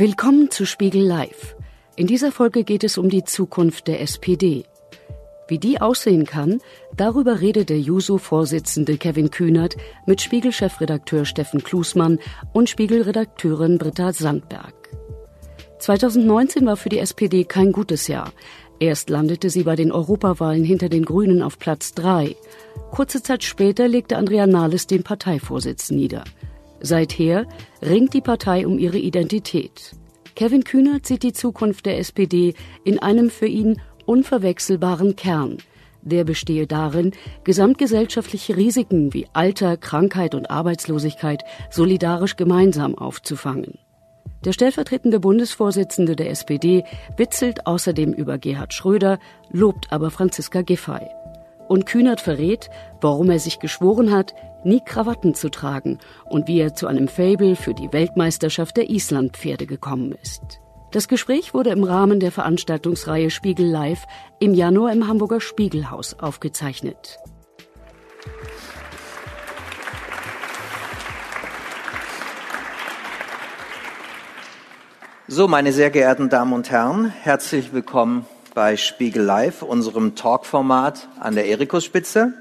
Willkommen zu Spiegel Live. In dieser Folge geht es um die Zukunft der SPD. Wie die aussehen kann, darüber redet der Juso-Vorsitzende Kevin Kühnert mit Spiegel-Chefredakteur Steffen Klusmann und Spiegel-Redakteurin Britta Sandberg. 2019 war für die SPD kein gutes Jahr. Erst landete sie bei den Europawahlen hinter den Grünen auf Platz 3. Kurze Zeit später legte Andrea Nahles den Parteivorsitz nieder. Seither ringt die Partei um ihre Identität. Kevin Kühnert sieht die Zukunft der SPD in einem für ihn unverwechselbaren Kern. Der bestehe darin, gesamtgesellschaftliche Risiken wie Alter, Krankheit und Arbeitslosigkeit solidarisch gemeinsam aufzufangen. Der stellvertretende Bundesvorsitzende der SPD witzelt außerdem über Gerhard Schröder, lobt aber Franziska Giffey. Und Kühnert verrät, warum er sich geschworen hat, nie Krawatten zu tragen und wie er zu einem Fable für die Weltmeisterschaft der Islandpferde gekommen ist. Das Gespräch wurde im Rahmen der Veranstaltungsreihe Spiegel Live im Januar im Hamburger Spiegelhaus aufgezeichnet. So, meine sehr geehrten Damen und Herren, herzlich willkommen bei Spiegel Live, unserem Talkformat an der Erikuspitze.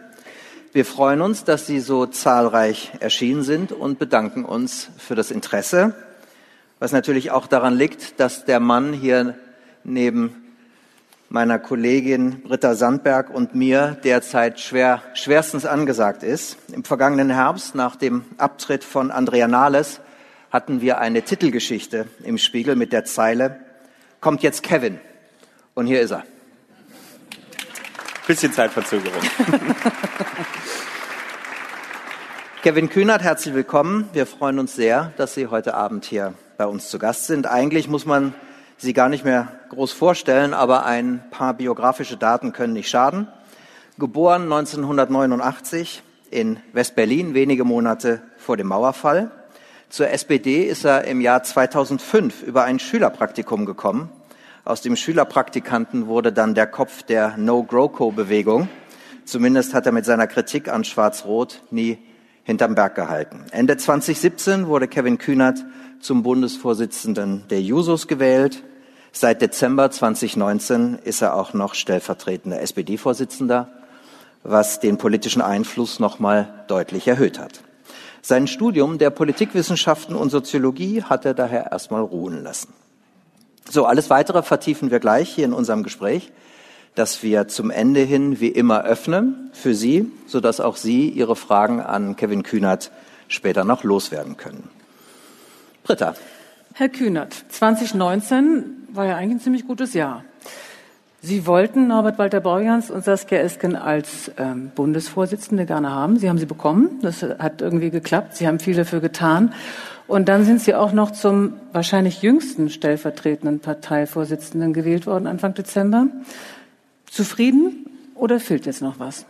Wir freuen uns, dass Sie so zahlreich erschienen sind und bedanken uns für das Interesse, was natürlich auch daran liegt, dass der Mann hier neben meiner Kollegin Britta Sandberg und mir derzeit schwer, schwerstens angesagt ist. Im vergangenen Herbst, nach dem Abtritt von Andrea Nahles, hatten wir eine Titelgeschichte im Spiegel mit der Zeile, kommt jetzt Kevin. Und hier ist er. Bisschen Zeitverzögerung. Kevin Kühnert, herzlich willkommen. Wir freuen uns sehr, dass Sie heute Abend hier bei uns zu Gast sind. Eigentlich muss man Sie gar nicht mehr groß vorstellen, aber ein paar biografische Daten können nicht schaden. Geboren 1989 in West-Berlin, wenige Monate vor dem Mauerfall. Zur SPD ist er im Jahr 2005 über ein Schülerpraktikum gekommen. Aus dem Schülerpraktikanten wurde dann der Kopf der No-GroKo-Bewegung. Zumindest hat er mit seiner Kritik an Schwarz-Rot nie hinterm Berg gehalten. Ende 2017 wurde Kevin Kühnert zum Bundesvorsitzenden der Jusos gewählt. Seit Dezember 2019 ist er auch noch stellvertretender SPD-Vorsitzender, was den politischen Einfluss nochmal deutlich erhöht hat. Sein Studium der Politikwissenschaften und Soziologie hat er daher erstmal ruhen lassen. So, alles weitere vertiefen wir gleich hier in unserem Gespräch, das wir zum Ende hin wie immer öffnen für Sie, sodass auch Sie Ihre Fragen an Kevin Kühnert später noch loswerden können. Britta. Herr Kühnert, 2019 war ja eigentlich ein ziemlich gutes Jahr. Sie wollten Norbert Walter Borjans und Saskia Esken als ähm, Bundesvorsitzende gerne haben. Sie haben sie bekommen. Das hat irgendwie geklappt. Sie haben viel dafür getan. Und dann sind Sie auch noch zum wahrscheinlich jüngsten stellvertretenden Parteivorsitzenden gewählt worden Anfang Dezember. Zufrieden oder fehlt jetzt noch was?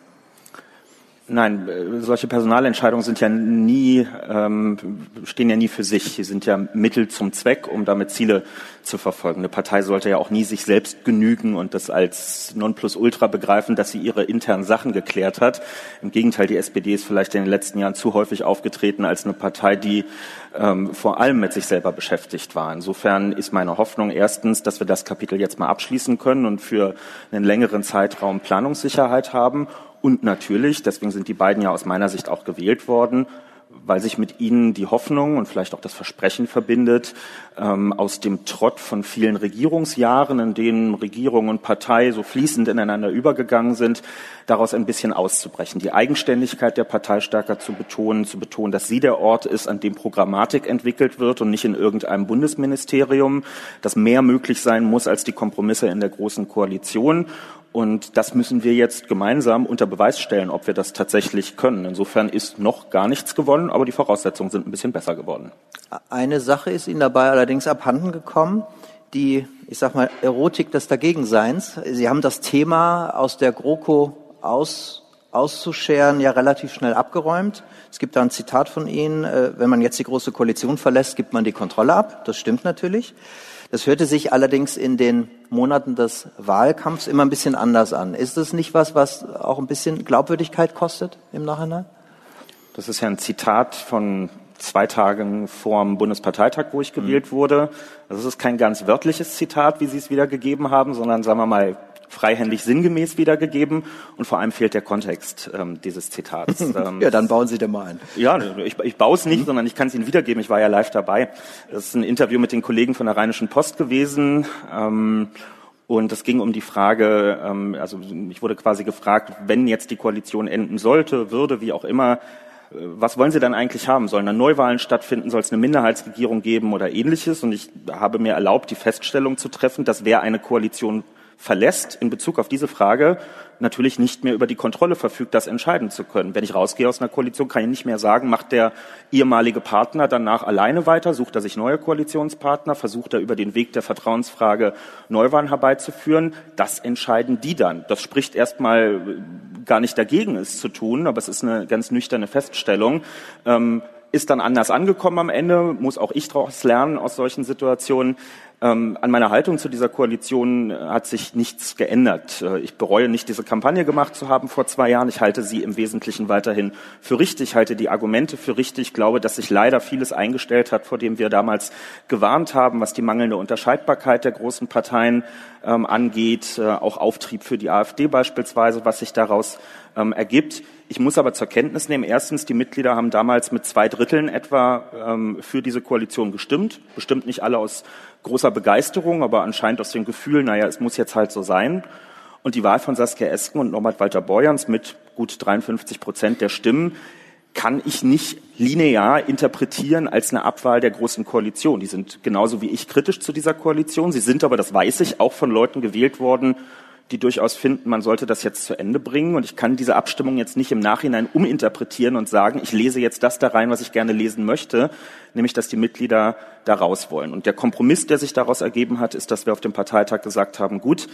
Nein, solche Personalentscheidungen sind ja nie, ähm, stehen ja nie für sich. Sie sind ja Mittel zum Zweck, um damit Ziele zu verfolgen. Eine Partei sollte ja auch nie sich selbst genügen und das als Nonplusultra begreifen, dass sie ihre internen Sachen geklärt hat. Im Gegenteil, die SPD ist vielleicht in den letzten Jahren zu häufig aufgetreten als eine Partei, die ähm, vor allem mit sich selber beschäftigt war. Insofern ist meine Hoffnung erstens, dass wir das Kapitel jetzt mal abschließen können und für einen längeren Zeitraum Planungssicherheit haben und natürlich, deswegen sind die beiden ja aus meiner Sicht auch gewählt worden, weil sich mit ihnen die Hoffnung und vielleicht auch das Versprechen verbindet, ähm, aus dem Trott von vielen Regierungsjahren, in denen Regierung und Partei so fließend ineinander übergegangen sind, daraus ein bisschen auszubrechen, die Eigenständigkeit der Partei stärker zu betonen, zu betonen, dass sie der Ort ist, an dem Programmatik entwickelt wird und nicht in irgendeinem Bundesministerium, dass mehr möglich sein muss als die Kompromisse in der großen Koalition und das müssen wir jetzt gemeinsam unter Beweis stellen, ob wir das tatsächlich können. Insofern ist noch gar nichts gewonnen, aber die Voraussetzungen sind ein bisschen besser geworden. Eine Sache ist Ihnen dabei allerdings abhanden gekommen, die, ich sag mal, Erotik des Dagegenseins. Sie haben das Thema aus der GroKo aus, auszuscheren ja relativ schnell abgeräumt. Es gibt da ein Zitat von Ihnen, äh, wenn man jetzt die Große Koalition verlässt, gibt man die Kontrolle ab. Das stimmt natürlich. Das hörte sich allerdings in den Monaten des Wahlkampfs immer ein bisschen anders an. Ist das nicht was, was auch ein bisschen Glaubwürdigkeit kostet im Nachhinein? Das ist ja ein Zitat von zwei Tagen vorm Bundesparteitag, wo ich gewählt mhm. wurde. Das ist kein ganz wörtliches Zitat, wie Sie es wiedergegeben haben, sondern sagen wir mal freihändig sinngemäß wiedergegeben und vor allem fehlt der Kontext ähm, dieses Zitats. Ähm, ja, dann bauen Sie den mal ein. Ja, ich, ich baue es nicht, mhm. sondern ich kann es Ihnen wiedergeben. Ich war ja live dabei. Das ist ein Interview mit den Kollegen von der Rheinischen Post gewesen. Ähm, und es ging um die Frage, ähm, also ich wurde quasi gefragt, wenn jetzt die Koalition enden sollte, würde, wie auch immer, äh, was wollen Sie dann eigentlich haben? Sollen dann Neuwahlen stattfinden? Soll es eine Minderheitsregierung geben oder ähnliches? Und ich habe mir erlaubt, die Feststellung zu treffen, dass wer eine Koalition verlässt in Bezug auf diese Frage natürlich nicht mehr über die Kontrolle verfügt, das entscheiden zu können. Wenn ich rausgehe aus einer Koalition, kann ich nicht mehr sagen, macht der ehemalige Partner danach alleine weiter, sucht er sich neue Koalitionspartner, versucht er über den Weg der Vertrauensfrage Neuwahlen herbeizuführen. Das entscheiden die dann. Das spricht erstmal gar nicht dagegen, es zu tun, aber es ist eine ganz nüchterne Feststellung. Ähm, ist dann anders angekommen am Ende, muss auch ich daraus lernen aus solchen Situationen. Ähm, an meiner Haltung zu dieser Koalition äh, hat sich nichts geändert. Äh, ich bereue nicht, diese Kampagne gemacht zu haben vor zwei Jahren. Ich halte sie im Wesentlichen weiterhin für richtig, halte die Argumente für richtig. Ich glaube, dass sich leider vieles eingestellt hat, vor dem wir damals gewarnt haben, was die mangelnde Unterscheidbarkeit der großen Parteien ähm, angeht, äh, auch Auftrieb für die AfD beispielsweise, was sich daraus ähm, ergibt. Ich muss aber zur Kenntnis nehmen, erstens, die Mitglieder haben damals mit zwei Dritteln etwa ähm, für diese Koalition gestimmt. Bestimmt nicht alle aus großer Begeisterung, aber anscheinend aus dem Gefühl, naja, es muss jetzt halt so sein. Und die Wahl von Saskia Esken und Norbert Walter Borjans mit gut 53 Prozent der Stimmen kann ich nicht linear interpretieren als eine Abwahl der großen Koalition. Die sind genauso wie ich kritisch zu dieser Koalition. Sie sind aber, das weiß ich, auch von Leuten gewählt worden, die durchaus finden, man sollte das jetzt zu Ende bringen. Und ich kann diese Abstimmung jetzt nicht im Nachhinein uminterpretieren und sagen, ich lese jetzt das da rein, was ich gerne lesen möchte, nämlich dass die Mitglieder da raus wollen. Und der Kompromiss, der sich daraus ergeben hat, ist, dass wir auf dem Parteitag gesagt haben, gut,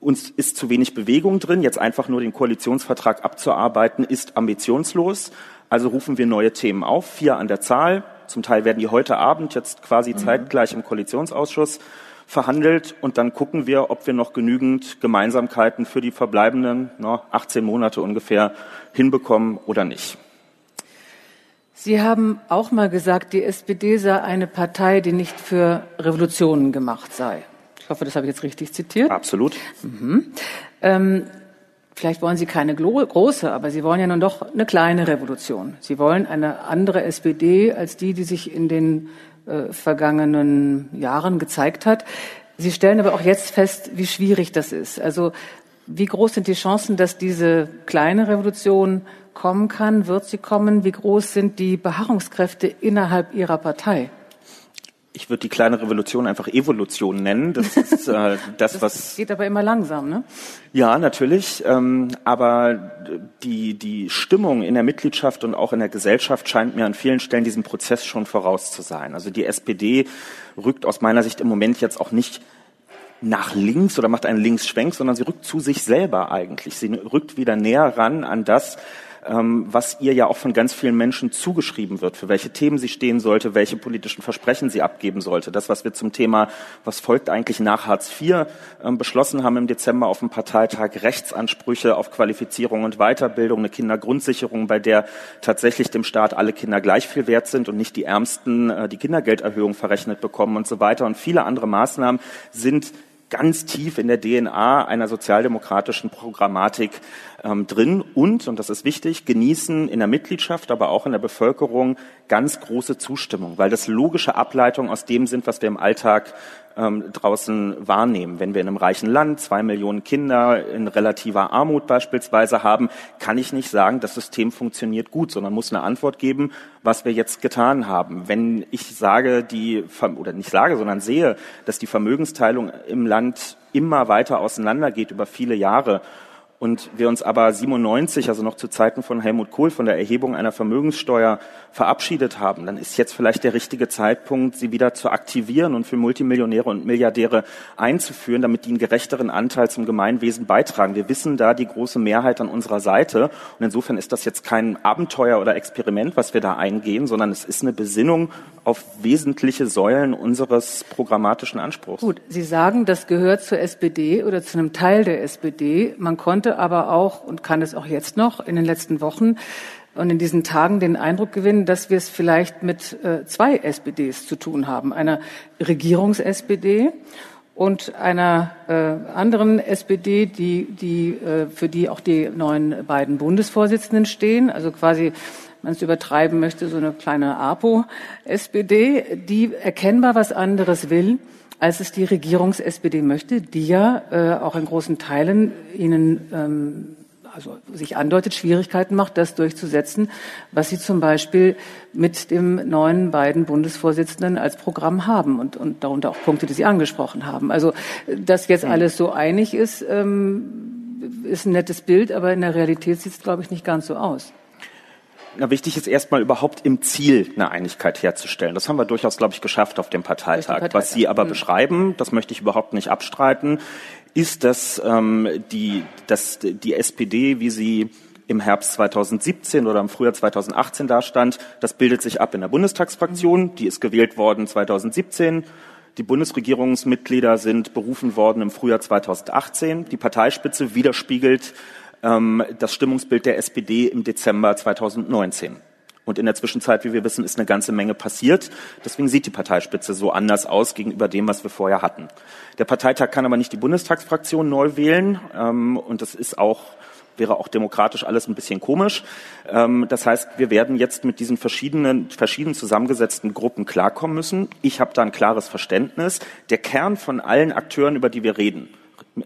uns ist zu wenig Bewegung drin, jetzt einfach nur den Koalitionsvertrag abzuarbeiten, ist ambitionslos. Also rufen wir neue Themen auf, vier an der Zahl. Zum Teil werden die heute Abend jetzt quasi mhm. zeitgleich im Koalitionsausschuss verhandelt und dann gucken wir, ob wir noch genügend Gemeinsamkeiten für die verbleibenden no, 18 Monate ungefähr hinbekommen oder nicht. Sie haben auch mal gesagt, die SPD sei eine Partei, die nicht für Revolutionen gemacht sei. Ich hoffe, das habe ich jetzt richtig zitiert. Absolut. Mhm. Ähm, vielleicht wollen Sie keine große, aber Sie wollen ja nun doch eine kleine Revolution. Sie wollen eine andere SPD als die, die sich in den äh, vergangenen Jahren gezeigt hat. Sie stellen aber auch jetzt fest, wie schwierig das ist. Also wie groß sind die Chancen, dass diese kleine Revolution kommen kann? Wird sie kommen? Wie groß sind die Beharrungskräfte innerhalb Ihrer Partei? Ich würde die kleine Revolution einfach Evolution nennen. Das ist äh, das, das, was. Geht aber immer langsam, ne? Ja, natürlich. Ähm, aber die, die Stimmung in der Mitgliedschaft und auch in der Gesellschaft scheint mir an vielen Stellen diesem Prozess schon voraus zu sein. Also die SPD rückt aus meiner Sicht im Moment jetzt auch nicht nach links oder macht einen Linksschwenk, sondern sie rückt zu sich selber eigentlich. Sie rückt wieder näher ran an das, was ihr ja auch von ganz vielen Menschen zugeschrieben wird, für welche Themen sie stehen sollte, welche politischen Versprechen sie abgeben sollte. Das, was wir zum Thema, was folgt eigentlich nach Hartz IV, ähm, beschlossen haben im Dezember auf dem Parteitag, Rechtsansprüche auf Qualifizierung und Weiterbildung, eine Kindergrundsicherung, bei der tatsächlich dem Staat alle Kinder gleich viel wert sind und nicht die Ärmsten äh, die Kindergelderhöhung verrechnet bekommen und so weiter. Und viele andere Maßnahmen sind ganz tief in der DNA einer sozialdemokratischen Programmatik ähm, drin und, und das ist wichtig, genießen in der Mitgliedschaft, aber auch in der Bevölkerung ganz große Zustimmung, weil das logische Ableitungen aus dem sind, was wir im Alltag ähm, draußen wahrnehmen. Wenn wir in einem reichen Land zwei Millionen Kinder in relativer Armut beispielsweise haben, kann ich nicht sagen, das System funktioniert gut, sondern muss eine Antwort geben, was wir jetzt getan haben. Wenn ich sage, die, oder nicht sage, sondern sehe, dass die Vermögensteilung im Land immer weiter auseinandergeht über viele Jahre und wir uns aber 97, also noch zu Zeiten von Helmut Kohl, von der Erhebung einer Vermögenssteuer verabschiedet haben, dann ist jetzt vielleicht der richtige Zeitpunkt, sie wieder zu aktivieren und für Multimillionäre und Milliardäre einzuführen, damit die einen gerechteren Anteil zum Gemeinwesen beitragen. Wir wissen da die große Mehrheit an unserer Seite und insofern ist das jetzt kein Abenteuer oder Experiment, was wir da eingehen, sondern es ist eine Besinnung auf wesentliche Säulen unseres programmatischen Anspruchs. Gut, Sie sagen, das gehört zur SPD oder zu einem Teil der SPD. Man konnte aber auch und kann es auch jetzt noch in den letzten Wochen und in diesen Tagen den Eindruck gewinnen, dass wir es vielleicht mit äh, zwei SPDs zu tun haben. Einer Regierungs-SPD und einer äh, anderen SPD, die, die, äh, für die auch die neuen beiden Bundesvorsitzenden stehen, also quasi man es übertreiben möchte, so eine kleine APO-SPD, die erkennbar was anderes will, als es die Regierungs-SPD möchte, die ja äh, auch in großen Teilen ihnen ähm, also sich andeutet, Schwierigkeiten macht, das durchzusetzen, was sie zum Beispiel mit dem neuen beiden Bundesvorsitzenden als Programm haben und, und darunter auch Punkte, die Sie angesprochen haben. Also, dass jetzt alles so einig ist, ähm, ist ein nettes Bild, aber in der Realität sieht es, glaube ich, nicht ganz so aus. Na, wichtig ist erstmal überhaupt im Ziel eine Einigkeit herzustellen. Das haben wir durchaus, glaube ich, geschafft auf dem Parteitag. Parteitag. Was Sie aber mhm. beschreiben, das möchte ich überhaupt nicht abstreiten, ist, dass, ähm, die, dass die SPD, wie sie im Herbst 2017 oder im Frühjahr 2018 dastand, das bildet sich ab in der Bundestagsfraktion. Die ist gewählt worden 2017. Die Bundesregierungsmitglieder sind berufen worden im Frühjahr 2018. Die Parteispitze widerspiegelt ähm, das Stimmungsbild der SPD im Dezember 2019. Und in der Zwischenzeit, wie wir wissen, ist eine ganze Menge passiert. Deswegen sieht die Parteispitze so anders aus gegenüber dem, was wir vorher hatten. Der Parteitag kann aber nicht die Bundestagsfraktion neu wählen. Ähm, und das ist auch wäre auch demokratisch alles ein bisschen komisch. Ähm, das heißt, wir werden jetzt mit diesen verschiedenen, verschieden zusammengesetzten Gruppen klarkommen müssen. Ich habe da ein klares Verständnis. Der Kern von allen Akteuren, über die wir reden,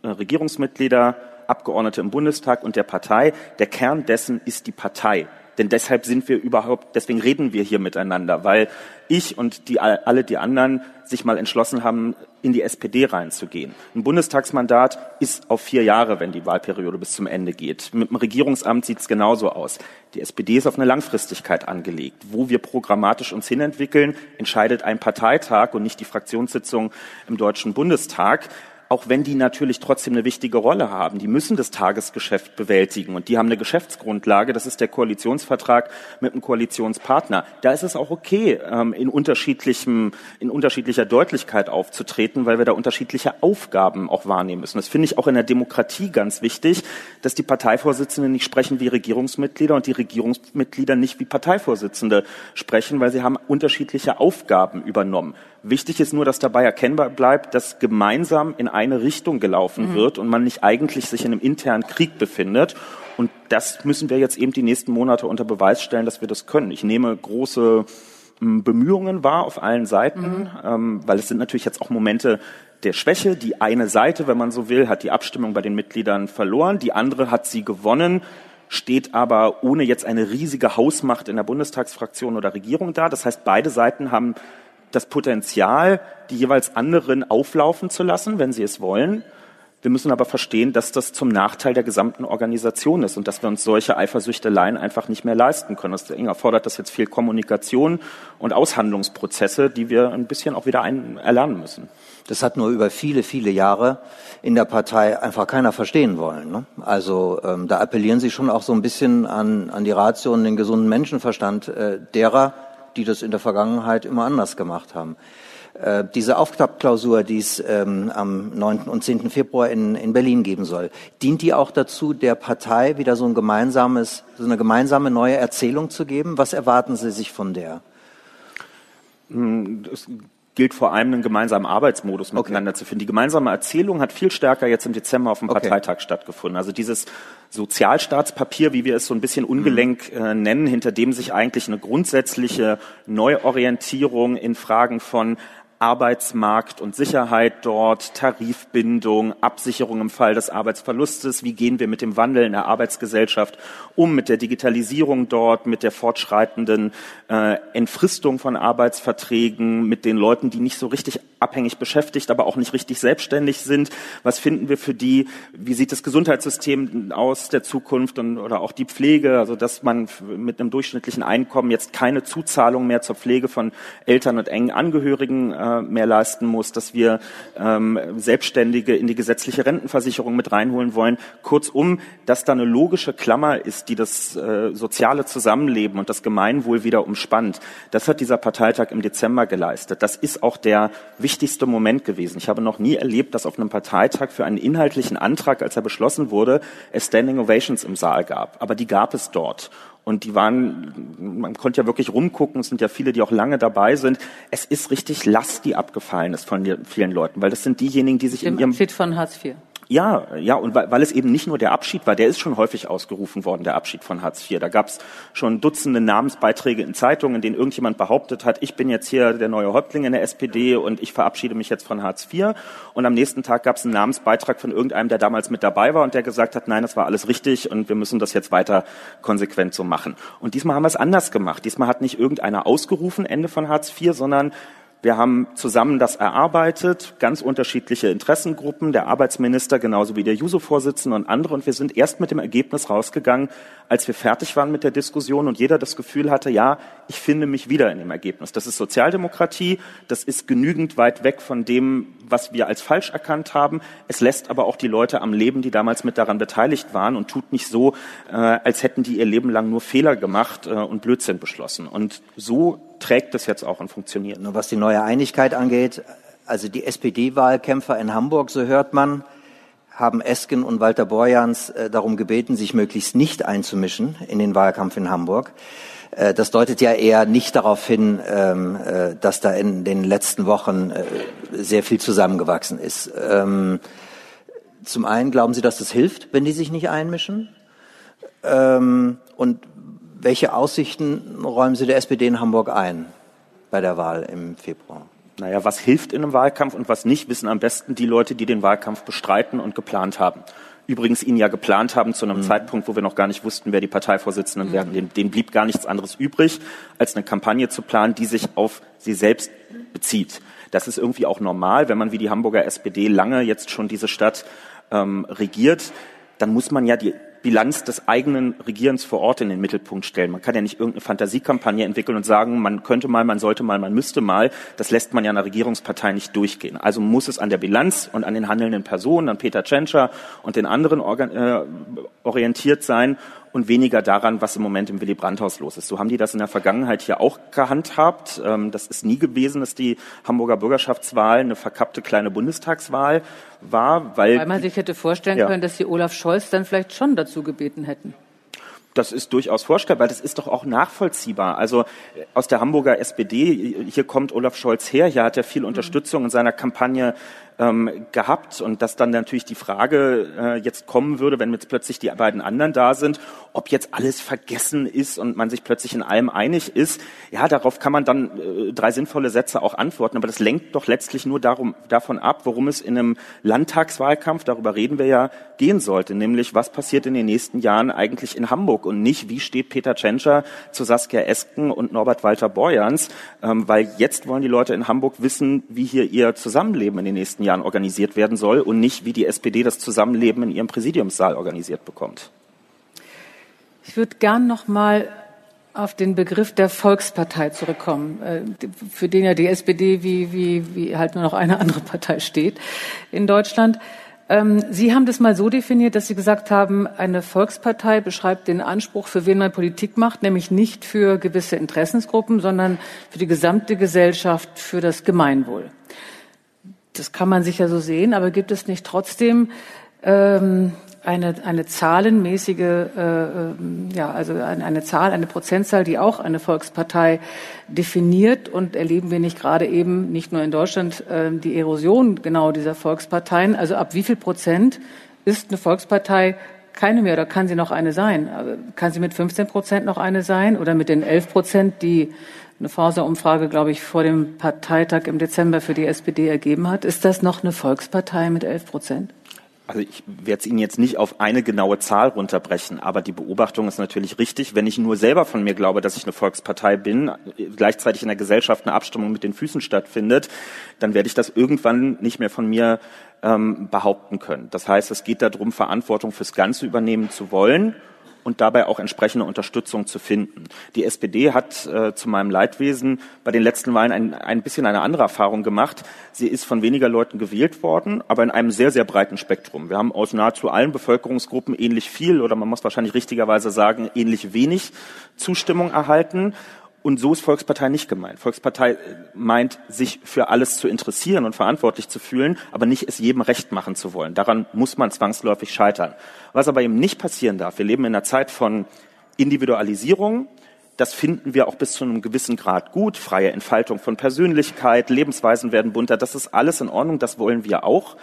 Regierungsmitglieder, Abgeordnete im Bundestag und der Partei. Der Kern dessen ist die Partei. Denn deshalb sind wir überhaupt, deswegen reden wir hier miteinander, weil ich und die, alle die anderen sich mal entschlossen haben, in die SPD reinzugehen. Ein Bundestagsmandat ist auf vier Jahre, wenn die Wahlperiode bis zum Ende geht. Mit dem Regierungsamt sieht es genauso aus. Die SPD ist auf eine Langfristigkeit angelegt. Wo wir programmatisch uns hinentwickeln, entscheidet ein Parteitag und nicht die Fraktionssitzung im Deutschen Bundestag auch wenn die natürlich trotzdem eine wichtige Rolle haben. Die müssen das Tagesgeschäft bewältigen und die haben eine Geschäftsgrundlage. Das ist der Koalitionsvertrag mit einem Koalitionspartner. Da ist es auch okay, ähm, in unterschiedlichem, in unterschiedlicher Deutlichkeit aufzutreten, weil wir da unterschiedliche Aufgaben auch wahrnehmen müssen. Das finde ich auch in der Demokratie ganz wichtig, dass die Parteivorsitzenden nicht sprechen wie Regierungsmitglieder und die Regierungsmitglieder nicht wie Parteivorsitzende sprechen, weil sie haben unterschiedliche Aufgaben übernommen. Wichtig ist nur, dass dabei erkennbar bleibt, dass gemeinsam in eine Richtung gelaufen mhm. wird und man nicht eigentlich sich in einem internen Krieg befindet. Und das müssen wir jetzt eben die nächsten Monate unter Beweis stellen, dass wir das können. Ich nehme große hm, Bemühungen wahr auf allen Seiten, mhm. ähm, weil es sind natürlich jetzt auch Momente der Schwäche. Die eine Seite, wenn man so will, hat die Abstimmung bei den Mitgliedern verloren, die andere hat sie gewonnen steht aber ohne jetzt eine riesige Hausmacht in der Bundestagsfraktion oder Regierung da. Das heißt, beide Seiten haben das Potenzial, die jeweils anderen auflaufen zu lassen, wenn sie es wollen. Wir müssen aber verstehen, dass das zum Nachteil der gesamten Organisation ist und dass wir uns solche Eifersüchteleien einfach nicht mehr leisten können. Das erfordert das jetzt viel Kommunikation und Aushandlungsprozesse, die wir ein bisschen auch wieder ein erlernen müssen. Das hat nur über viele, viele Jahre in der Partei einfach keiner verstehen wollen. Ne? Also ähm, da appellieren Sie schon auch so ein bisschen an, an die Ratio und den gesunden Menschenverstand äh, derer, die das in der Vergangenheit immer anders gemacht haben. Äh, diese Aufklappklausur, die es ähm, am 9. und 10. Februar in, in Berlin geben soll, dient die auch dazu, der Partei wieder so ein gemeinsames, so eine gemeinsame neue Erzählung zu geben? Was erwarten Sie sich von der? Hm, das gilt vor allem einen gemeinsamen Arbeitsmodus miteinander okay. zu finden. Die gemeinsame Erzählung hat viel stärker jetzt im Dezember auf dem okay. Parteitag stattgefunden. Also dieses Sozialstaatspapier, wie wir es so ein bisschen ungelenk mhm. äh, nennen, hinter dem sich eigentlich eine grundsätzliche Neuorientierung in Fragen von Arbeitsmarkt und Sicherheit dort, Tarifbindung, Absicherung im Fall des Arbeitsverlustes, wie gehen wir mit dem Wandel in der Arbeitsgesellschaft um, mit der Digitalisierung dort, mit der fortschreitenden äh, Entfristung von Arbeitsverträgen, mit den Leuten, die nicht so richtig abhängig beschäftigt, aber auch nicht richtig selbstständig sind. Was finden wir für die? Wie sieht das Gesundheitssystem aus der Zukunft und, oder auch die Pflege? Also, dass man mit einem durchschnittlichen Einkommen jetzt keine Zuzahlung mehr zur Pflege von Eltern und engen Angehörigen äh, mehr leisten muss, dass wir ähm, Selbstständige in die gesetzliche Rentenversicherung mit reinholen wollen. Kurzum, dass da eine logische Klammer ist, die das äh, soziale Zusammenleben und das Gemeinwohl wieder umspannt. Das hat dieser Parteitag im Dezember geleistet. Das ist auch der wichtigste Moment gewesen. Ich habe noch nie erlebt, dass auf einem Parteitag für einen inhaltlichen Antrag, als er beschlossen wurde, es Standing Ovations im Saal gab. Aber die gab es dort. Und die waren, man konnte ja wirklich rumgucken, es sind ja viele, die auch lange dabei sind. Es ist richtig Last, die abgefallen ist von vielen Leuten, weil das sind diejenigen, die sich Dem in ihrem... Abschied von Hartz IV. Ja, ja, und weil, weil es eben nicht nur der Abschied war, der ist schon häufig ausgerufen worden, der Abschied von Hartz IV. Da gab es schon Dutzende Namensbeiträge in Zeitungen, in denen irgendjemand behauptet hat, ich bin jetzt hier der neue Häuptling in der SPD und ich verabschiede mich jetzt von Hartz IV. Und am nächsten Tag gab es einen Namensbeitrag von irgendeinem, der damals mit dabei war und der gesagt hat, nein, das war alles richtig und wir müssen das jetzt weiter konsequent so machen. Und diesmal haben wir es anders gemacht. Diesmal hat nicht irgendeiner ausgerufen, Ende von Hartz IV, sondern wir haben zusammen das erarbeitet, ganz unterschiedliche Interessengruppen, der Arbeitsminister genauso wie der Juso-Vorsitzende und andere. Und wir sind erst mit dem Ergebnis rausgegangen, als wir fertig waren mit der Diskussion und jeder das Gefühl hatte, ja, ich finde mich wieder in dem Ergebnis. Das ist Sozialdemokratie, das ist genügend weit weg von dem, was wir als falsch erkannt haben. Es lässt aber auch die Leute am Leben, die damals mit daran beteiligt waren und tut nicht so, äh, als hätten die ihr Leben lang nur Fehler gemacht äh, und Blödsinn beschlossen. Und so trägt es jetzt auch und funktioniert. Nur was die neue Einigkeit angeht, also die SPD-Wahlkämpfer in Hamburg, so hört man, haben Esken und Walter Borjans äh, darum gebeten, sich möglichst nicht einzumischen in den Wahlkampf in Hamburg. Äh, das deutet ja eher nicht darauf hin, ähm, äh, dass da in den letzten Wochen sehr viel zusammengewachsen ist. Ähm, zum einen glauben Sie, dass das hilft, wenn die sich nicht einmischen? Ähm, und welche Aussichten räumen Sie der SPD in Hamburg ein bei der Wahl im Februar? Naja, was hilft in einem Wahlkampf und was nicht, wissen am besten die Leute, die den Wahlkampf bestreiten und geplant haben. Übrigens ihn ja geplant haben zu einem mhm. Zeitpunkt, wo wir noch gar nicht wussten, wer die Parteivorsitzenden mhm. werden. Dem, dem blieb gar nichts anderes übrig, als eine Kampagne zu planen, die sich auf sie selbst bezieht. Das ist irgendwie auch normal, wenn man wie die Hamburger SPD lange jetzt schon diese Stadt ähm, regiert, dann muss man ja die Bilanz des eigenen Regierens vor Ort in den Mittelpunkt stellen. Man kann ja nicht irgendeine Fantasiekampagne entwickeln und sagen, man könnte mal, man sollte mal, man müsste mal. Das lässt man ja einer Regierungspartei nicht durchgehen. Also muss es an der Bilanz und an den handelnden Personen, an Peter Tschentscher und den anderen äh, orientiert sein und weniger daran, was im Moment im Willy Brandt-Haus los ist. So haben die das in der Vergangenheit hier auch gehandhabt. Ähm, das ist nie gewesen, dass die Hamburger Bürgerschaftswahl eine verkappte kleine Bundestagswahl war, weil, weil man sich hätte vorstellen ja. können, dass sie Olaf Scholz dann vielleicht schon dazu gebeten hätten das ist durchaus vorstellbar. Das ist doch auch nachvollziehbar. Also äh, aus der Hamburger SPD, hier kommt Olaf Scholz her, hier hat er viel. Unterstützung in seiner Kampagne ähm, gehabt und dass dann natürlich die Frage äh, jetzt kommen würde, wenn jetzt plötzlich die beiden anderen da sind, ob jetzt alles vergessen ist und man sich plötzlich in allem einig ist. Ja, darauf kann man dann äh, drei sinnvolle Sätze auch antworten, aber das lenkt doch letztlich nur darum, davon ab, worum es in einem Landtagswahlkampf, darüber reden wir ja, gehen sollte, nämlich was passiert in den nächsten Jahren eigentlich in Hamburg und nicht, wie steht Peter Tschentscher zu Saskia Esken und Norbert Walter Borjans, ähm, weil jetzt wollen die Leute in Hamburg wissen, wie hier ihr Zusammenleben in den nächsten Jahren organisiert werden soll und nicht, wie die SPD das Zusammenleben in ihrem Präsidiumssaal organisiert bekommt. Ich würde gern noch mal auf den Begriff der Volkspartei zurückkommen, äh, für den ja die SPD wie, wie, wie halt nur noch eine andere Partei steht in Deutschland. Ähm, Sie haben das mal so definiert, dass Sie gesagt haben, eine Volkspartei beschreibt den Anspruch, für wen man Politik macht, nämlich nicht für gewisse Interessensgruppen, sondern für die gesamte Gesellschaft, für das Gemeinwohl das kann man sicher so sehen, aber gibt es nicht trotzdem ähm, eine, eine zahlenmäßige, äh, ähm, ja, also eine, eine Zahl, eine Prozentzahl, die auch eine Volkspartei definiert und erleben wir nicht gerade eben nicht nur in Deutschland äh, die Erosion genau dieser Volksparteien. Also ab wie viel Prozent ist eine Volkspartei keine mehr oder kann sie noch eine sein? Kann sie mit 15 Prozent noch eine sein oder mit den 11 Prozent, die eine Forsa-Umfrage, glaube ich, vor dem Parteitag im Dezember für die SPD ergeben hat. Ist das noch eine Volkspartei mit 11 Prozent? Also ich werde es Ihnen jetzt nicht auf eine genaue Zahl runterbrechen, aber die Beobachtung ist natürlich richtig. Wenn ich nur selber von mir glaube, dass ich eine Volkspartei bin, gleichzeitig in der Gesellschaft eine Abstimmung mit den Füßen stattfindet, dann werde ich das irgendwann nicht mehr von mir ähm, behaupten können. Das heißt, es geht darum, Verantwortung fürs Ganze übernehmen zu wollen und dabei auch entsprechende Unterstützung zu finden. Die SPD hat äh, zu meinem Leidwesen bei den letzten Wahlen ein, ein bisschen eine andere Erfahrung gemacht. Sie ist von weniger Leuten gewählt worden, aber in einem sehr, sehr breiten Spektrum. Wir haben aus nahezu allen Bevölkerungsgruppen ähnlich viel oder man muss wahrscheinlich richtigerweise sagen, ähnlich wenig Zustimmung erhalten. Und so ist Volkspartei nicht gemeint. Volkspartei meint, sich für alles zu interessieren und verantwortlich zu fühlen, aber nicht es jedem recht machen zu wollen. Daran muss man zwangsläufig scheitern. Was aber eben nicht passieren darf, wir leben in einer Zeit von Individualisierung, das finden wir auch bis zu einem gewissen Grad gut. Freie Entfaltung von Persönlichkeit, Lebensweisen werden bunter, das ist alles in Ordnung, das wollen wir auch.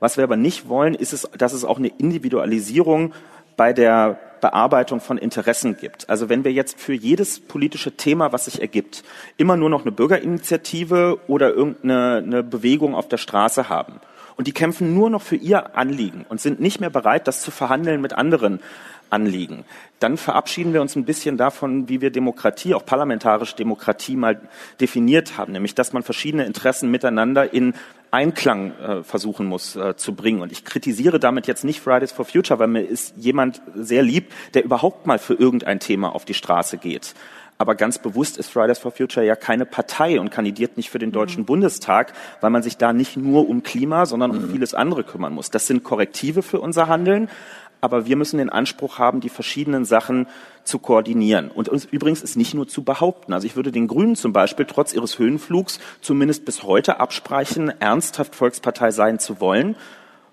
Was wir aber nicht wollen, ist es, dass es auch eine Individualisierung bei der Bearbeitung von Interessen gibt. Also wenn wir jetzt für jedes politische Thema, was sich ergibt, immer nur noch eine Bürgerinitiative oder irgendeine eine Bewegung auf der Straße haben und die kämpfen nur noch für ihr Anliegen und sind nicht mehr bereit, das zu verhandeln mit anderen Anliegen, dann verabschieden wir uns ein bisschen davon, wie wir Demokratie, auch parlamentarische Demokratie mal definiert haben, nämlich dass man verschiedene Interessen miteinander in Einklang äh, versuchen muss äh, zu bringen. Und ich kritisiere damit jetzt nicht Fridays for Future, weil mir ist jemand sehr lieb, der überhaupt mal für irgendein Thema auf die Straße geht. Aber ganz bewusst ist Fridays for Future ja keine Partei und kandidiert nicht für den Deutschen mhm. Bundestag, weil man sich da nicht nur um Klima, sondern um mhm. vieles andere kümmern muss. Das sind Korrektive für unser Handeln aber wir müssen den Anspruch haben, die verschiedenen Sachen zu koordinieren. Und uns übrigens ist nicht nur zu behaupten. Also ich würde den Grünen zum Beispiel trotz ihres Höhenflugs zumindest bis heute absprechen, ernsthaft Volkspartei sein zu wollen,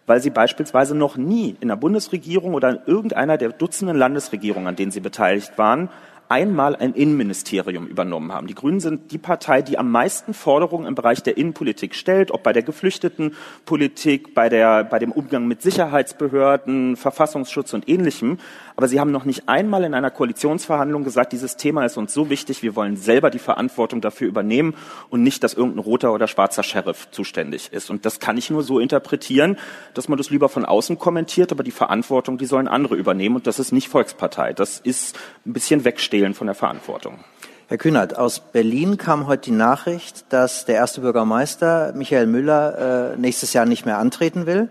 weil sie beispielsweise noch nie in der Bundesregierung oder in irgendeiner der Dutzenden Landesregierungen, an denen sie beteiligt waren, einmal ein Innenministerium übernommen haben. Die Grünen sind die Partei, die am meisten Forderungen im Bereich der Innenpolitik stellt, ob bei der Geflüchtetenpolitik, bei, der, bei dem Umgang mit Sicherheitsbehörden, Verfassungsschutz und Ähnlichem. Aber sie haben noch nicht einmal in einer Koalitionsverhandlung gesagt, dieses Thema ist uns so wichtig, wir wollen selber die Verantwortung dafür übernehmen und nicht, dass irgendein roter oder schwarzer Sheriff zuständig ist. Und das kann ich nur so interpretieren, dass man das lieber von außen kommentiert, aber die Verantwortung, die sollen andere übernehmen. Und das ist nicht Volkspartei. Das ist ein bisschen wegstehlen von der Verantwortung. Herr Kühnert, aus Berlin kam heute die Nachricht, dass der erste Bürgermeister Michael Müller äh, nächstes Jahr nicht mehr antreten will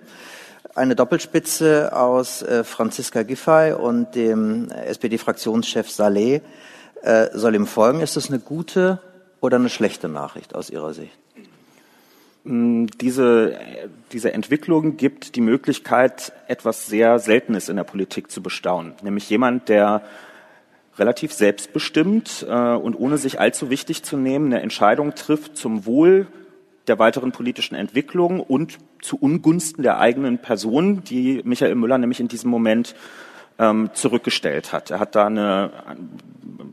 eine Doppelspitze aus äh, Franziska Giffey und dem SPD-Fraktionschef Saleh äh, soll ihm folgen. Ist das eine gute oder eine schlechte Nachricht aus Ihrer Sicht? Mm, diese, diese Entwicklung gibt die Möglichkeit, etwas sehr Seltenes in der Politik zu bestaunen, nämlich jemand, der relativ selbstbestimmt äh, und ohne sich allzu wichtig zu nehmen eine Entscheidung trifft zum Wohl der weiteren politischen Entwicklung und zu Ungunsten der eigenen Person, die Michael Müller nämlich in diesem Moment ähm, zurückgestellt hat. Er hat da eine,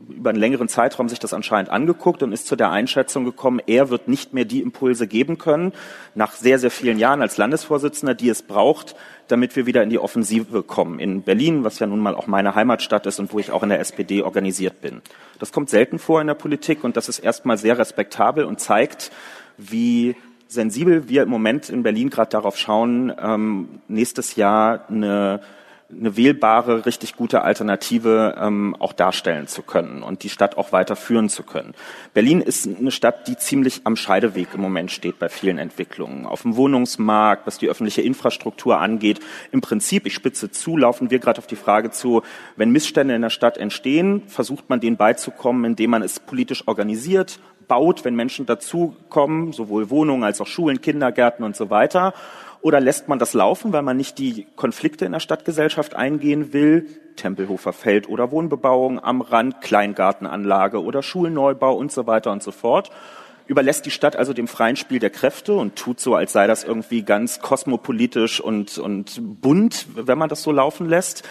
über einen längeren Zeitraum sich das anscheinend angeguckt und ist zu der Einschätzung gekommen, er wird nicht mehr die Impulse geben können, nach sehr, sehr vielen Jahren als Landesvorsitzender, die es braucht, damit wir wieder in die Offensive kommen. In Berlin, was ja nun mal auch meine Heimatstadt ist und wo ich auch in der SPD organisiert bin. Das kommt selten vor in der Politik und das ist erstmal sehr respektabel und zeigt, wie sensibel wir im Moment in Berlin gerade darauf schauen, ähm, nächstes Jahr eine, eine wählbare, richtig gute Alternative ähm, auch darstellen zu können und die Stadt auch weiter führen zu können. Berlin ist eine Stadt, die ziemlich am Scheideweg im Moment steht bei vielen Entwicklungen. Auf dem Wohnungsmarkt, was die öffentliche Infrastruktur angeht. Im Prinzip, ich spitze zu, laufen wir gerade auf die Frage zu, wenn Missstände in der Stadt entstehen, versucht man denen beizukommen, indem man es politisch organisiert, baut, wenn Menschen dazukommen, sowohl Wohnungen als auch Schulen, Kindergärten und so weiter? Oder lässt man das laufen, weil man nicht die Konflikte in der Stadtgesellschaft eingehen will? Tempelhofer Feld oder Wohnbebauung am Rand, Kleingartenanlage oder Schulneubau und so weiter und so fort. Überlässt die Stadt also dem freien Spiel der Kräfte und tut so, als sei das irgendwie ganz kosmopolitisch und, und bunt, wenn man das so laufen lässt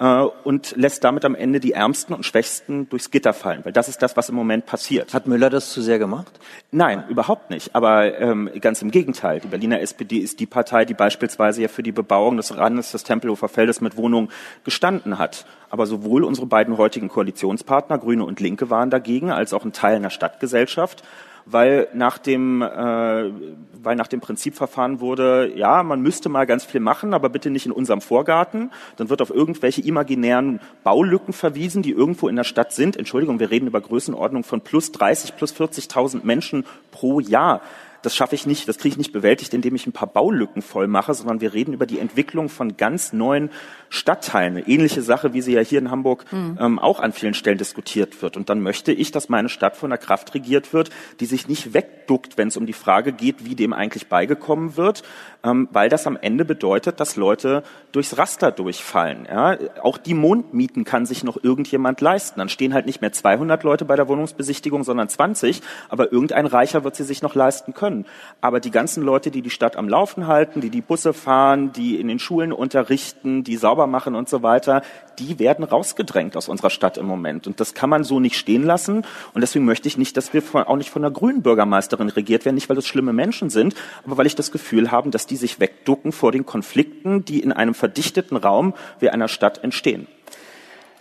äh, und lässt damit am Ende die Ärmsten und Schwächsten durchs Gitter fallen, weil das ist das, was im Moment passiert. Hat Müller das zu sehr gemacht? Nein, überhaupt nicht. Aber ähm, ganz im Gegenteil. Die Berliner SPD ist die Partei, die beispielsweise ja für die Bebauung des Randes des Tempelhofer Feldes mit Wohnungen gestanden hat. Aber sowohl unsere beiden heutigen Koalitionspartner, Grüne und Linke, waren dagegen, als auch ein Teil einer Stadtgesellschaft weil nach dem, äh, weil nach dem Prinzip verfahren wurde, ja, man müsste mal ganz viel machen, aber bitte nicht in unserem Vorgarten. Dann wird auf irgendwelche imaginären Baulücken verwiesen, die irgendwo in der Stadt sind. Entschuldigung, wir reden über Größenordnung von plus 30, plus 40.000 Menschen pro Jahr das schaffe ich nicht, das kriege ich nicht bewältigt, indem ich ein paar Baulücken voll mache, sondern wir reden über die Entwicklung von ganz neuen Stadtteilen. Eine ähnliche Sache, wie sie ja hier in Hamburg mhm. ähm, auch an vielen Stellen diskutiert wird. Und dann möchte ich, dass meine Stadt von einer Kraft regiert wird, die sich nicht wegduckt, wenn es um die Frage geht, wie dem eigentlich beigekommen wird, ähm, weil das am Ende bedeutet, dass Leute durchs Raster durchfallen. Ja? Auch die Mondmieten kann sich noch irgendjemand leisten. Dann stehen halt nicht mehr 200 Leute bei der Wohnungsbesichtigung, sondern 20, aber irgendein Reicher wird sie sich noch leisten können. Können. Aber die ganzen Leute, die die Stadt am Laufen halten, die die Busse fahren, die in den Schulen unterrichten, die sauber machen und so weiter, die werden rausgedrängt aus unserer Stadt im Moment. Und das kann man so nicht stehen lassen. Und deswegen möchte ich nicht, dass wir von, auch nicht von einer grünen Bürgermeisterin regiert werden, nicht weil es schlimme Menschen sind, aber weil ich das Gefühl habe, dass die sich wegducken vor den Konflikten, die in einem verdichteten Raum wie einer Stadt entstehen.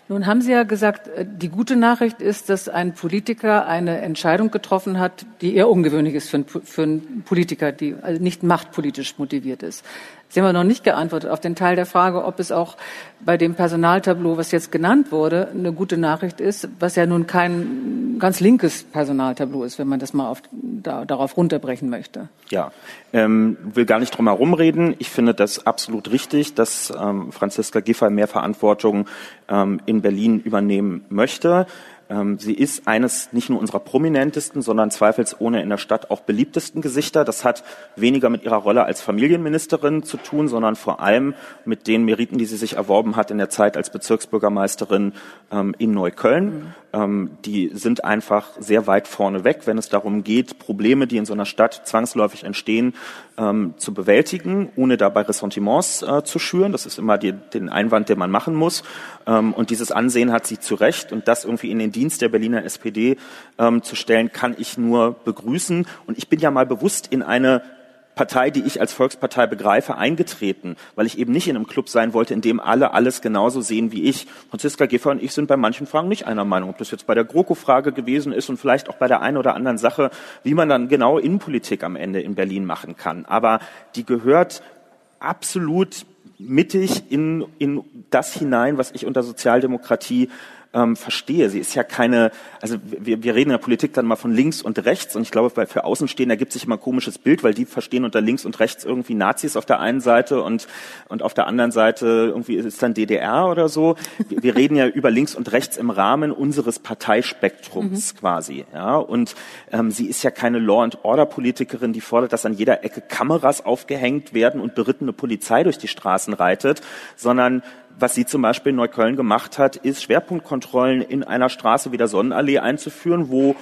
Nun haben Sie ja gesagt, äh, die gute Nachricht ist, dass ein Politiker eine Entscheidung getroffen hat, die eher ungewöhnlich ist für einen, Politiker, die also nicht machtpolitisch motiviert ist. Sie haben noch nicht geantwortet auf den Teil der Frage, ob es auch bei dem Personaltableau, was jetzt genannt wurde, eine gute Nachricht ist, was ja nun kein ganz linkes Personaltableau ist, wenn man das mal auf, da, darauf runterbrechen möchte. Ja, ähm, will gar nicht drum herum reden. Ich finde das absolut richtig, dass ähm, Franziska Giffey mehr Verantwortung ähm, in Berlin übernehmen möchte. Ähm, sie ist eines nicht nur unserer prominentesten, sondern zweifelsohne in der Stadt auch beliebtesten Gesichter. Das hat weniger mit ihrer Rolle als Familienministerin zu tun, sondern vor allem mit den Meriten, die sie sich erworben hat in der Zeit als Bezirksbürgermeisterin ähm, in Neukölln. Mhm. Ähm, die sind einfach sehr weit vorne weg, wenn es darum geht, Probleme, die in so einer Stadt zwangsläufig entstehen, zu bewältigen, ohne dabei Ressentiments äh, zu schüren. Das ist immer die, den Einwand, den man machen muss. und dieses Ansehen hat sie zu Recht und das irgendwie in den Dienst der Berliner SPD ähm, zu stellen, kann ich nur begrüßen. Und ich bin ja mal bewusst in eine Partei, die ich als Volkspartei begreife, eingetreten, weil ich eben nicht in einem Club sein wollte, in dem alle alles genauso sehen wie ich. Franziska Giffer und ich sind bei manchen Fragen nicht einer Meinung, ob das jetzt bei der GroKo-Frage gewesen ist und vielleicht auch bei der einen oder anderen Sache, wie man dann genau Innenpolitik am Ende in Berlin machen kann. Aber die gehört absolut mittig in, in das hinein, was ich unter Sozialdemokratie ähm, verstehe. Sie ist ja keine, also wir, wir reden in der Politik dann mal von links und rechts und ich glaube, für Außenstehende ergibt sich immer ein komisches Bild, weil die verstehen unter links und rechts irgendwie Nazis auf der einen Seite und, und auf der anderen Seite irgendwie ist dann DDR oder so. Wir, wir reden ja über links und rechts im Rahmen unseres Parteispektrums mhm. quasi. Ja? Und ähm, sie ist ja keine Law-and-Order-Politikerin, die fordert, dass an jeder Ecke Kameras aufgehängt werden und berittene Polizei durch die Straßen reitet, sondern was sie zum Beispiel in Neukölln gemacht hat, ist Schwerpunktkontrollen in einer Straße wie der Sonnenallee einzuführen, wo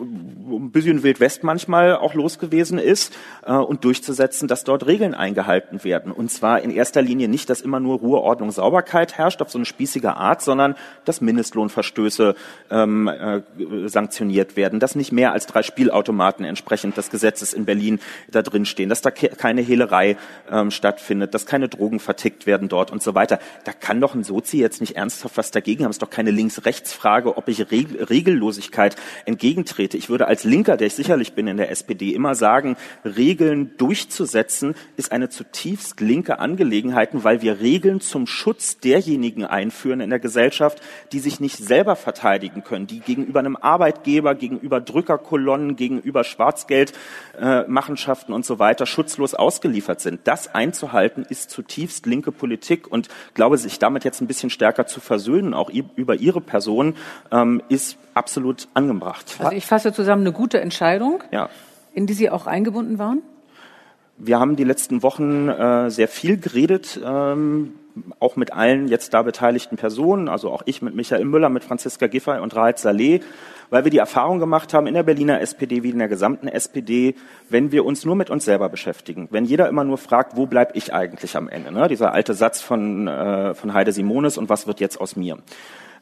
ein bisschen Wild West manchmal auch los gewesen ist äh, und durchzusetzen, dass dort Regeln eingehalten werden. Und zwar in erster Linie nicht, dass immer nur Ruhe, Ordnung, Sauberkeit herrscht auf so eine spießige Art, sondern dass Mindestlohnverstöße ähm, äh, sanktioniert werden, dass nicht mehr als drei Spielautomaten entsprechend des Gesetzes in Berlin da drin stehen, dass da ke keine Hehlerei ähm, stattfindet, dass keine Drogen vertickt werden dort und so weiter. Da kann doch ein Sozi jetzt nicht ernsthaft was dagegen haben. Es ist doch keine Links-Rechts-Frage, ob ich Reg Regellosigkeit entgegen entgegentrete. Ich würde als Linker, der ich sicherlich bin in der SPD, immer sagen, Regeln durchzusetzen ist eine zutiefst linke Angelegenheit, weil wir Regeln zum Schutz derjenigen einführen in der Gesellschaft, die sich nicht selber verteidigen können, die gegenüber einem Arbeitgeber, gegenüber Drückerkolonnen, gegenüber Schwarzgeldmachenschaften äh, und so weiter schutzlos ausgeliefert sind. Das einzuhalten ist zutiefst linke Politik und glaube, sich damit jetzt ein bisschen stärker zu versöhnen, auch über ihre Person, ähm, ist absolut angebracht. Also ich fasse zusammen eine gute Entscheidung, ja. in die Sie auch eingebunden waren. Wir haben die letzten Wochen äh, sehr viel geredet, ähm, auch mit allen jetzt da beteiligten Personen, also auch ich mit Michael Müller, mit Franziska Giffey und Raed Saleh, weil wir die Erfahrung gemacht haben in der Berliner SPD wie in der gesamten SPD, wenn wir uns nur mit uns selber beschäftigen, wenn jeder immer nur fragt, wo bleib ich eigentlich am Ende, ne? dieser alte Satz von, äh, von Heide Simonis und was wird jetzt aus mir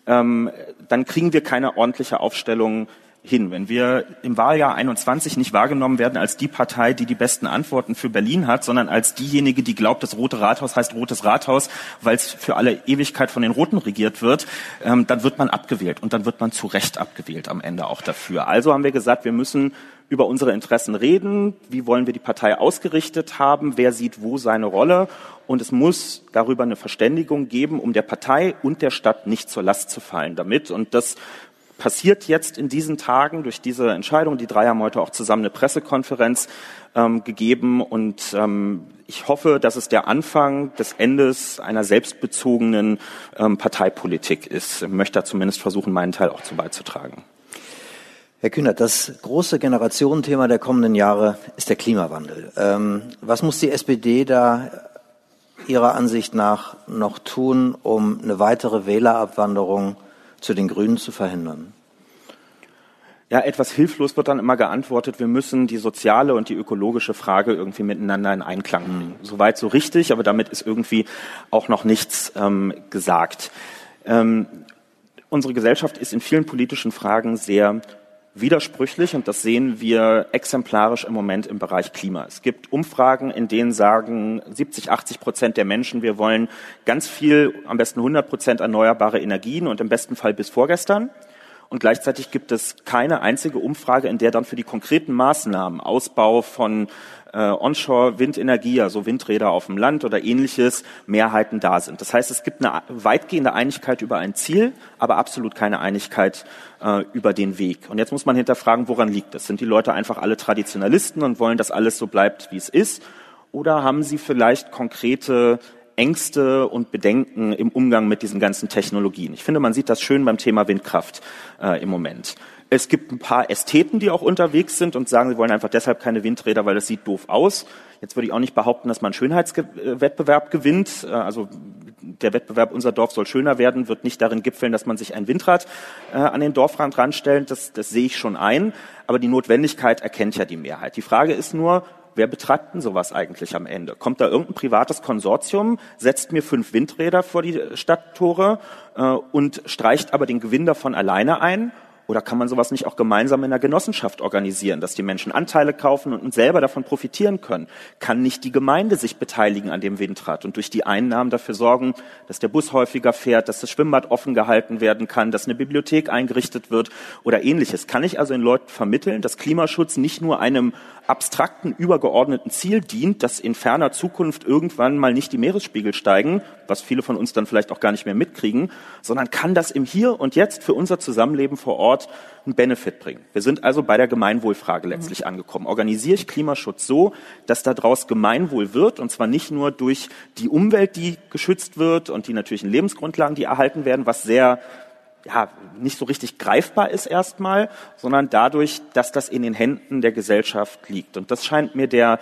ähm, dann kriegen wir keine ordentliche Aufstellung hin. Wenn wir im Wahljahr 21 nicht wahrgenommen werden als die Partei, die die besten Antworten für Berlin hat, sondern als diejenige, die glaubt, das Rote Rathaus heißt Rotes Rathaus, weil es für alle Ewigkeit von den Roten regiert wird, ähm, dann wird man abgewählt und dann wird man zu Recht abgewählt am Ende auch dafür. Also haben wir gesagt, wir müssen über unsere Interessen reden, wie wollen wir die Partei ausgerichtet haben, wer sieht wo seine Rolle und es muss darüber eine Verständigung geben, um der Partei und der Stadt nicht zur Last zu fallen damit. Und das passiert jetzt in diesen Tagen durch diese Entscheidung. Die drei haben heute auch zusammen eine Pressekonferenz ähm, gegeben und ähm, ich hoffe, dass es der Anfang des Endes einer selbstbezogenen ähm, Parteipolitik ist. Ich möchte da zumindest versuchen, meinen Teil auch zu beizutragen. Herr Kühnert, das große Generationenthema der kommenden Jahre ist der Klimawandel. Ähm, was muss die SPD da Ihrer Ansicht nach noch tun, um eine weitere Wählerabwanderung zu den Grünen zu verhindern? Ja, etwas hilflos wird dann immer geantwortet, wir müssen die soziale und die ökologische Frage irgendwie miteinander in Einklang bringen. Mhm. Soweit so richtig, aber damit ist irgendwie auch noch nichts ähm, gesagt. Ähm, unsere Gesellschaft ist in vielen politischen Fragen sehr widersprüchlich und das sehen wir exemplarisch im Moment im Bereich Klima. Es gibt Umfragen, in denen sagen 70, 80 Prozent der Menschen, wir wollen ganz viel, am besten 100 Prozent erneuerbare Energien und im besten Fall bis vorgestern. Und gleichzeitig gibt es keine einzige Umfrage, in der dann für die konkreten Maßnahmen, Ausbau von äh, Onshore-Windenergie, also Windräder auf dem Land oder ähnliches, Mehrheiten da sind. Das heißt, es gibt eine weitgehende Einigkeit über ein Ziel, aber absolut keine Einigkeit äh, über den Weg. Und jetzt muss man hinterfragen, woran liegt das? Sind die Leute einfach alle Traditionalisten und wollen, dass alles so bleibt, wie es ist? Oder haben sie vielleicht konkrete Ängste und Bedenken im Umgang mit diesen ganzen Technologien. Ich finde, man sieht das schön beim Thema Windkraft äh, im Moment. Es gibt ein paar Ästheten, die auch unterwegs sind und sagen, sie wollen einfach deshalb keine Windräder, weil es sieht doof aus. Jetzt würde ich auch nicht behaupten, dass man Schönheitswettbewerb gewinnt. Äh, also der Wettbewerb Unser Dorf soll schöner werden, wird nicht darin gipfeln, dass man sich ein Windrad äh, an den Dorfrand ranstellt. Das, das sehe ich schon ein. Aber die Notwendigkeit erkennt ja die Mehrheit. Die Frage ist nur, wer betreibt denn sowas eigentlich am Ende? Kommt da irgendein privates Konsortium, setzt mir fünf Windräder vor die Stadttore äh, und streicht aber den Gewinn davon alleine ein? Oder kann man sowas nicht auch gemeinsam in einer Genossenschaft organisieren, dass die Menschen Anteile kaufen und selber davon profitieren können? Kann nicht die Gemeinde sich beteiligen an dem Windrad und durch die Einnahmen dafür sorgen, dass der Bus häufiger fährt, dass das Schwimmbad offen gehalten werden kann, dass eine Bibliothek eingerichtet wird oder ähnliches? Kann ich also den Leuten vermitteln, dass Klimaschutz nicht nur einem abstrakten, übergeordneten Ziel dient, dass in ferner Zukunft irgendwann mal nicht die Meeresspiegel steigen, was viele von uns dann vielleicht auch gar nicht mehr mitkriegen, sondern kann das im Hier und Jetzt für unser Zusammenleben vor Ort einen Benefit bringen. Wir sind also bei der Gemeinwohlfrage mhm. letztlich mhm. angekommen. Organisiere ich Klimaschutz so, dass daraus Gemeinwohl wird, und zwar nicht nur durch die Umwelt, die geschützt wird und die natürlichen Lebensgrundlagen, die erhalten werden, was sehr ja, nicht so richtig greifbar ist erstmal, sondern dadurch, dass das in den Händen der Gesellschaft liegt. Und das scheint mir der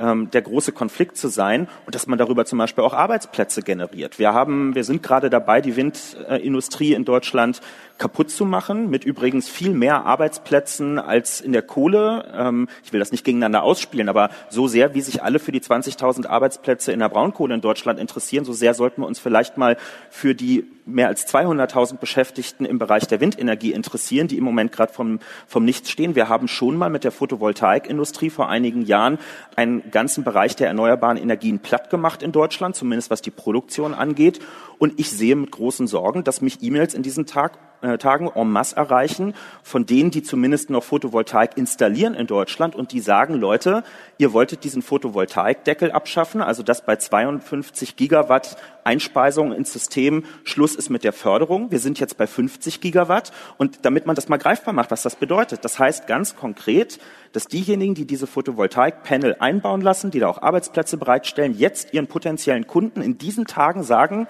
ähm, der große Konflikt zu sein und dass man darüber zum Beispiel auch Arbeitsplätze generiert. Wir haben, wir sind gerade dabei, die Windindustrie in Deutschland kaputt zu machen, mit übrigens viel mehr Arbeitsplätzen als in der Kohle. Ähm, ich will das nicht gegeneinander ausspielen, aber so sehr, wie sich alle für die 20.000 Arbeitsplätze in der Braunkohle in Deutschland interessieren, so sehr sollten wir uns vielleicht mal für die mehr als 200.000 Beschäftigten im Bereich der Windenergie interessieren, die im Moment gerade vom, vom Nichts stehen. Wir haben schon mal mit der Photovoltaikindustrie vor einigen Jahren einen ganzen Bereich der erneuerbaren Energien platt gemacht in Deutschland, zumindest was die Produktion angeht. Und ich sehe mit großen Sorgen, dass mich E-Mails in diesen Tag, äh, Tagen en masse erreichen, von denen, die zumindest noch Photovoltaik installieren in Deutschland und die sagen, Leute, ihr wolltet diesen Photovoltaikdeckel abschaffen, also dass bei 52 Gigawatt Einspeisung ins System Schluss ist mit der Förderung. Wir sind jetzt bei 50 Gigawatt. Und damit man das mal greifbar macht, was das bedeutet, das heißt ganz konkret, dass diejenigen, die diese Photovoltaikpanel einbauen lassen, die da auch Arbeitsplätze bereitstellen, jetzt ihren potenziellen Kunden in diesen Tagen sagen,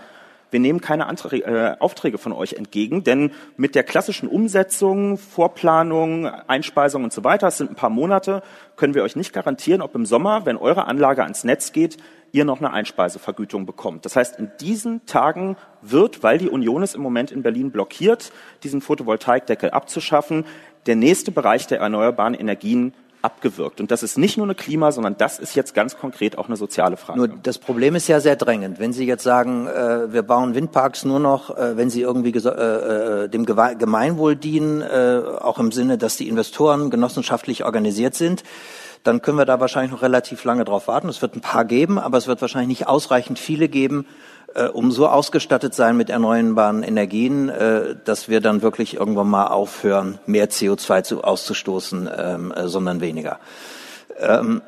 wir nehmen keine Anträge, äh, Aufträge von euch entgegen, denn mit der klassischen Umsetzung, Vorplanung, Einspeisung und so weiter, das sind ein paar Monate, können wir euch nicht garantieren, ob im Sommer, wenn eure Anlage ans Netz geht, ihr noch eine Einspeisevergütung bekommt. Das heißt, in diesen Tagen wird, weil die Union es im Moment in Berlin blockiert, diesen Photovoltaikdeckel abzuschaffen, der nächste Bereich der erneuerbaren Energien abgewirkt. Und das ist nicht nur eine Klima, sondern das ist jetzt ganz konkret auch eine soziale Frage. Nur das Problem ist ja sehr drängend. Wenn Sie jetzt sagen, äh, wir bauen Windparks nur noch, äh, wenn sie irgendwie äh, äh, dem Gemeinwohl dienen, äh, auch im Sinne, dass die Investoren genossenschaftlich organisiert sind, dann können wir da wahrscheinlich noch relativ lange drauf warten. Es wird ein paar geben, aber es wird wahrscheinlich nicht ausreichend viele geben, äh, um so ausgestattet sein mit erneuerbaren Energien, äh, dass wir dann wirklich irgendwann mal aufhören, mehr CO2 zu, auszustoßen, ähm, äh, sondern weniger. Ähm,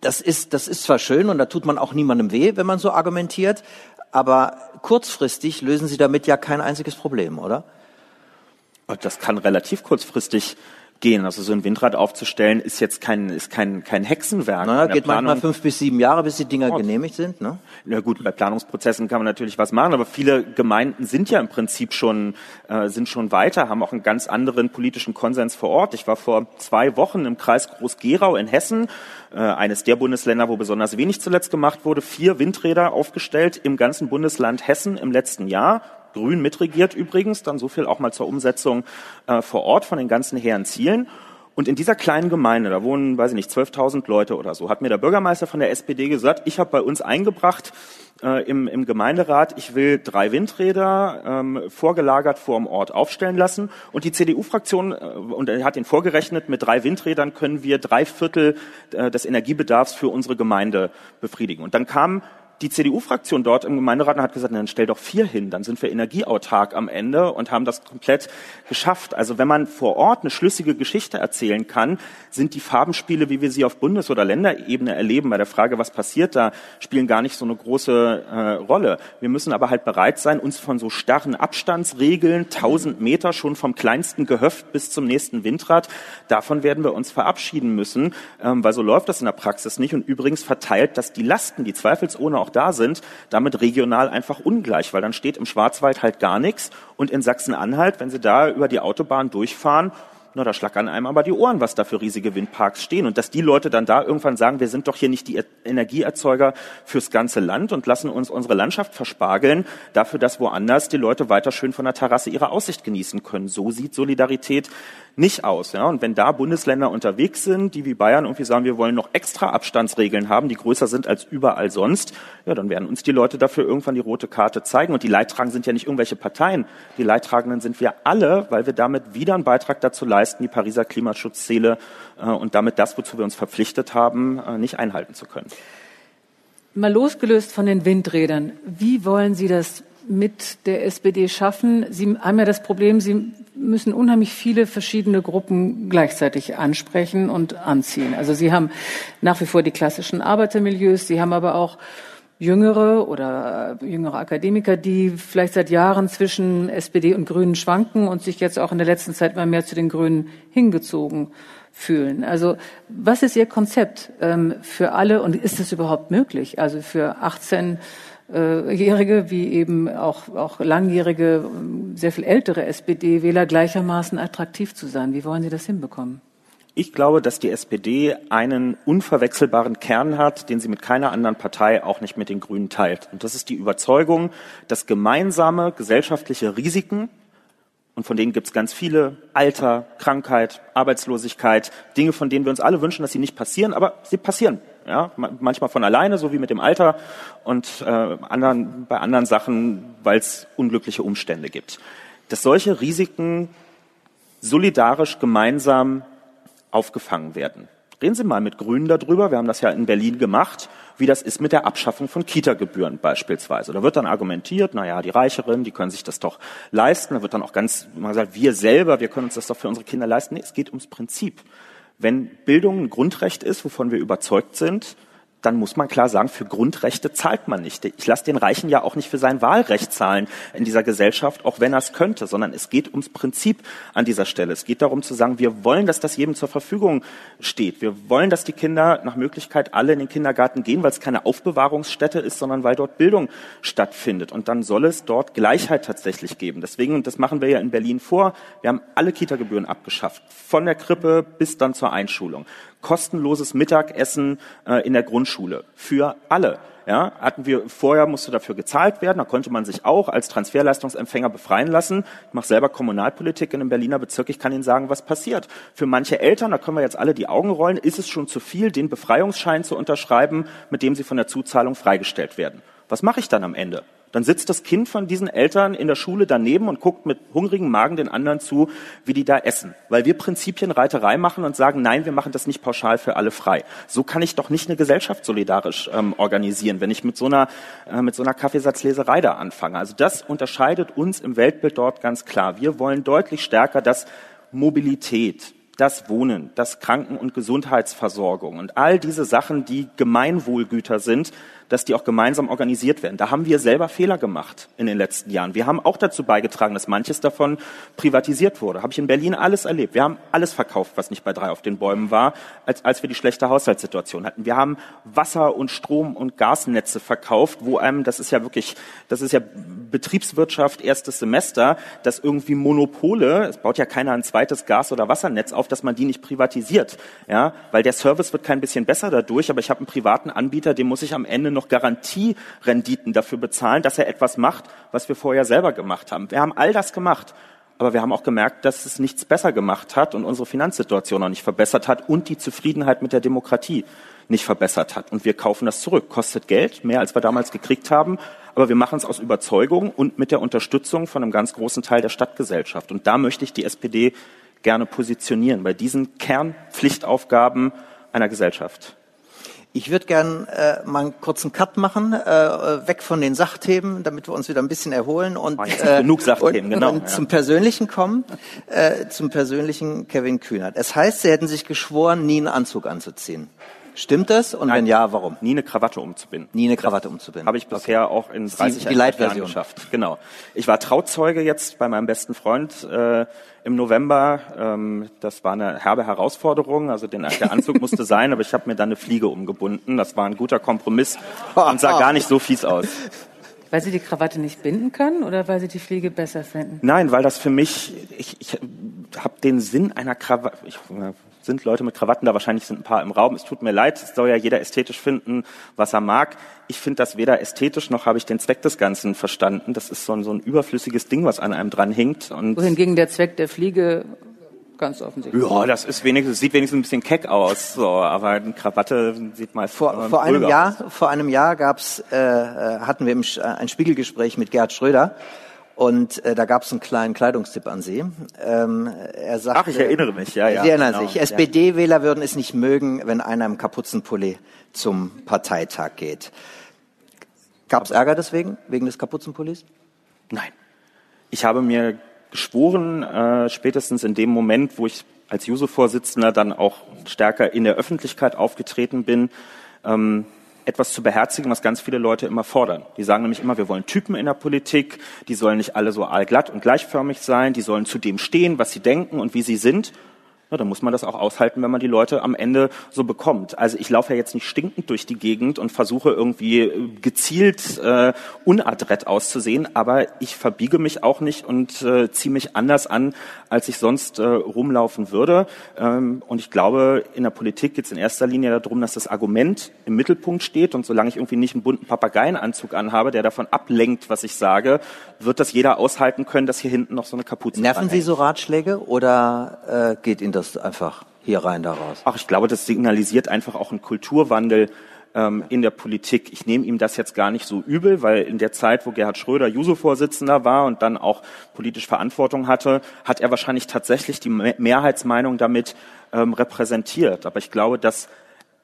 das ist, das ist zwar schön und da tut man auch niemandem weh, wenn man so argumentiert, aber kurzfristig lösen Sie damit ja kein einziges Problem, oder? Das kann relativ kurzfristig gehen. Also so ein Windrad aufzustellen ist jetzt kein, ist kein, kein Hexenwerk. Naja, geht Planung. manchmal fünf bis sieben Jahre, bis die Dinger oh. genehmigt sind. Ne? Na gut, bei Planungsprozessen kann man natürlich was machen, aber viele Gemeinden sind ja im Prinzip schon, äh, sind schon weiter, haben auch einen ganz anderen politischen Konsens vor Ort. Ich war vor zwei Wochen im Kreis Groß-Gerau in Hessen, äh, eines der Bundesländer, wo besonders wenig zuletzt gemacht wurde, vier Windräder aufgestellt im ganzen Bundesland Hessen im letzten Jahr grün mitregiert übrigens, dann so viel auch mal zur Umsetzung äh, vor Ort von den ganzen hehren Zielen. Und in dieser kleinen Gemeinde, da wohnen, weiß ich nicht, 12.000 Leute oder so, hat mir der Bürgermeister von der SPD gesagt, ich habe bei uns eingebracht äh, im, im Gemeinderat, ich will drei Windräder ähm, vorgelagert vor dem Ort aufstellen lassen. Und die CDU-Fraktion, äh, und er hat ihn vorgerechnet, mit drei Windrädern können wir drei Viertel äh, des Energiebedarfs für unsere Gemeinde befriedigen. Und dann kam die CDU-Fraktion dort im Gemeinderat hat gesagt, dann stell doch vier hin, dann sind wir energieautark am Ende und haben das komplett geschafft. Also wenn man vor Ort eine schlüssige Geschichte erzählen kann, sind die Farbenspiele, wie wir sie auf Bundes- oder Länderebene erleben, bei der Frage, was passiert da, spielen gar nicht so eine große äh, Rolle. Wir müssen aber halt bereit sein, uns von so starren Abstandsregeln, 1000 Meter schon vom kleinsten Gehöft bis zum nächsten Windrad, davon werden wir uns verabschieden müssen, ähm, weil so läuft das in der Praxis nicht. Und übrigens verteilt das die Lasten, die zweifelsohne auch da sind, damit regional einfach ungleich, weil dann steht im Schwarzwald halt gar nichts und in Sachsen-Anhalt, wenn Sie da über die Autobahn durchfahren, na, da schlackern einem aber die Ohren, was da für riesige Windparks stehen. Und dass die Leute dann da irgendwann sagen, wir sind doch hier nicht die Energieerzeuger fürs ganze Land und lassen uns unsere Landschaft verspargeln, dafür, dass woanders die Leute weiter schön von der Terrasse ihre Aussicht genießen können. So sieht Solidarität nicht aus. Ja? Und wenn da Bundesländer unterwegs sind, die wie Bayern irgendwie sagen, wir wollen noch extra Abstandsregeln haben, die größer sind als überall sonst, ja, dann werden uns die Leute dafür irgendwann die rote Karte zeigen. Und die Leidtragenden sind ja nicht irgendwelche Parteien. Die Leidtragenden sind wir alle, weil wir damit wieder einen Beitrag dazu leisten, die Pariser Klimaschutzziele äh, und damit das, wozu wir uns verpflichtet haben, äh, nicht einhalten zu können. Mal losgelöst von den Windrädern. Wie wollen Sie das mit der SPD schaffen? Sie haben ja das Problem, Sie müssen unheimlich viele verschiedene Gruppen gleichzeitig ansprechen und anziehen. Also Sie haben nach wie vor die klassischen Arbeitermilieus, Sie haben aber auch jüngere oder jüngere Akademiker, die vielleicht seit Jahren zwischen SPD und Grünen schwanken und sich jetzt auch in der letzten Zeit mal mehr zu den Grünen hingezogen fühlen. Also was ist Ihr Konzept ähm, für alle und ist es überhaupt möglich? Also für 18 Jährige wie eben auch, auch langjährige, sehr viel ältere SPD-Wähler gleichermaßen attraktiv zu sein. Wie wollen Sie das hinbekommen? Ich glaube, dass die SPD einen unverwechselbaren Kern hat, den sie mit keiner anderen Partei, auch nicht mit den Grünen teilt. Und das ist die Überzeugung, dass gemeinsame gesellschaftliche Risiken, und von denen gibt es ganz viele, Alter, Krankheit, Arbeitslosigkeit, Dinge, von denen wir uns alle wünschen, dass sie nicht passieren, aber sie passieren. Ja, manchmal von alleine, so wie mit dem Alter, und äh, anderen, bei anderen Sachen, weil es unglückliche Umstände gibt. Dass solche Risiken solidarisch gemeinsam aufgefangen werden. Reden Sie mal mit Grünen darüber, wir haben das ja in Berlin gemacht, wie das ist mit der Abschaffung von Kita-Gebühren beispielsweise. Da wird dann argumentiert, na ja, die Reicheren, die können sich das doch leisten. Da wird dann auch ganz mal gesagt, wir selber, wir können uns das doch für unsere Kinder leisten. Nee, es geht ums Prinzip. Wenn Bildung ein Grundrecht ist, wovon wir überzeugt sind, dann muss man klar sagen, für Grundrechte zahlt man nicht. Ich lasse den Reichen ja auch nicht für sein Wahlrecht zahlen in dieser Gesellschaft, auch wenn er es könnte, sondern es geht ums Prinzip an dieser Stelle. Es geht darum zu sagen, wir wollen, dass das jedem zur Verfügung steht. Wir wollen, dass die Kinder nach Möglichkeit alle in den Kindergarten gehen, weil es keine Aufbewahrungsstätte ist, sondern weil dort Bildung stattfindet. Und dann soll es dort Gleichheit tatsächlich geben. Deswegen, und das machen wir ja in Berlin vor, wir haben alle Kita-Gebühren abgeschafft, von der Krippe bis dann zur Einschulung kostenloses Mittagessen äh, in der Grundschule für alle. Ja, hatten wir vorher musste dafür gezahlt werden, da konnte man sich auch als Transferleistungsempfänger befreien lassen. Ich mache selber Kommunalpolitik in einem Berliner Bezirk, ich kann Ihnen sagen, was passiert. Für manche Eltern, da können wir jetzt alle die Augen rollen, ist es schon zu viel, den Befreiungsschein zu unterschreiben, mit dem sie von der Zuzahlung freigestellt werden. Was mache ich dann am Ende? Dann sitzt das Kind von diesen Eltern in der Schule daneben und guckt mit hungrigem Magen den anderen zu, wie die da essen. Weil wir Prinzipienreiterei machen und sagen, nein, wir machen das nicht pauschal für alle frei. So kann ich doch nicht eine Gesellschaft solidarisch ähm, organisieren, wenn ich mit so einer, äh, mit so einer Kaffeesatzleserei da anfange. Also das unterscheidet uns im Weltbild dort ganz klar. Wir wollen deutlich stärker, dass Mobilität, das Wohnen, das Kranken- und Gesundheitsversorgung und all diese Sachen, die Gemeinwohlgüter sind, dass die auch gemeinsam organisiert werden. Da haben wir selber Fehler gemacht in den letzten Jahren. Wir haben auch dazu beigetragen, dass manches davon privatisiert wurde. Habe ich in Berlin alles erlebt. Wir haben alles verkauft, was nicht bei drei auf den Bäumen war, als, als wir die schlechte Haushaltssituation hatten. Wir haben Wasser und Strom und Gasnetze verkauft, wo einem, das ist ja wirklich, das ist ja Betriebswirtschaft erstes Semester, dass irgendwie Monopole, es baut ja keiner ein zweites Gas- oder Wassernetz auf, dass man die nicht privatisiert, ja, weil der Service wird kein bisschen besser dadurch, aber ich habe einen privaten Anbieter, dem muss ich am Ende noch Garantierenditen dafür bezahlen, dass er etwas macht, was wir vorher selber gemacht haben. Wir haben all das gemacht. Aber wir haben auch gemerkt, dass es nichts besser gemacht hat und unsere Finanzsituation auch nicht verbessert hat und die Zufriedenheit mit der Demokratie nicht verbessert hat. Und wir kaufen das zurück. Kostet Geld, mehr als wir damals gekriegt haben. Aber wir machen es aus Überzeugung und mit der Unterstützung von einem ganz großen Teil der Stadtgesellschaft. Und da möchte ich die SPD gerne positionieren, bei diesen Kernpflichtaufgaben einer Gesellschaft. Ich würde gern äh, mal einen kurzen Cut machen, äh, weg von den Sachthemen, damit wir uns wieder ein bisschen erholen und, äh, genug Sachthemen, und, genau, und ja. zum Persönlichen kommen, äh, zum persönlichen Kevin Kühnert. Es heißt, Sie hätten sich geschworen, nie einen Anzug anzuziehen. Stimmt das? Und wenn ja, warum? Nie eine Krawatte umzubinden. Nie eine Krawatte umzubinden. Habe ich bisher auch in 30 die Jahren Leitversion. geschafft. Genau. Ich war Trauzeuge jetzt bei meinem besten Freund äh, im November. Ähm, das war eine herbe Herausforderung. Also den, der Anzug musste sein, aber ich habe mir dann eine Fliege umgebunden. Das war ein guter Kompromiss und sah gar nicht so fies aus. Weil Sie die Krawatte nicht binden können oder weil Sie die Fliege besser finden? Nein, weil das für mich, ich, ich habe den Sinn einer Krawatte, ich, sind Leute mit Krawatten da, wahrscheinlich sind ein paar im Raum, es tut mir leid, es soll ja jeder ästhetisch finden, was er mag. Ich finde das weder ästhetisch noch habe ich den Zweck des Ganzen verstanden. Das ist so ein, so ein überflüssiges Ding, was an einem dran hinkt. Und Wohingegen der Zweck der Fliege ganz offensichtlich. ja, das ist wenigstens, sieht wenigstens ein bisschen keck aus, so, aber eine Krawatte sieht mal Vor, vor einem Jahr, aus. vor einem Jahr gab's, äh, äh, hatten wir im, äh, ein Spiegelgespräch mit Gerhard Schröder und äh, da gab's einen kleinen Kleidungstipp an Sie. Ähm, er sagte, Ach, ich erinnere mich, ja, ja. Sie erinnern genau, sich. SPD-Wähler würden es nicht mögen, wenn einer im Kapuzenpulli zum Parteitag geht. Gab's Ärger deswegen, wegen des Kapuzenpullis? Nein. Ich habe mir geschworen, äh, spätestens in dem Moment, wo ich als Juso-Vorsitzender dann auch stärker in der Öffentlichkeit aufgetreten bin, ähm, etwas zu beherzigen, was ganz viele Leute immer fordern. Die sagen nämlich immer, wir wollen Typen in der Politik, die sollen nicht alle so allglatt und gleichförmig sein, die sollen zu dem stehen, was sie denken und wie sie sind. Ja, dann muss man das auch aushalten, wenn man die Leute am Ende so bekommt. Also ich laufe ja jetzt nicht stinkend durch die Gegend und versuche irgendwie äh, gezielt äh, unadrett auszusehen, aber ich verbiege mich auch nicht und äh, ziehe mich anders an, als ich sonst äh, rumlaufen würde. Ähm, und ich glaube, in der Politik geht es in erster Linie darum, dass das Argument im Mittelpunkt steht. Und solange ich irgendwie nicht einen bunten Papageienanzug anhabe, der davon ablenkt, was ich sage, wird das jeder aushalten können, dass hier hinten noch so eine Kapuze Nerven Sie so Ratschläge oder äh, geht Ihnen das einfach hier rein, da raus? Ach, ich glaube, das signalisiert einfach auch einen Kulturwandel ähm, in der Politik. Ich nehme ihm das jetzt gar nicht so übel, weil in der Zeit, wo Gerhard Schröder Juso-Vorsitzender war und dann auch politisch Verantwortung hatte, hat er wahrscheinlich tatsächlich die Me- Mehrheitsmeinung damit ähm, repräsentiert. Aber ich glaube, das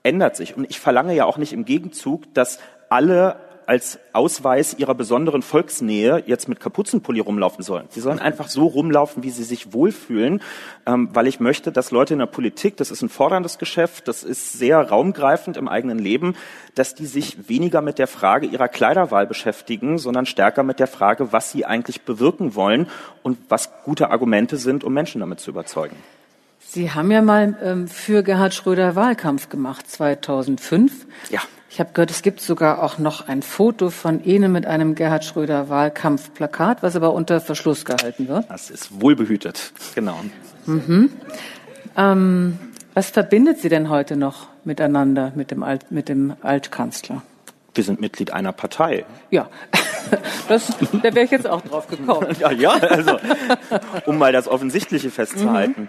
ändert sich. Und ich verlange ja auch nicht im Gegenzug, dass alle als Ausweis ihrer besonderen Volksnähe jetzt mit Kapuzenpulli rumlaufen sollen. Sie sollen einfach so rumlaufen, wie sie sich wohlfühlen, ähm, weil ich möchte, dass Leute in der Politik, das ist ein forderndes Geschäft, das ist sehr raumgreifend im eigenen Leben, dass die sich weniger mit der Frage ihrer Kleiderwahl beschäftigen, sondern stärker mit der Frage, was sie eigentlich bewirken wollen und was gute Argumente sind, um Menschen damit zu überzeugen. Sie haben ja mal ähm, für Gerhard Schröder Wahlkampf gemacht, 2005. Ja. Ich habe gehört, es gibt sogar auch noch ein Foto von Ihnen mit einem Gerhard Schröder Wahlkampfplakat, was aber unter Verschluss gehalten wird. Das ist wohlbehütet, genau. Ähm, was verbindet Sie denn heute noch miteinander mit dem, Alt, mit dem Altkanzler? Wir sind Mitglied einer Partei. Ja, das, da wäre ich jetzt auch drauf gekommen. Ja, ja, also um mal das Offensichtliche festzuhalten.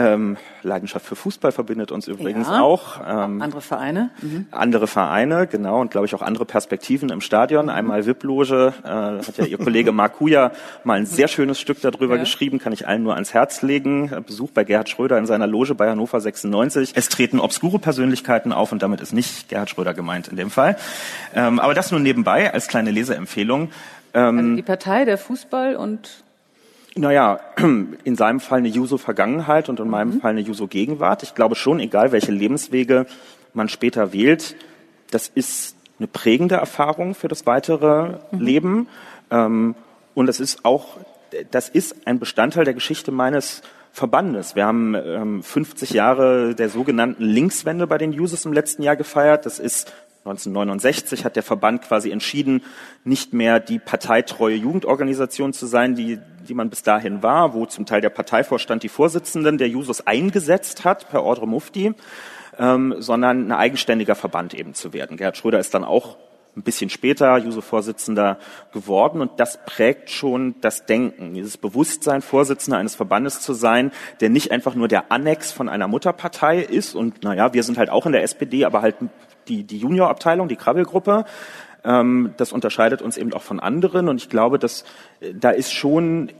Ähm, Leidenschaft für Fußball verbindet uns übrigens Ja. auch. Ähm, Andere Vereine? andere Vereine, genau, und glaube ich auch andere Perspektiven im Stadion. Einmal VIP-Loge, äh, hat ja Ihr Kollege Mark Huja mal ein sehr schönes Stück darüber Ja. geschrieben, kann ich allen nur ans Herz legen. Besuch bei Gerhard Schröder in seiner Loge bei Hannover 96. Es treten obskure Persönlichkeiten auf und damit ist nicht Gerhard Schröder gemeint in dem Fall. Ähm, aber das nur nebenbei als kleine Leseempfehlung. Ähm, Also die Partei, der Fußball und naja, in seinem Fall eine Juso-Vergangenheit und in meinem Fall eine Juso-Gegenwart. Ich glaube schon, egal welche Lebenswege man später wählt, das ist eine prägende Erfahrung für das weitere Leben. Ähm, und es ist auch, das ist ein Bestandteil der Geschichte meines Verbandes. Wir haben ähm, 50 Jahre der sogenannten Linkswende bei den Jusos im letzten Jahr gefeiert. Das ist 1969 hat der Verband quasi entschieden, nicht mehr die parteitreue Jugendorganisation zu sein, die, die man bis dahin war, wo zum Teil der Parteivorstand die Vorsitzenden der Jusos eingesetzt hat per Ordre Mufti, ähm, sondern ein eigenständiger Verband eben zu werden. Gerhard Schröder ist dann auch ein bisschen später Juso-Vorsitzender geworden und das prägt schon das Denken, dieses Bewusstsein, Vorsitzender eines Verbandes zu sein, der nicht einfach nur der Annex von einer Mutterpartei ist und naja, wir sind halt auch in der SPD, aber halt die, die Juniorabteilung, die Krabbelgruppe, ähm, das unterscheidet uns eben auch von anderen. Und ich glaube, dass äh, da ist schon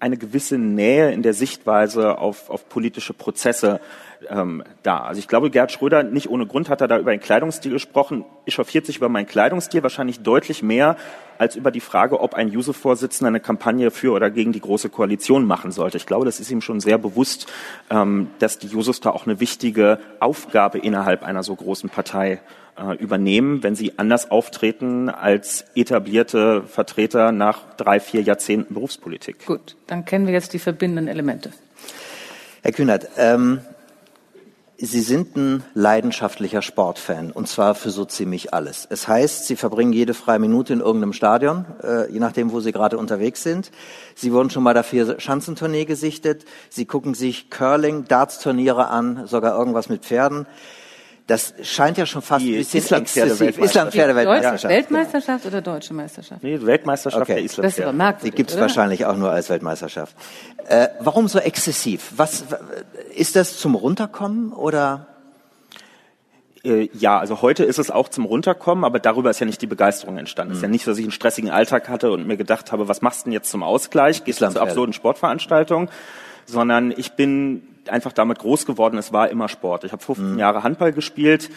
eine gewisse Nähe in der Sichtweise auf, auf politische Prozesse ähm, da. Also ich glaube, Gerd Schröder, nicht ohne Grund hat er da über den Kleidungsstil gesprochen, echauffiert sich über meinen Kleidungsstil wahrscheinlich deutlich mehr als über die Frage, ob ein Juso-Vorsitzender eine Kampagne für oder gegen die Große Koalition machen sollte. Ich glaube, das ist ihm schon sehr bewusst, ähm, dass die Jusos da auch eine wichtige Aufgabe innerhalb einer so großen Partei äh, übernehmen, wenn sie anders auftreten als etablierte Vertreter nach drei, vier Jahrzehnten Berufspolitik. Gut, dann kennen wir jetzt die verbindenden Elemente. Herr Kühnert, ähm, Sie sind ein leidenschaftlicher Sportfan und zwar für so ziemlich alles. Es heißt, Sie verbringen jede freie Minute in irgendeinem Stadion, äh, je nachdem, wo Sie gerade unterwegs sind. Sie wurden schon mal dafür Schanzentournee gesichtet. Sie gucken sich Curling, Darts-Turniere an, sogar irgendwas mit Pferden. Das scheint ja schon fast die ein bisschen exzessiv. Island-Pferde-Weltmeisterschaft. Weltmeisterschaft oder deutsche Meisterschaft? Nee, Weltmeisterschaft okay. der Island. Das ist aber merkwürdig, Die gibt's oder? wahrscheinlich auch nur als Weltmeisterschaft. Äh, warum so exzessiv? Was ist das zum Runterkommen oder? Äh, ja, also heute ist es auch zum Runterkommen, aber darüber ist ja nicht die Begeisterung entstanden. Es ist ja nicht so, dass ich einen stressigen Alltag hatte und mir gedacht habe, was machst du denn jetzt zum Ausgleich? Gehst du zur Islandpferde. absurden Sportveranstaltung? Sondern ich bin einfach damit groß geworden, es war immer Sport. Ich habe 15 Jahre Handball gespielt,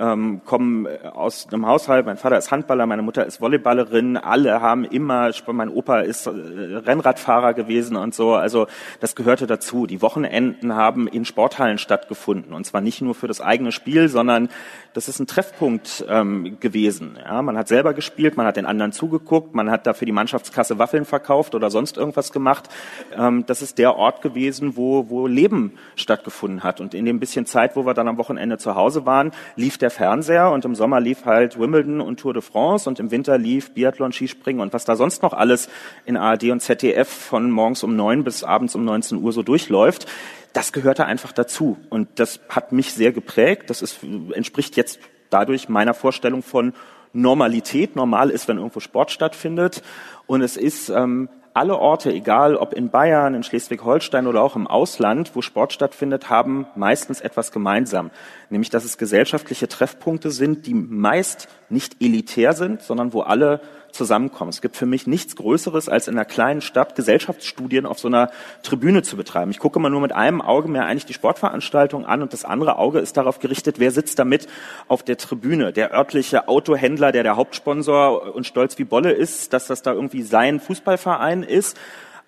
ähm, komme aus einem Haushalt, mein Vater ist Handballer, meine Mutter ist Volleyballerin, alle haben immer, mein Opa ist äh, Rennradfahrer gewesen und so, also das gehörte dazu. Die Wochenenden haben in Sporthallen stattgefunden und zwar nicht nur für das eigene Spiel, sondern das ist ein Treffpunkt ähm, gewesen. Ja, man hat selber gespielt, man hat den anderen zugeguckt, man hat da für die Mannschaftskasse Waffeln verkauft oder sonst irgendwas gemacht. Ähm, das ist der Ort gewesen, wo, wo Leben stattgefunden hat. Und in dem bisschen Zeit, wo wir dann am Wochenende zu Hause waren, lief der Fernseher und im Sommer lief halt Wimbledon und Tour de France und im Winter lief Biathlon, Skispringen und was da sonst noch alles in ARD und ZDF von morgens um neun bis abends um 19 Uhr so durchläuft das gehörte einfach dazu. Und das hat mich sehr geprägt. Das ist, entspricht jetzt dadurch meiner Vorstellung von Normalität. Normal ist, wenn irgendwo Sport stattfindet. Und es ist ähm, alle Orte, egal ob in Bayern, in Schleswig-Holstein oder auch im Ausland, wo Sport stattfindet, haben meistens etwas gemeinsam. Nämlich, dass es gesellschaftliche Treffpunkte sind, die meist nicht elitär sind, sondern wo alle zusammenkommen. Es gibt für mich nichts Größeres, als in einer kleinen Stadt Gesellschaftsstudien auf so einer Tribüne zu betreiben. Ich gucke immer nur mit einem Auge mir eigentlich die Sportveranstaltung an und das andere Auge ist darauf gerichtet, wer sitzt damit auf der Tribüne. Der örtliche Autohändler, der der Hauptsponsor und stolz wie Bolle ist, dass das da irgendwie sein Fußballverein ist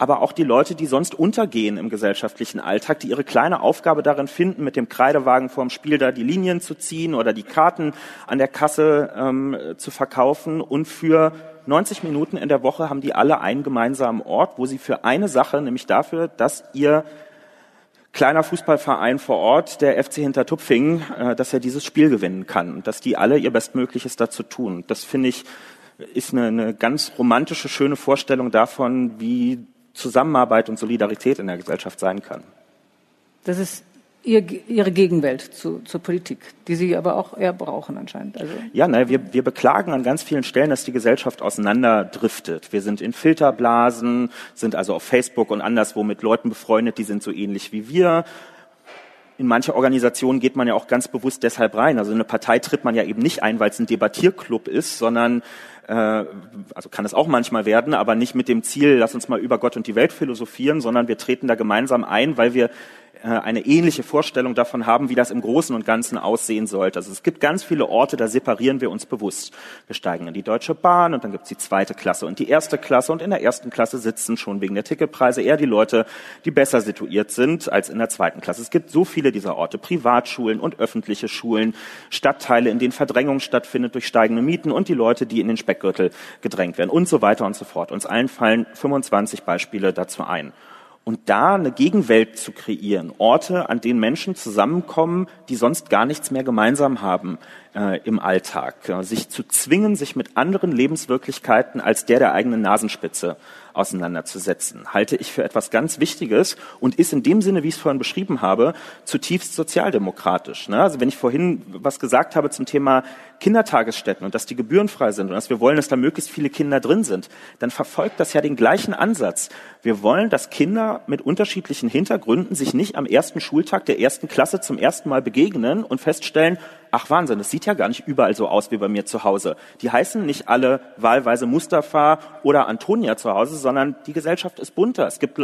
aber auch die Leute, die sonst untergehen im gesellschaftlichen Alltag, die ihre kleine Aufgabe darin finden, mit dem Kreidewagen vorm Spiel da die Linien zu ziehen oder die Karten an der Kasse ähm, zu verkaufen. Und für 90 Minuten in der Woche haben die alle einen gemeinsamen Ort, wo sie für eine Sache, nämlich dafür, dass ihr kleiner Fußballverein vor Ort, der FC Hintertupfingen, äh, dass er dieses Spiel gewinnen kann und dass die alle ihr Bestmögliches dazu tun. Das finde ich ist eine, eine ganz romantische, schöne Vorstellung davon, wie Zusammenarbeit und Solidarität in der Gesellschaft sein kann. Das ist ihr, Ihre Gegenwelt zu, zur Politik, die Sie aber auch eher brauchen anscheinend. Also Ja, ne, wir, wir beklagen an ganz vielen Stellen, dass die Gesellschaft auseinanderdriftet. Wir sind in Filterblasen, sind also auf Facebook und anderswo mit Leuten befreundet, die sind so ähnlich wie wir. In manche Organisationen geht man ja auch ganz bewusst deshalb rein. Also in eine Partei tritt man ja eben nicht ein, weil es ein Debattierclub ist, sondern äh, also kann es auch manchmal werden, aber nicht mit dem Ziel, lass uns mal über Gott und die Welt philosophieren, sondern wir treten da gemeinsam ein, weil wir eine ähnliche Vorstellung davon haben, wie das im Großen und Ganzen aussehen sollte. Also es gibt ganz viele Orte, da separieren wir uns bewusst. Wir steigen in die Deutsche Bahn und dann gibt's die zweite Klasse und die erste Klasse und in der ersten Klasse sitzen schon wegen der Ticketpreise eher die Leute, die besser situiert sind als in der zweiten Klasse. Es gibt so viele dieser Orte, Privatschulen und öffentliche Schulen, Stadtteile, in denen Verdrängung stattfindet durch steigende Mieten und die Leute, die in den Speckgürtel gedrängt werden und so weiter und so fort. Uns allen fallen 25 Beispiele dazu ein. Und da eine Gegenwelt zu kreieren, Orte, an denen Menschen zusammenkommen, die sonst gar nichts mehr gemeinsam haben äh, im Alltag, ja, sich zu zwingen, sich mit anderen Lebenswirklichkeiten als der der eigenen Nasenspitze auseinanderzusetzen, halte ich für etwas ganz Wichtiges und ist in dem Sinne, wie ich es vorhin beschrieben habe, zutiefst sozialdemokratisch. Ne? Also wenn ich vorhin was gesagt habe zum Thema Kindertagesstätten und dass die gebührenfrei sind und dass wir wollen, dass da möglichst viele Kinder drin sind, dann verfolgt das ja den gleichen Ansatz. Wir wollen, dass Kinder mit unterschiedlichen Hintergründen sich nicht am ersten Schultag der ersten Klasse zum ersten Mal begegnen und feststellen, ach Wahnsinn, das sieht ja gar nicht überall so aus wie bei mir zu Hause. Die heißen nicht alle wahlweise Mustafa oder Antonia zu Hause, sondern die Gesellschaft ist bunter. Es gibt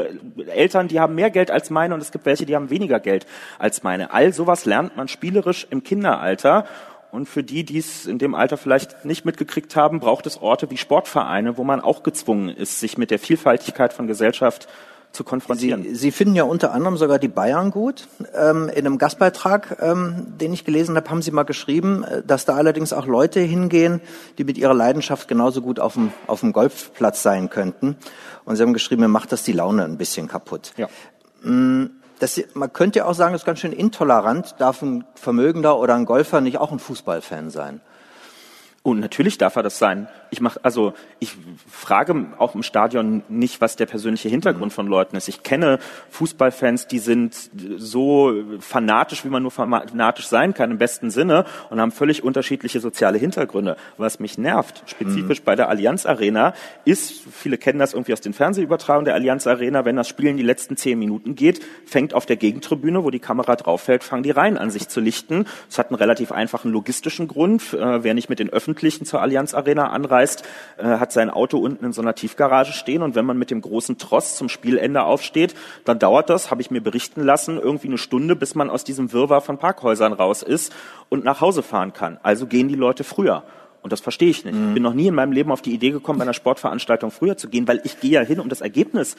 Eltern, die haben mehr Geld als meine und es gibt welche, die haben weniger Geld als meine. All sowas lernt man spielerisch im Kinderalter. Und für die, die es in dem Alter vielleicht nicht mitgekriegt haben, braucht es Orte wie Sportvereine, wo man auch gezwungen ist, sich mit der Vielfaltigkeit von Gesellschaft zu konfrontieren. Sie, Sie finden ja unter anderem sogar die Bayern gut. Ähm, in einem Gastbeitrag, ähm, den ich gelesen habe, haben Sie mal geschrieben, äh, dass da allerdings auch Leute hingehen, die mit ihrer Leidenschaft genauso gut auf dem, auf dem Golfplatz sein könnten. Und Sie haben geschrieben, mir macht das die Laune ein bisschen kaputt. Ja. Mm, das, man könnte ja auch sagen, das ist ganz schön intolerant. Darf ein Vermögender oder ein Golfer nicht auch ein Fußballfan sein? Und natürlich darf er das sein. Ich mach, also ich frage auch im Stadion nicht, was der persönliche Hintergrund von Leuten ist. Ich kenne Fußballfans, die sind so fanatisch, wie man nur fanatisch sein kann im besten Sinne und haben völlig unterschiedliche soziale Hintergründe. Was mich nervt, spezifisch mhm. bei der Allianz Arena, ist, viele kennen das irgendwie aus den Fernsehübertragungen der Allianz Arena, wenn das Spiel in die letzten zehn Minuten geht, fängt auf der Gegentribüne, wo die Kamera drauf fällt, fangen die Reihen an sich zu lichten. Das hat einen relativ einfachen logistischen Grund. Äh, wer nicht mit den Öffentlichen zur Allianz Arena anreist, äh, hat sein Auto unten in so einer Tiefgarage stehen und wenn man mit dem großen Tross zum Spielende aufsteht, dann dauert das, habe ich mir berichten lassen, irgendwie eine Stunde, bis man aus diesem Wirrwarr von Parkhäusern raus ist und nach Hause fahren kann. Also gehen die Leute früher. Und das verstehe ich nicht. Mhm. Ich bin noch nie in meinem Leben auf die Idee gekommen, bei einer Sportveranstaltung früher zu gehen, weil ich gehe ja hin, um das Ergebnis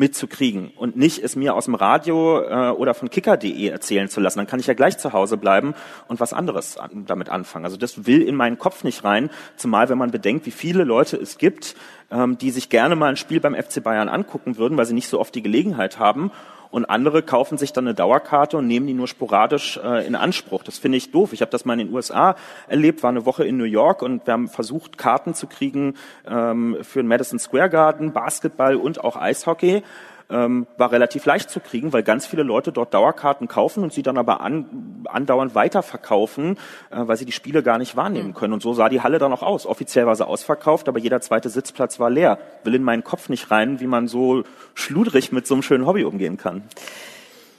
mitzukriegen und nicht es mir aus dem Radio äh, oder von kicker.de erzählen zu lassen. Dann kann ich ja gleich zu Hause bleiben und was anderes an, damit anfangen. Also das will in meinen Kopf nicht rein, zumal wenn man bedenkt, wie viele Leute es gibt, ähm, die sich gerne mal ein Spiel beim FC Bayern angucken würden, weil sie nicht so oft die Gelegenheit haben und andere kaufen sich dann eine Dauerkarte und nehmen die nur sporadisch äh, in Anspruch. Das finde ich doof. Ich habe das mal in den USA erlebt, war eine Woche in New York und wir haben versucht, Karten zu kriegen ähm, für den Madison Square Garden, Basketball und auch Eishockey ähm, war relativ leicht zu kriegen, weil ganz viele Leute dort Dauerkarten kaufen und sie dann aber an, andauernd weiterverkaufen, äh, weil sie die Spiele gar nicht wahrnehmen hm. können. Und so sah die Halle dann auch aus. Offiziell war sie ausverkauft, aber jeder zweite Sitzplatz war leer. Will in meinen Kopf nicht rein, wie man so schludrig mit so einem schönen Hobby umgehen kann.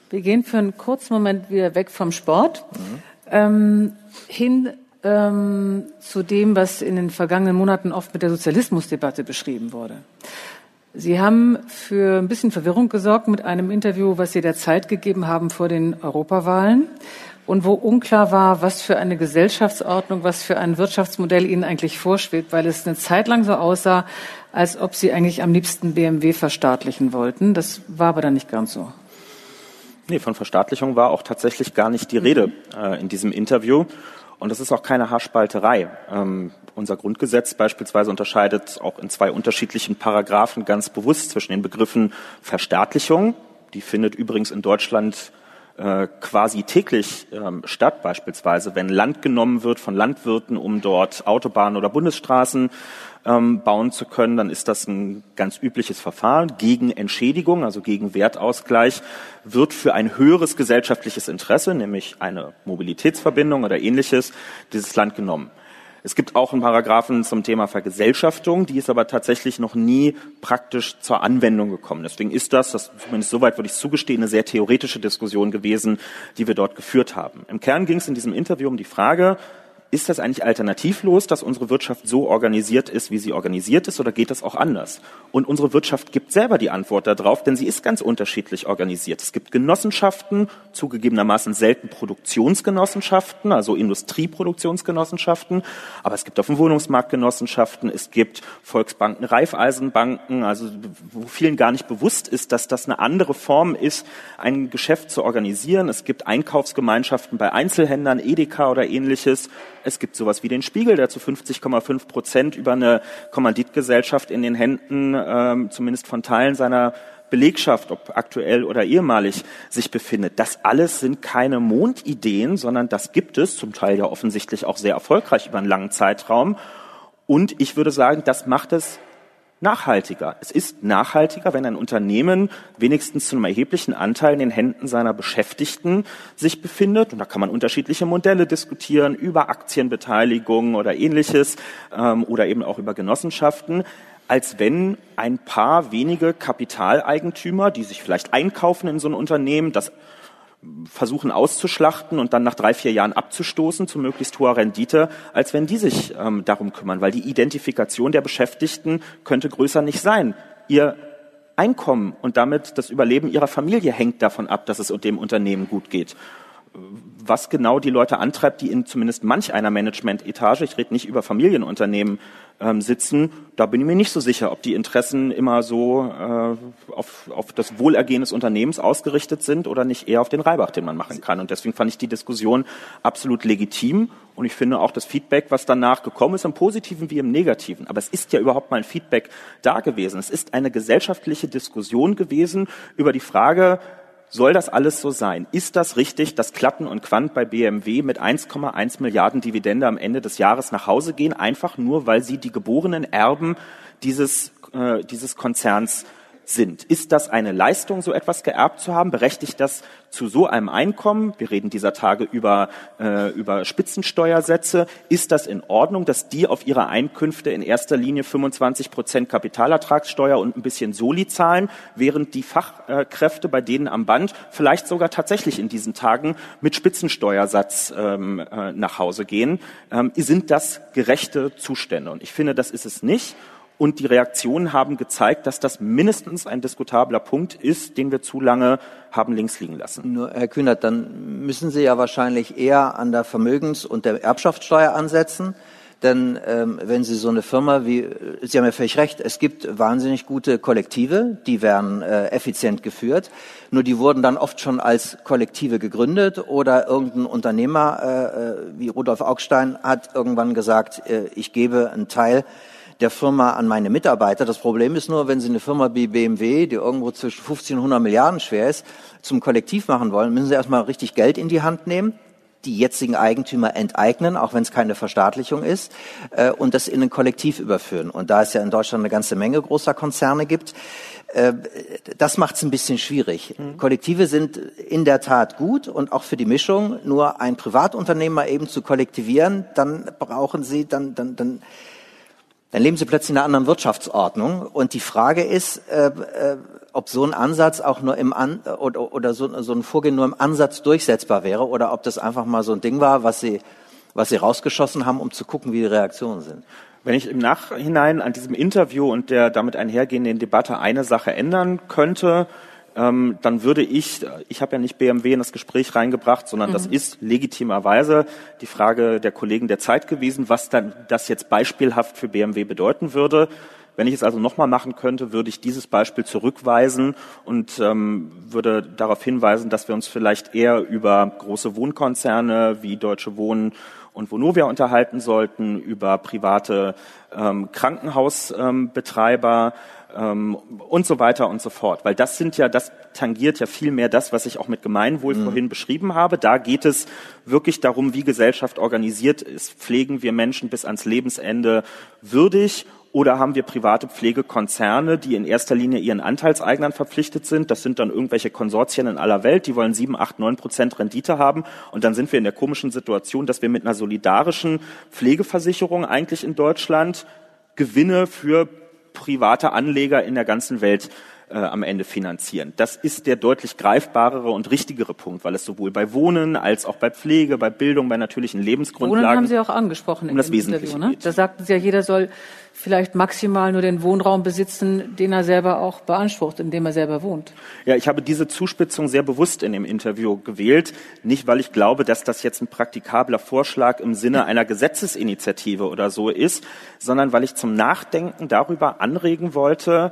Wir gehen für einen kurzen Moment wieder weg vom Sport mhm. ähm, hin ähm, zu dem, was in den vergangenen Monaten oft mit der Sozialismusdebatte beschrieben wurde. Sie haben für ein bisschen Verwirrung gesorgt mit einem Interview, was Sie der Zeit gegeben haben vor den Europawahlen und wo unklar war, was für eine Gesellschaftsordnung, was für ein Wirtschaftsmodell Ihnen eigentlich vorschwebt, weil es eine Zeit lang so aussah, als ob Sie eigentlich am liebsten BMW verstaatlichen wollten. Das war aber dann nicht ganz so. Nee, von Verstaatlichung war auch tatsächlich gar nicht die Rede äh, in diesem Interview. Und das ist auch keine Haarspalterei. Ähm, unser Grundgesetz beispielsweise unterscheidet auch in zwei unterschiedlichen Paragraphen ganz bewusst zwischen den Begriffen Verstaatlichung, die findet übrigens in Deutschland äh, quasi täglich ähm, statt, beispielsweise wenn Land genommen wird von Landwirten, um dort Autobahnen oder Bundesstraßen ähm, bauen zu können, dann ist das ein ganz übliches Verfahren. Gegen Entschädigung, also gegen Wertausgleich, wird für ein höheres gesellschaftliches Interesse, nämlich eine Mobilitätsverbindung oder ähnliches, dieses Land genommen. Es gibt auch einen Paragraphen zum Thema Vergesellschaftung, die ist aber tatsächlich noch nie praktisch zur Anwendung gekommen. Deswegen ist das, das zumindest soweit würde ich zugestehen, eine sehr theoretische Diskussion gewesen, die wir dort geführt haben. Im Kern ging es in diesem Interview um die Frage, ist das eigentlich alternativlos, dass unsere Wirtschaft so organisiert ist, wie sie organisiert ist, oder geht das auch anders? Und unsere Wirtschaft gibt selber die Antwort darauf, denn sie ist ganz unterschiedlich organisiert. Es gibt Genossenschaften, zugegebenermaßen selten Produktionsgenossenschaften, also Industrieproduktionsgenossenschaften, aber es gibt auf dem Wohnungsmarkt Genossenschaften, es gibt Volksbanken, Raiffeisenbanken, also wo vielen gar nicht bewusst ist, dass das eine andere Form ist, ein Geschäft zu organisieren. Es gibt Einkaufsgemeinschaften bei Einzelhändlern, Edeka oder ähnliches. Es gibt sowas wie den Spiegel, der zu 50,5 Prozent über eine Kommanditgesellschaft in den Händen, ähm, zumindest von Teilen seiner Belegschaft, ob aktuell oder ehemalig, sich befindet. Das alles sind keine Mondideen, sondern das gibt es, zum Teil ja offensichtlich auch sehr erfolgreich über einen langen Zeitraum. Und ich würde sagen, das macht es nachhaltiger. Es ist nachhaltiger, wenn ein Unternehmen wenigstens zu einem erheblichen Anteil in den Händen seiner Beschäftigten sich befindet. Und da kann man unterschiedliche Modelle diskutieren über Aktienbeteiligung oder ähnliches ähm, oder eben auch über Genossenschaften als wenn ein paar wenige Kapitaleigentümer, die sich vielleicht einkaufen in so ein Unternehmen, das versuchen auszuschlachten und dann nach drei, vier Jahren abzustoßen zu möglichst hoher Rendite, als wenn die sich ähm, darum kümmern, weil die Identifikation der Beschäftigten könnte größer nicht sein. Ihr Einkommen und damit das Überleben ihrer Familie hängt davon ab, dass es dem Unternehmen gut geht was genau die Leute antreibt, die in zumindest manch einer Management-Etage, ich rede nicht über Familienunternehmen, ähm, sitzen, da bin ich mir nicht so sicher, ob die Interessen immer so äh, auf, auf das Wohlergehen des Unternehmens ausgerichtet sind oder nicht eher auf den Reibach, den man machen kann. Und deswegen fand ich die Diskussion absolut legitim und ich finde auch das Feedback, was danach gekommen ist, im Positiven wie im Negativen. Aber es ist ja überhaupt mal ein Feedback da gewesen. Es ist eine gesellschaftliche Diskussion gewesen über die Frage, soll das alles so sein? Ist das richtig, dass Klatten und Quant bei BMW mit 1,1 Milliarden Dividende am Ende des Jahres nach Hause gehen, einfach nur, weil sie die geborenen Erben dieses, äh, dieses Konzerns sind. Ist das eine Leistung, so etwas geerbt zu haben? Berechtigt das zu so einem Einkommen? Wir reden dieser Tage über, äh, über Spitzensteuersätze. Ist das in Ordnung, dass die auf ihre Einkünfte in erster Linie 25 Prozent Kapitalertragssteuer und ein bisschen Soli zahlen, während die Fachkräfte bei denen am Band vielleicht sogar tatsächlich in diesen Tagen mit Spitzensteuersatz ähm, äh, nach Hause gehen? Ähm, sind das gerechte Zustände? Und ich finde, das ist es nicht. Und die Reaktionen haben gezeigt, dass das mindestens ein diskutabler Punkt ist, den wir zu lange haben links liegen lassen. Nur, Herr Kühnert, dann müssen Sie ja wahrscheinlich eher an der Vermögens- und der Erbschaftssteuer ansetzen. Denn ähm, wenn Sie so eine Firma wie, Sie haben ja völlig recht, es gibt wahnsinnig gute Kollektive, die werden äh, effizient geführt. Nur die wurden dann oft schon als Kollektive gegründet oder irgendein Unternehmer äh, äh wie Rudolf Augstein hat irgendwann gesagt, äh, ich gebe einen Teil der Firma an meine Mitarbeiter. Das Problem ist nur, wenn Sie eine Firma wie BMW, die irgendwo zwischen 15 und 100 Milliarden schwer ist, zum Kollektiv machen wollen, müssen Sie erstmal richtig Geld in die Hand nehmen die jetzigen Eigentümer enteignen, auch wenn es keine Verstaatlichung ist, äh, und das in ein Kollektiv überführen. Und da es ja in Deutschland eine ganze Menge großer Konzerne gibt, äh, das macht es ein bisschen schwierig. Mhm. Kollektive sind in der Tat gut und auch für die Mischung. Nur ein Privatunternehmer eben zu kollektivieren, dann brauchen Sie, dann, dann, dann dann leben sie plötzlich in einer anderen Wirtschaftsordnung. Und die Frage ist, äh, äh, ob so ein Ansatz auch nur im An oder, oder so, so ein Vorgehen nur im Ansatz durchsetzbar wäre oder ob das einfach mal so ein Ding war, was sie, was sie rausgeschossen haben, um zu gucken, wie die Reaktionen sind. Wenn ich im Nachhinein an diesem Interview und der damit einhergehenden Debatte eine Sache ändern könnte, ähm, dann würde ich, ich habe ja nicht BMW in das Gespräch reingebracht, sondern mhm. das ist legitimerweise die Frage der Kollegen der Zeit gewesen, was dann das jetzt beispielhaft für BMW bedeuten würde. Wenn ich es also nochmal machen könnte, würde ich dieses Beispiel zurückweisen und ähm, würde darauf hinweisen, dass wir uns vielleicht eher über große Wohnkonzerne wie Deutsche Wohnen und Vonovia unterhalten sollten, über private ähm, Krankenhausbetreiber, ähm, und so weiter und so fort. Weil das sind ja, das tangiert ja viel mehr das, was ich auch mit Gemeinwohl mhm. vorhin beschrieben habe. Da geht es wirklich darum, wie Gesellschaft organisiert ist. Pflegen wir Menschen bis ans Lebensende würdig oder haben wir private Pflegekonzerne, die in erster Linie ihren Anteilseignern verpflichtet sind? Das sind dann irgendwelche Konsortien in aller Welt, die wollen sieben, acht, neun Prozent Rendite haben. Und dann sind wir in der komischen Situation, dass wir mit einer solidarischen Pflegeversicherung eigentlich in Deutschland Gewinne für private Anleger in der ganzen Welt äh, am Ende finanzieren. Das ist der deutlich greifbarere und richtigere Punkt, weil es sowohl bei Wohnen als auch bei Pflege, bei Bildung, bei natürlichen Lebensgrundlagen. Wohnen haben Sie auch angesprochen um das Wesentliche. Interview, ne? Da sagten Sie ja, jeder soll vielleicht maximal nur den Wohnraum besitzen, den er selber auch beansprucht, in dem er selber wohnt. Ja, ich habe diese Zuspitzung sehr bewusst in dem Interview gewählt, nicht weil ich glaube, dass das jetzt ein praktikabler Vorschlag im Sinne einer Gesetzesinitiative oder so ist, sondern weil ich zum Nachdenken darüber anregen wollte,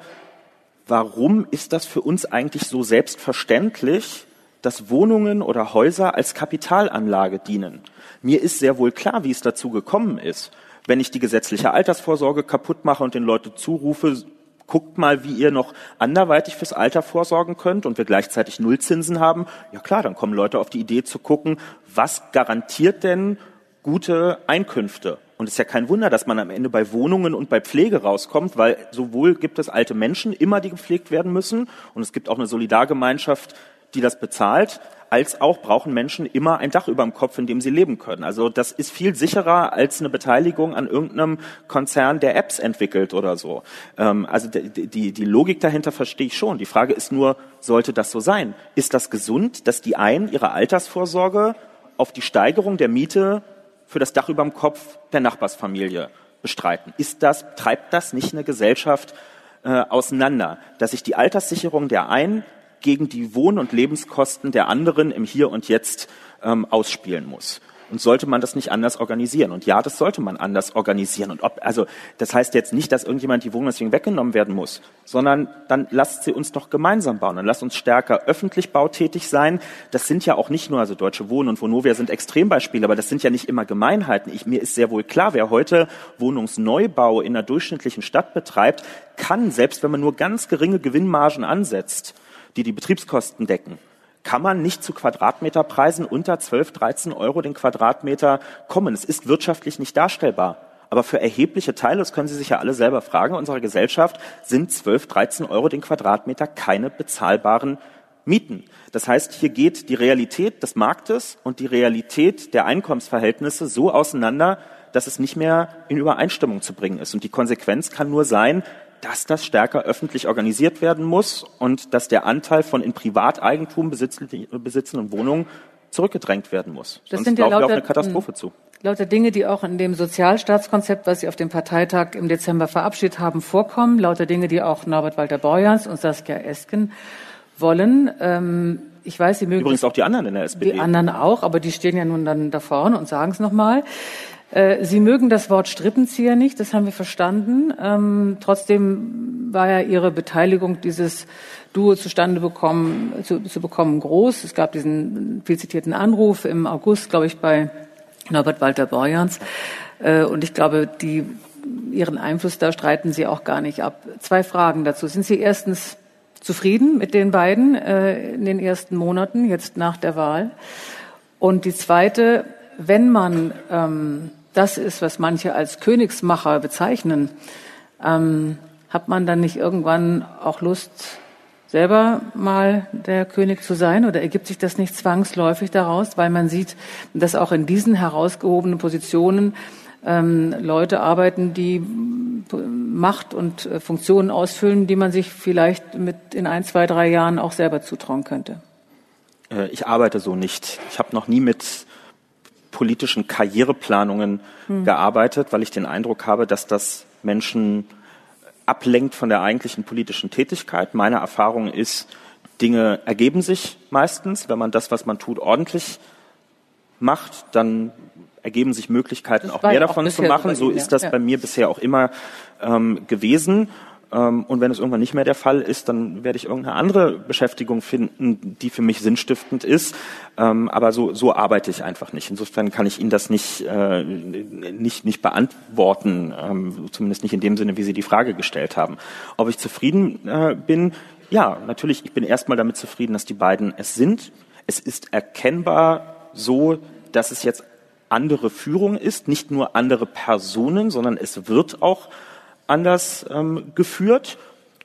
warum ist das für uns eigentlich so selbstverständlich, dass Wohnungen oder Häuser als Kapitalanlage dienen? Mir ist sehr wohl klar, wie es dazu gekommen ist. Wenn ich die gesetzliche Altersvorsorge kaputt mache und den Leuten zurufe, guckt mal, wie ihr noch anderweitig fürs Alter vorsorgen könnt und wir gleichzeitig Nullzinsen haben, ja klar, dann kommen Leute auf die Idee zu gucken, was garantiert denn gute Einkünfte? Und es ist ja kein Wunder, dass man am Ende bei Wohnungen und bei Pflege rauskommt, weil sowohl gibt es alte Menschen immer, die gepflegt werden müssen, und es gibt auch eine Solidargemeinschaft, die das bezahlt, als auch brauchen Menschen immer ein Dach über dem Kopf, in dem sie leben können. Also das ist viel sicherer als eine Beteiligung an irgendeinem Konzern, der Apps entwickelt oder so. Ähm, also die, die, die Logik dahinter verstehe ich schon. Die Frage ist nur, sollte das so sein? Ist das gesund, dass die einen ihre Altersvorsorge auf die Steigerung der Miete für das Dach über dem Kopf der Nachbarsfamilie bestreiten. Ist das, treibt das nicht eine Gesellschaft äh, auseinander, dass sich die Alterssicherung der einen gegen die Wohn- und Lebenskosten der anderen im Hier und Jetzt ähm, ausspielen muss? Und sollte man das nicht anders organisieren? Und ja, das sollte man anders organisieren. Und ob, also, das heißt jetzt nicht, dass irgendjemand die Wohnung deswegen weggenommen werden muss, sondern dann lasst sie uns doch gemeinsam bauen. Dann lasst uns stärker öffentlich bautätig sein. Das sind ja auch nicht nur, also Deutsche Wohnen und Vonovia sind Extrembeispiele, aber das sind ja nicht immer Gemeinheiten. Ich, mir ist sehr wohl klar, wer heute Wohnungsneubau in einer durchschnittlichen Stadt betreibt, kann, selbst wenn man nur ganz geringe Gewinnmargen ansetzt, die die Betriebskosten decken, kann man nicht zu Quadratmeterpreisen unter 12, 13 Euro den Quadratmeter kommen. Es ist wirtschaftlich nicht darstellbar. Aber für erhebliche Teile, das können Sie sich ja alle selber fragen, unserer Gesellschaft sind 12, 13 Euro den Quadratmeter keine bezahlbaren Mieten. Das heißt, hier geht die Realität des Marktes und die Realität der Einkommensverhältnisse so auseinander, dass es nicht mehr in Übereinstimmung zu bringen ist. Und die Konsequenz kann nur sein, dass das stärker öffentlich organisiert werden muss und dass der Anteil von in Privateigentum besitzenden Wohnungen zurückgedrängt werden muss. Das Sonst sind ja lauter, wir auf eine Katastrophe zu. Lauter Dinge, die auch in dem Sozialstaatskonzept, was Sie auf dem Parteitag im Dezember verabschiedet haben, vorkommen. Lauter Dinge, die auch Norbert Walter Borjans und Saskia Esken wollen. Ähm, ich weiß, Sie mögen übrigens auch die anderen in der SPD. Die anderen auch, aber die stehen ja nun dann da vorne und sagen es nochmal. Äh, Sie mögen das Wort Strippenzieher nicht, das haben wir verstanden. Ähm, trotzdem war ja Ihre Beteiligung, dieses Duo zustande bekommen, zu, zu bekommen, groß. Es gab diesen viel zitierten Anruf im August, glaube ich, bei Norbert Walter Borjans. Äh, und ich glaube, die, Ihren Einfluss da streiten Sie auch gar nicht ab. Zwei Fragen dazu. Sind Sie erstens zufrieden mit den beiden äh, in den ersten Monaten, jetzt nach der Wahl? Und die zweite, wenn man ähm, das ist, was manche als Königsmacher bezeichnen, ähm, hat man dann nicht irgendwann auch Lust, selber mal der König zu sein? Oder ergibt sich das nicht zwangsläufig daraus, weil man sieht, dass auch in diesen herausgehobenen Positionen ähm, Leute arbeiten, die Macht und äh, Funktionen ausfüllen, die man sich vielleicht mit in ein, zwei, drei Jahren auch selber zutrauen könnte? Äh, ich arbeite so nicht. Ich habe noch nie mit politischen Karriereplanungen hm. gearbeitet, weil ich den Eindruck habe, dass das Menschen ablenkt von der eigentlichen politischen Tätigkeit. Meine Erfahrung ist, Dinge ergeben sich meistens. Wenn man das, was man tut, ordentlich macht, dann ergeben sich Möglichkeiten, auch mehr davon zu machen. So ist das ja. bei mir bisher auch immer ähm, gewesen. Ähm, und wenn es irgendwann nicht mehr der Fall ist, dann werde ich irgendeine andere Beschäftigung finden, die für mich sinnstiftend ist. Ähm, aber so, so arbeite ich einfach nicht. Insofern kann ich Ihnen das nicht, äh, nicht, nicht beantworten, ähm, zumindest nicht in dem Sinne, wie Sie die Frage gestellt haben. Ob ich zufrieden äh, bin? Ja, natürlich, ich bin erstmal damit zufrieden, dass die beiden es sind. Es ist erkennbar so, dass es jetzt andere Führung ist, nicht nur andere Personen, sondern es wird auch anders ähm, geführt.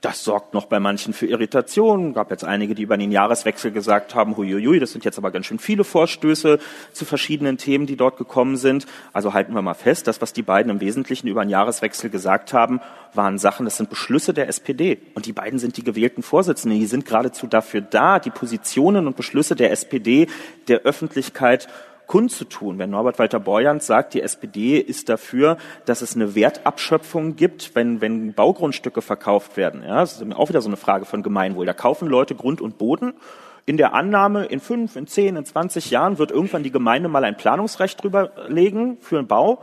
Das sorgt noch bei manchen für Irritationen. gab jetzt einige, die über den Jahreswechsel gesagt haben, huiuiui, das sind jetzt aber ganz schön viele Vorstöße zu verschiedenen Themen, die dort gekommen sind. Also halten wir mal fest, das, was die beiden im Wesentlichen über den Jahreswechsel gesagt haben, waren Sachen, das sind Beschlüsse der SPD. Und die beiden sind die gewählten Vorsitzenden. Die sind geradezu dafür da, die Positionen und Beschlüsse der SPD der Öffentlichkeit kundzutun. Wenn Norbert Walter Borjans sagt, die SPD ist dafür, dass es eine Wertabschöpfung gibt, wenn, wenn Baugrundstücke verkauft werden. Ja, das ist auch wieder so eine Frage von Gemeinwohl. Da kaufen Leute Grund und Boden in der Annahme, in fünf, in zehn, in zwanzig Jahren wird irgendwann die Gemeinde mal ein Planungsrecht drüber legen für einen Bau.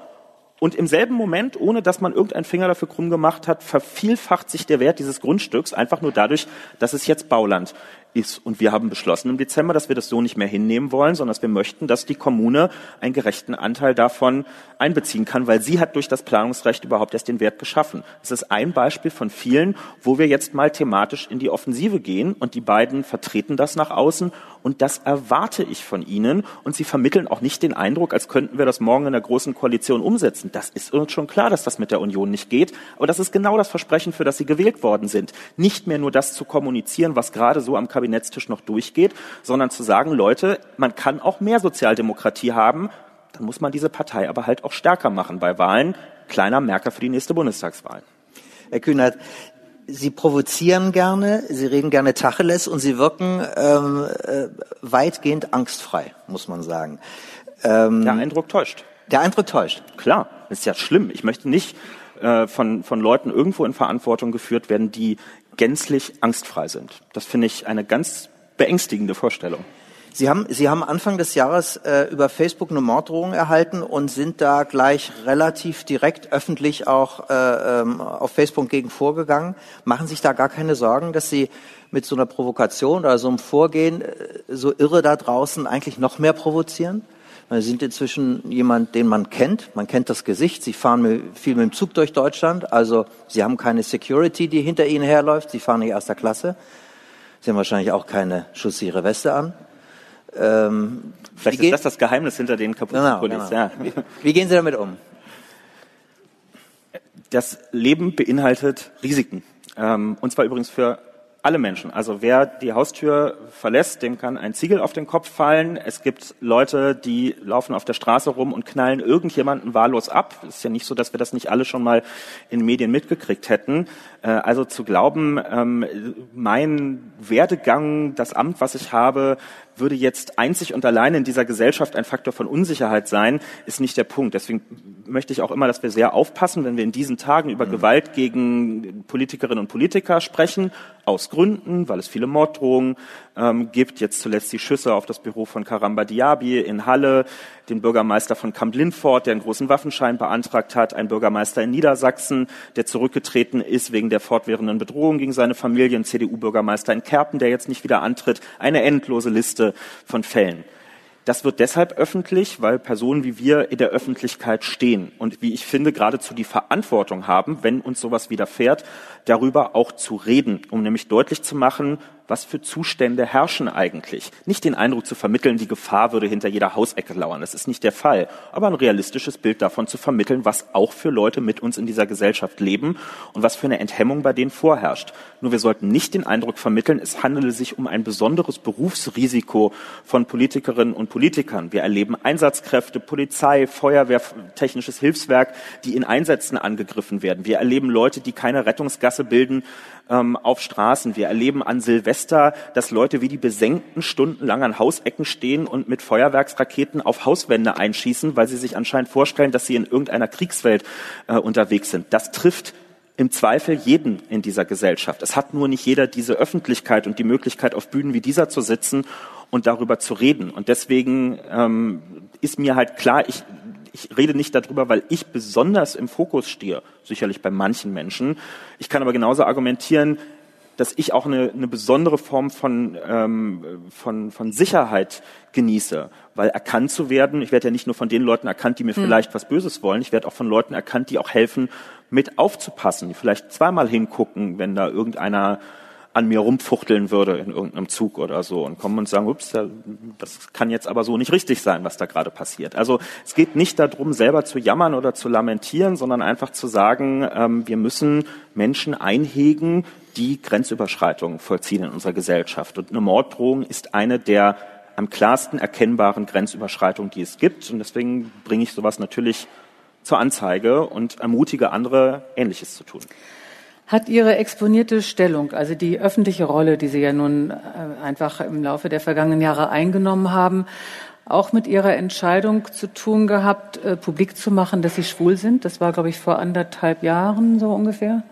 Und im selben Moment, ohne dass man irgendeinen Finger dafür krumm gemacht hat, vervielfacht sich der Wert dieses Grundstücks einfach nur dadurch, dass es jetzt Bauland ist. Und wir haben beschlossen im Dezember, dass wir das so nicht mehr hinnehmen wollen, sondern dass wir möchten, dass die Kommune einen gerechten Anteil davon einbeziehen kann, weil sie hat durch das Planungsrecht überhaupt erst den Wert geschaffen. Das ist ein Beispiel von vielen, wo wir jetzt mal thematisch in die Offensive gehen und die beiden vertreten das nach außen und das erwarte ich von ihnen und sie vermitteln auch nicht den Eindruck, als könnten wir das morgen in der großen Koalition umsetzen. Das ist uns schon klar, dass das mit der Union nicht geht, aber das ist genau das Versprechen, für das sie gewählt worden sind. Nicht mehr nur das zu kommunizieren, was gerade so am Kabinettstisch noch durchgeht, sondern zu sagen, Leute, man kann auch mehr Sozialdemokratie haben, dann muss man diese Partei aber halt auch stärker machen bei Wahlen. Kleiner Merker für die nächste Bundestagswahl. Herr Kühnert, Sie provozieren gerne, Sie reden gerne Tacheles und Sie wirken ähm, äh, weitgehend angstfrei, muss man sagen. Ähm, der Eindruck täuscht. Der Eindruck täuscht. Klar, ist ja schlimm. Ich möchte nicht äh, von, von Leuten irgendwo in Verantwortung geführt werden, die gänzlich angstfrei sind. Das finde ich eine ganz beängstigende Vorstellung. Sie haben, Sie haben Anfang des Jahres äh, über Facebook eine Morddrohung erhalten und sind da gleich relativ direkt öffentlich auch äh, ähm, auf Facebook gegen vorgegangen. Machen sich da gar keine Sorgen, dass Sie mit so einer Provokation oder so einem Vorgehen äh, so irre da draußen eigentlich noch mehr provozieren? Sie sind inzwischen jemand, den man kennt. Man kennt das Gesicht. Sie fahren viel mit dem Zug durch Deutschland. Also Sie haben keine Security, die hinter Ihnen herläuft. Sie fahren nicht erster Klasse. Sie haben wahrscheinlich auch keine schussihre Weste an. Ähm, Vielleicht ist das das Geheimnis hinter den kaputten genau, Pullis. Genau. Ja. Wie, wie gehen Sie damit um? Das Leben beinhaltet Risiken. Ähm, und zwar übrigens für alle Menschen. Also wer die Haustür verlässt, dem kann ein Ziegel auf den Kopf fallen. Es gibt Leute, die laufen auf der Straße rum und knallen irgendjemanden wahllos ab. Es ist ja nicht so, dass wir das nicht alle schon mal in Medien mitgekriegt hätten. Äh, also zu glauben, ähm, mein Werdegang, das Amt, was ich habe, würde jetzt einzig und allein in dieser Gesellschaft ein Faktor von Unsicherheit sein, ist nicht der Punkt. Deswegen möchte ich auch immer, dass wir sehr aufpassen, wenn wir in diesen Tagen über mhm. Gewalt gegen Politikerinnen und Politiker sprechen, aus Gründen, weil es viele Morddrohungen ähm, gibt. Jetzt zuletzt die Schüsse auf das Büro von Karamba Diaby in Halle, den Bürgermeister von Camp Lindfort, der einen großen Waffenschein beantragt hat, ein Bürgermeister in Niedersachsen, der zurückgetreten ist wegen der fortwährenden Bedrohung gegen seine Familie, ein CDU-Bürgermeister in Kerpen, der jetzt nicht wieder antritt, eine endlose Liste von Fällen. Das wird deshalb öffentlich, weil Personen wie wir in der Öffentlichkeit stehen und wie ich finde geradezu die Verantwortung haben, wenn uns sowas widerfährt, darüber auch zu reden, um nämlich deutlich zu machen, was für Zustände herrschen eigentlich. Nicht den Eindruck zu vermitteln, die Gefahr würde hinter jeder Hausecke lauern. Das ist nicht der Fall. Aber ein realistisches Bild davon zu vermitteln, was auch für Leute mit uns in dieser Gesellschaft leben und was für eine Enthemmung bei denen vorherrscht. Nur wir sollten nicht den Eindruck vermitteln, es handele sich um ein besonderes Berufsrisiko von Politikerinnen und Politikern. Wir erleben Einsatzkräfte, Polizei, Feuerwehr, technisches Hilfswerk, die in Einsätzen angegriffen werden. Wir erleben Leute, die keine Rettungsgasse bilden, ähm, auf Straßen. Wir erleben an Silvester, dass Leute wie die Besenkten stundenlang an Hausecken stehen und mit Feuerwerksraketen auf Hauswände einschießen, weil sie sich anscheinend vorstellen, dass sie in irgendeiner Kriegswelt äh, unterwegs sind. Das trifft im Zweifel jeden in dieser Gesellschaft. Es hat nur nicht jeder diese Öffentlichkeit und die Möglichkeit, auf Bühnen wie dieser zu sitzen und darüber zu reden. Und deswegen ähm, ist mir halt klar, ich ich rede nicht darüber, weil ich besonders im Fokus stehe, sicherlich bei manchen Menschen. Ich kann aber genauso argumentieren, dass ich auch eine, eine besondere Form von, ähm, von, von Sicherheit genieße, weil erkannt zu werden, ich werde ja nicht nur von den Leuten erkannt, die mir hm. vielleicht was Böses wollen, ich werde auch von Leuten erkannt, die auch helfen, mit aufzupassen, die vielleicht zweimal hingucken, wenn da irgendeiner an mir rumfuchteln würde in irgendeinem Zug oder so und kommen und sagen, ups, das kann jetzt aber so nicht richtig sein, was da gerade passiert. Also es geht nicht darum, selber zu jammern oder zu lamentieren, sondern einfach zu sagen, ähm, wir müssen Menschen einhegen, die Grenzüberschreitungen vollziehen in unserer Gesellschaft. Und eine Morddrohung ist eine der am klarsten erkennbaren Grenzüberschreitungen, die es gibt. Und deswegen bringe ich sowas natürlich zur Anzeige und ermutige andere, Ähnliches zu tun. Hat Ihre exponierte Stellung, also die öffentliche Rolle, die Sie ja nun äh, einfach im Laufe der vergangenen Jahre eingenommen haben, auch mit Ihrer Entscheidung zu tun gehabt, äh, publik zu machen, dass Sie schwul sind? Das war, glaube ich, vor anderthalb Jahren so ungefähr.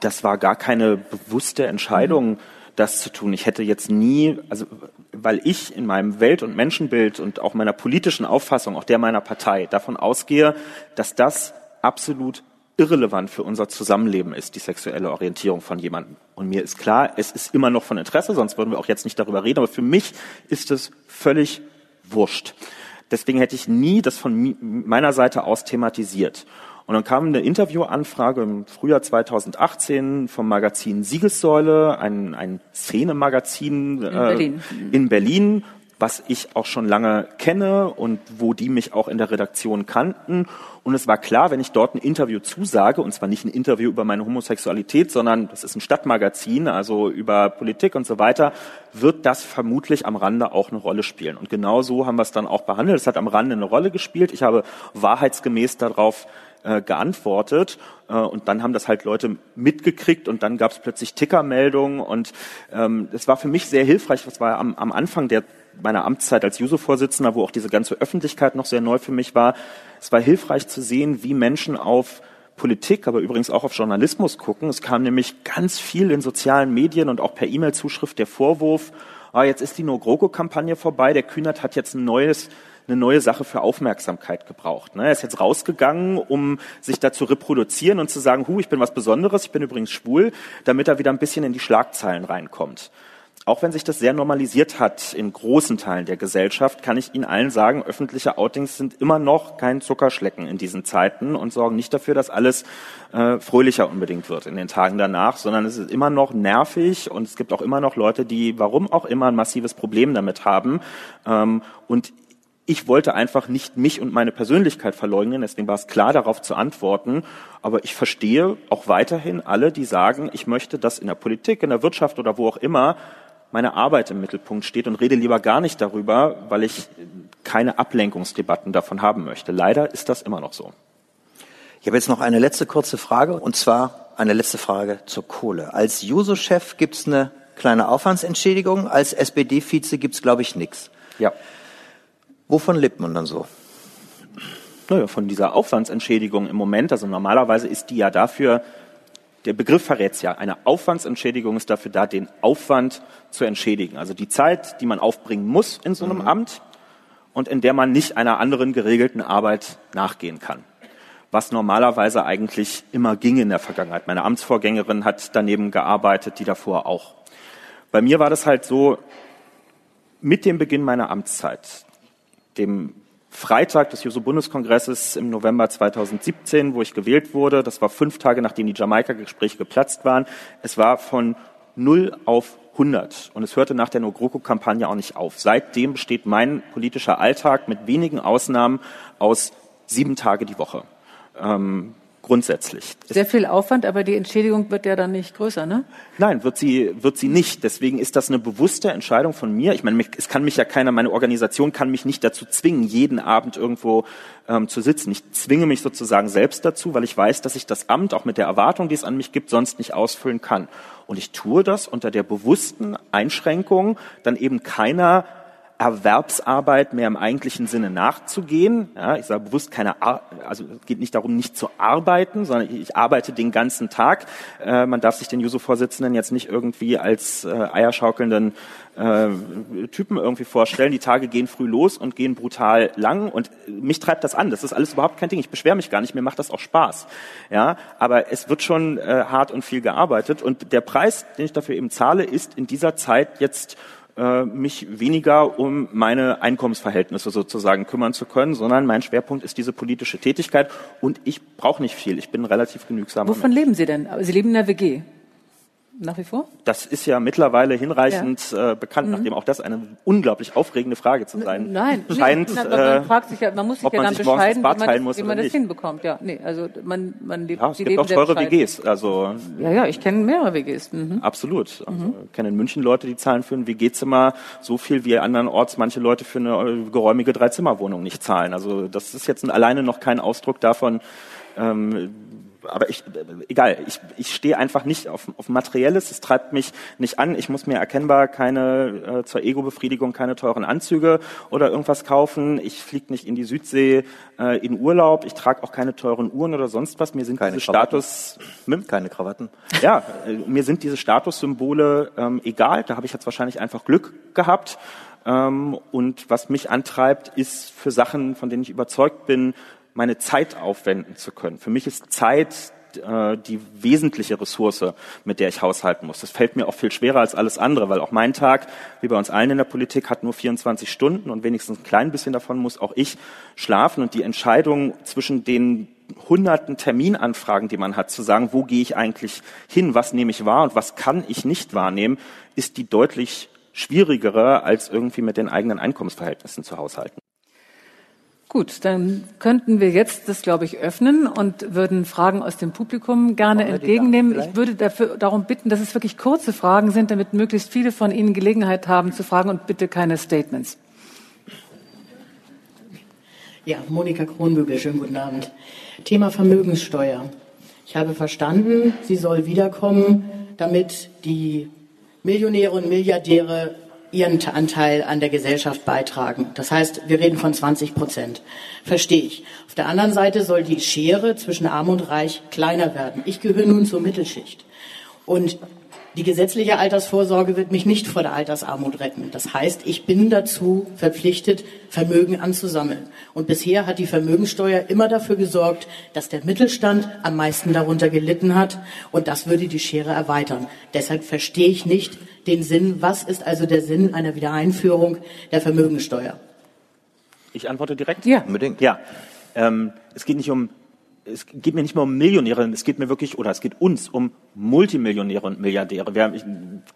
Das war gar keine bewusste Entscheidung, mhm. das zu tun. Ich hätte jetzt nie, also weil ich in meinem Welt- und Menschenbild und auch meiner politischen Auffassung, auch der meiner Partei, davon ausgehe, dass das absolut irrelevant für unser Zusammenleben ist, die sexuelle Orientierung von jemandem. Und mir ist klar, es ist immer noch von Interesse, sonst würden wir auch jetzt nicht darüber reden, aber für mich ist es völlig wurscht. Deswegen hätte ich nie das von meiner Seite aus thematisiert. Und dann kam eine Interviewanfrage im Frühjahr 2018 vom Magazin Siegessäule, ein, ein Szenemagazin äh, in, Berlin. in Berlin, was ich auch schon lange kenne und wo die mich auch in der Redaktion kannten. Und es war klar, wenn ich dort ein Interview zusage, und zwar nicht ein Interview über meine Homosexualität, sondern das ist ein Stadtmagazin, also über Politik und so weiter, wird das vermutlich am Rande auch eine Rolle spielen. Und genau so haben wir es dann auch behandelt. Es hat am Rande eine Rolle gespielt. Ich habe wahrheitsgemäß darauf äh, geantwortet äh, und dann haben das halt Leute mitgekriegt und dann gab es plötzlich Tickermeldungen und ähm, es war für mich sehr hilfreich. Das war am, am Anfang der meiner Amtszeit als Juso-Vorsitzender, wo auch diese ganze Öffentlichkeit noch sehr neu für mich war. Es war hilfreich zu sehen, wie Menschen auf Politik, aber übrigens auch auf Journalismus gucken. Es kam nämlich ganz viel in sozialen Medien und auch per E-Mail-Zuschrift der Vorwurf, ah, jetzt ist die No-GroKo-Kampagne vorbei, der Kühnert hat jetzt ein neues eine neue Sache für Aufmerksamkeit gebraucht. Ne? Er ist jetzt rausgegangen, um sich da zu reproduzieren und zu sagen, hu, ich bin was Besonderes, ich bin übrigens schwul, damit er wieder ein bisschen in die Schlagzeilen reinkommt auch wenn sich das sehr normalisiert hat in großen Teilen der Gesellschaft, kann ich Ihnen allen sagen, öffentliche Outings sind immer noch kein Zuckerschlecken in diesen Zeiten und sorgen nicht dafür, dass alles äh, fröhlicher unbedingt wird in den Tagen danach, sondern es ist immer noch nervig und es gibt auch immer noch Leute, die, warum auch immer, ein massives Problem damit haben. Ähm, und ich wollte einfach nicht mich und meine Persönlichkeit verleugnen, deswegen war es klar, darauf zu antworten. Aber ich verstehe auch weiterhin alle, die sagen, ich möchte, dass in der Politik, in der Wirtschaft oder wo auch immer meine Arbeit im Mittelpunkt steht und rede lieber gar nicht darüber, weil ich keine Ablenkungsdebatten davon haben möchte. Leider ist das immer noch so. Ich habe jetzt noch eine letzte kurze Frage und zwar eine letzte Frage zur Kohle. Als Juso-Chef gibt es eine kleine Aufwandsentschädigung, als SPD-Vize gibt es, glaube ich, nichts. Ja. Wovon lebt man dann so? Naja, von dieser Aufwandsentschädigung im Moment. Also normalerweise ist die ja dafür der Begriff verrät es ja. Eine Aufwandsentschädigung ist dafür da, den Aufwand zu entschädigen. Also die Zeit, die man aufbringen muss in so einem mhm. Amt und in der man nicht einer anderen geregelten Arbeit nachgehen kann. Was normalerweise eigentlich immer ging in der Vergangenheit. Meine Amtsvorgängerin hat daneben gearbeitet, die davor auch. Bei mir war das halt so, mit dem Beginn meiner Amtszeit, dem Freitag des Juso-Bundeskongresses im November 2017, wo ich gewählt wurde. Das war fünf Tage, nachdem die Jamaika-Gespräche geplatzt waren. Es war von null auf 100 und es hörte nach der No-GroKo-Kampagne auch nicht auf. Seitdem besteht mein politischer Alltag mit wenigen Ausnahmen aus sieben Tage die Woche. Ähm, grundsätzlich. Sehr viel Aufwand, aber die Entschädigung wird ja dann nicht größer, ne? Nein, wird sie, wird sie nicht. Deswegen ist das eine bewusste Entscheidung von mir. Ich meine, es kann mich ja keiner, meine Organisation kann mich nicht dazu zwingen, jeden Abend irgendwo ähm, zu sitzen. Ich zwinge mich sozusagen selbst dazu, weil ich weiß, dass ich das Amt auch mit der Erwartung, die es an mich gibt, sonst nicht ausfüllen kann. Und ich tue das unter der bewussten Einschränkung, dann eben keiner Erwerbsarbeit mehr im eigentlichen Sinne nachzugehen. Ja, ich sage bewusst keine, Ar also es geht nicht darum, nicht zu arbeiten, sondern ich arbeite den ganzen Tag. Äh, man darf sich den Juso-Vorsitzenden jetzt nicht irgendwie als äh, eierschaukelnden äh, Typen irgendwie vorstellen. Die Tage gehen früh los und gehen brutal lang und mich treibt das an. Das ist alles überhaupt kein Ding. Ich beschwere mich gar nicht. Mir macht das auch Spaß. Ja, aber es wird schon äh, hart und viel gearbeitet und der Preis, den ich dafür eben zahle, ist in dieser Zeit jetzt äh, mich weniger um meine Einkommensverhältnisse sozusagen kümmern zu können, sondern mein Schwerpunkt ist diese politische Tätigkeit und ich brauche nicht viel. Ich bin relativ genügsam. Wovon leben Sie denn? Sie leben in der WG. Nach wie vor? Das ist ja mittlerweile hinreichend ja. äh, bekannt, mhm. nachdem auch das eine unglaublich aufregende Frage zu sein Nein, scheint. Nee, man äh, fragt sich ja, man muss sich ja dann bescheiden, wie man, das, wie man das hinbekommt. Ja, nee, also man, man lebt, ja, es gibt auch teure WGs. Also ja, ja, ich kenne mehrere WGs. Mhm. Absolut. Also, mhm. Ich kenne in München Leute, die zahlen für ein WG-Zimmer so viel wie andernorts manche Leute für eine äh, geräumige Dreizimmerwohnung nicht zahlen. Also das ist jetzt alleine noch kein Ausdruck davon, ähm, aber ich, egal, ich, ich stehe einfach nicht auf, auf Materielles, es treibt mich nicht an, ich muss mir erkennbar keine, äh, zur Ego-Befriedigung keine teuren Anzüge oder irgendwas kaufen, ich fliege nicht in die Südsee äh, in Urlaub, ich trage auch keine teuren Uhren oder sonst was, mir sind keine diese Krawatten. Status... Hm? Keine Krawatten. Ja, äh, mir sind diese Statussymbole ähm, egal, da habe ich jetzt wahrscheinlich einfach Glück gehabt. Ähm, und was mich antreibt, ist für Sachen, von denen ich überzeugt bin, meine Zeit aufwenden zu können. Für mich ist Zeit äh, die wesentliche Ressource, mit der ich haushalten muss. Das fällt mir auch viel schwerer als alles andere, weil auch mein Tag, wie bei uns allen in der Politik, hat nur 24 Stunden und wenigstens ein klein bisschen davon muss auch ich schlafen. Und die Entscheidung zwischen den hunderten Terminanfragen, die man hat, zu sagen, wo gehe ich eigentlich hin, was nehme ich wahr und was kann ich nicht wahrnehmen, ist die deutlich schwierigere, als irgendwie mit den eigenen Einkommensverhältnissen zu haushalten. Gut, dann könnten wir jetzt das, glaube ich, öffnen und würden Fragen aus dem Publikum gerne entgegennehmen. Ich würde dafür, darum bitten, dass es wirklich kurze Fragen sind, damit möglichst viele von Ihnen Gelegenheit haben zu fragen und bitte keine Statements. Ja, Monika Kronbügel, schönen guten Abend. Thema Vermögenssteuer. Ich habe verstanden, sie soll wiederkommen, damit die Millionäre und Milliardäre ihren Anteil an der Gesellschaft beitragen. Das heißt, wir reden von 20 Prozent. Verstehe ich. Auf der anderen Seite soll die Schere zwischen Arm und Reich kleiner werden. Ich gehöre nun zur Mittelschicht. Und die gesetzliche Altersvorsorge wird mich nicht vor der Altersarmut retten. Das heißt, ich bin dazu verpflichtet, Vermögen anzusammeln. Und bisher hat die Vermögensteuer immer dafür gesorgt, dass der Mittelstand am meisten darunter gelitten hat. Und das würde die Schere erweitern. Deshalb verstehe ich nicht den Sinn. Was ist also der Sinn einer Wiedereinführung der Vermögensteuer? Ich antworte direkt. Ja, unbedingt. Ja, ähm, es geht nicht um es geht mir nicht mehr um Millionäre, es geht mir wirklich, oder es geht uns um Multimillionäre und Milliardäre. Wir, ich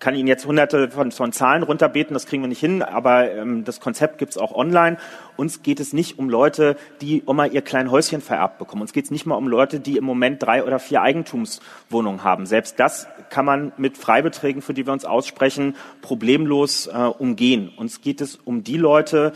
kann Ihnen jetzt hunderte von, von Zahlen runterbeten, das kriegen wir nicht hin, aber ähm, das Konzept gibt's auch online. Uns geht es nicht um Leute, die immer ihr kleines Häuschen vererbt bekommen. Uns geht es nicht mal um Leute, die im Moment drei oder vier Eigentumswohnungen haben. Selbst das kann man mit Freibeträgen, für die wir uns aussprechen, problemlos äh, umgehen. Uns geht es um die Leute,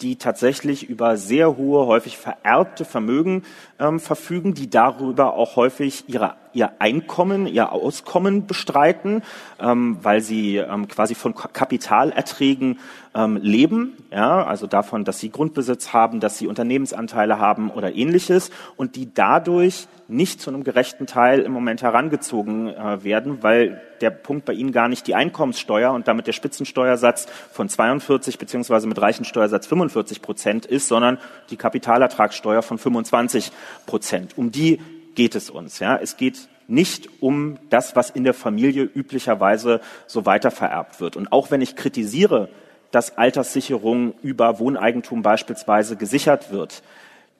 die tatsächlich über sehr hohe, häufig vererbte Vermögen ähm, verfügen, die darüber auch häufig ihre, ihr Einkommen, ihr Auskommen bestreiten, ähm, weil sie ähm, quasi von Kapitalerträgen ähm, leben, ja, also davon, dass sie Grundbesitz haben, dass sie Unternehmensanteile haben oder ähnliches und die dadurch nicht zu einem gerechten Teil im Moment herangezogen äh, werden, weil der Punkt bei Ihnen gar nicht die Einkommenssteuer und damit der Spitzensteuersatz von 42 beziehungsweise mit Reichensteuersatz 45 Prozent ist, sondern die Kapitalertragssteuer von 25 Prozent. Um die geht es uns. Ja. Es geht nicht um das, was in der Familie üblicherweise so weitervererbt wird. Und auch wenn ich kritisiere, dass Alterssicherung über Wohneigentum beispielsweise gesichert wird,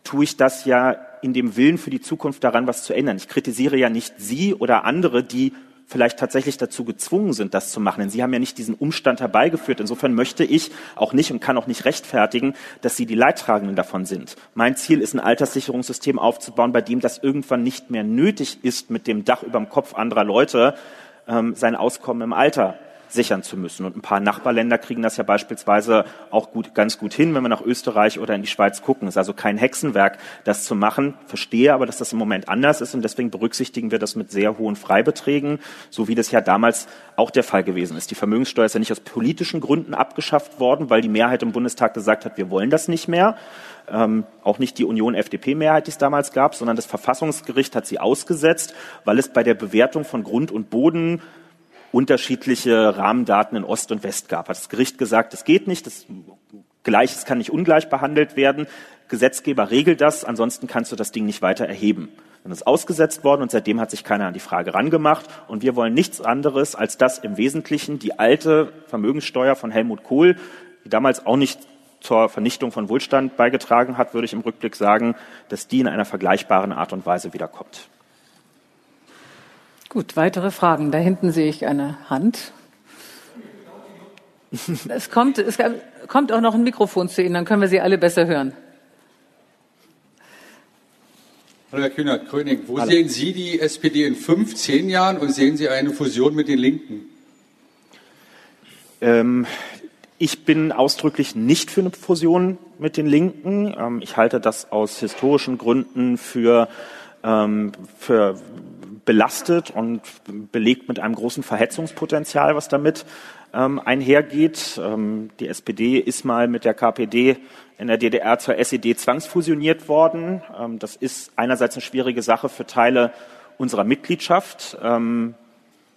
tue ich das ja in dem Willen für die Zukunft daran, was zu ändern. Ich kritisiere ja nicht Sie oder andere, die vielleicht tatsächlich dazu gezwungen sind, das zu machen. Denn Sie haben ja nicht diesen Umstand herbeigeführt. Insofern möchte ich auch nicht und kann auch nicht rechtfertigen, dass Sie die Leidtragenden davon sind. Mein Ziel ist, ein Alterssicherungssystem aufzubauen, bei dem das irgendwann nicht mehr nötig ist, mit dem Dach über dem Kopf anderer Leute ähm, sein Auskommen im Alter sichern zu müssen. Und ein paar Nachbarländer kriegen das ja beispielsweise auch gut, ganz gut hin, wenn wir nach Österreich oder in die Schweiz gucken. Es ist also kein Hexenwerk, das zu machen. Verstehe aber, dass das im Moment anders ist und deswegen berücksichtigen wir das mit sehr hohen Freibeträgen, so wie das ja damals auch der Fall gewesen ist. Die Vermögenssteuer ist ja nicht aus politischen Gründen abgeschafft worden, weil die Mehrheit im Bundestag gesagt hat, wir wollen das nicht mehr. Ähm, auch nicht die Union-FDP-Mehrheit, die es damals gab, sondern das Verfassungsgericht hat sie ausgesetzt, weil es bei der Bewertung von Grund und Boden unterschiedliche Rahmendaten in Ost und West gab. Hat das Gericht gesagt, es geht nicht, das Gleiches kann nicht ungleich behandelt werden. Gesetzgeber regelt das, ansonsten kannst du das Ding nicht weiter erheben. Dann ist ausgesetzt worden und seitdem hat sich keiner an die Frage rangemacht. Und wir wollen nichts anderes, als dass im Wesentlichen die alte Vermögenssteuer von Helmut Kohl, die damals auch nicht zur Vernichtung von Wohlstand beigetragen hat, würde ich im Rückblick sagen, dass die in einer vergleichbaren Art und Weise wiederkommt. Gut, weitere Fragen. Da hinten sehe ich eine Hand. Es kommt, es kommt auch noch ein Mikrofon zu Ihnen, dann können wir Sie alle besser hören. Hallo Herr Kühnert, König, wo Hallo. sehen Sie die SPD in fünf, zehn Jahren und sehen Sie eine Fusion mit den Linken? Ähm, ich bin ausdrücklich nicht für eine Fusion mit den Linken. Ähm, ich halte das aus historischen Gründen für, ähm, für belastet und belegt mit einem großen Verhetzungspotenzial, was damit ähm, einhergeht. Ähm, die SPD ist mal mit der KPD in der DDR zur SED zwangsfusioniert worden. Ähm, das ist einerseits eine schwierige Sache für Teile unserer Mitgliedschaft. Ähm,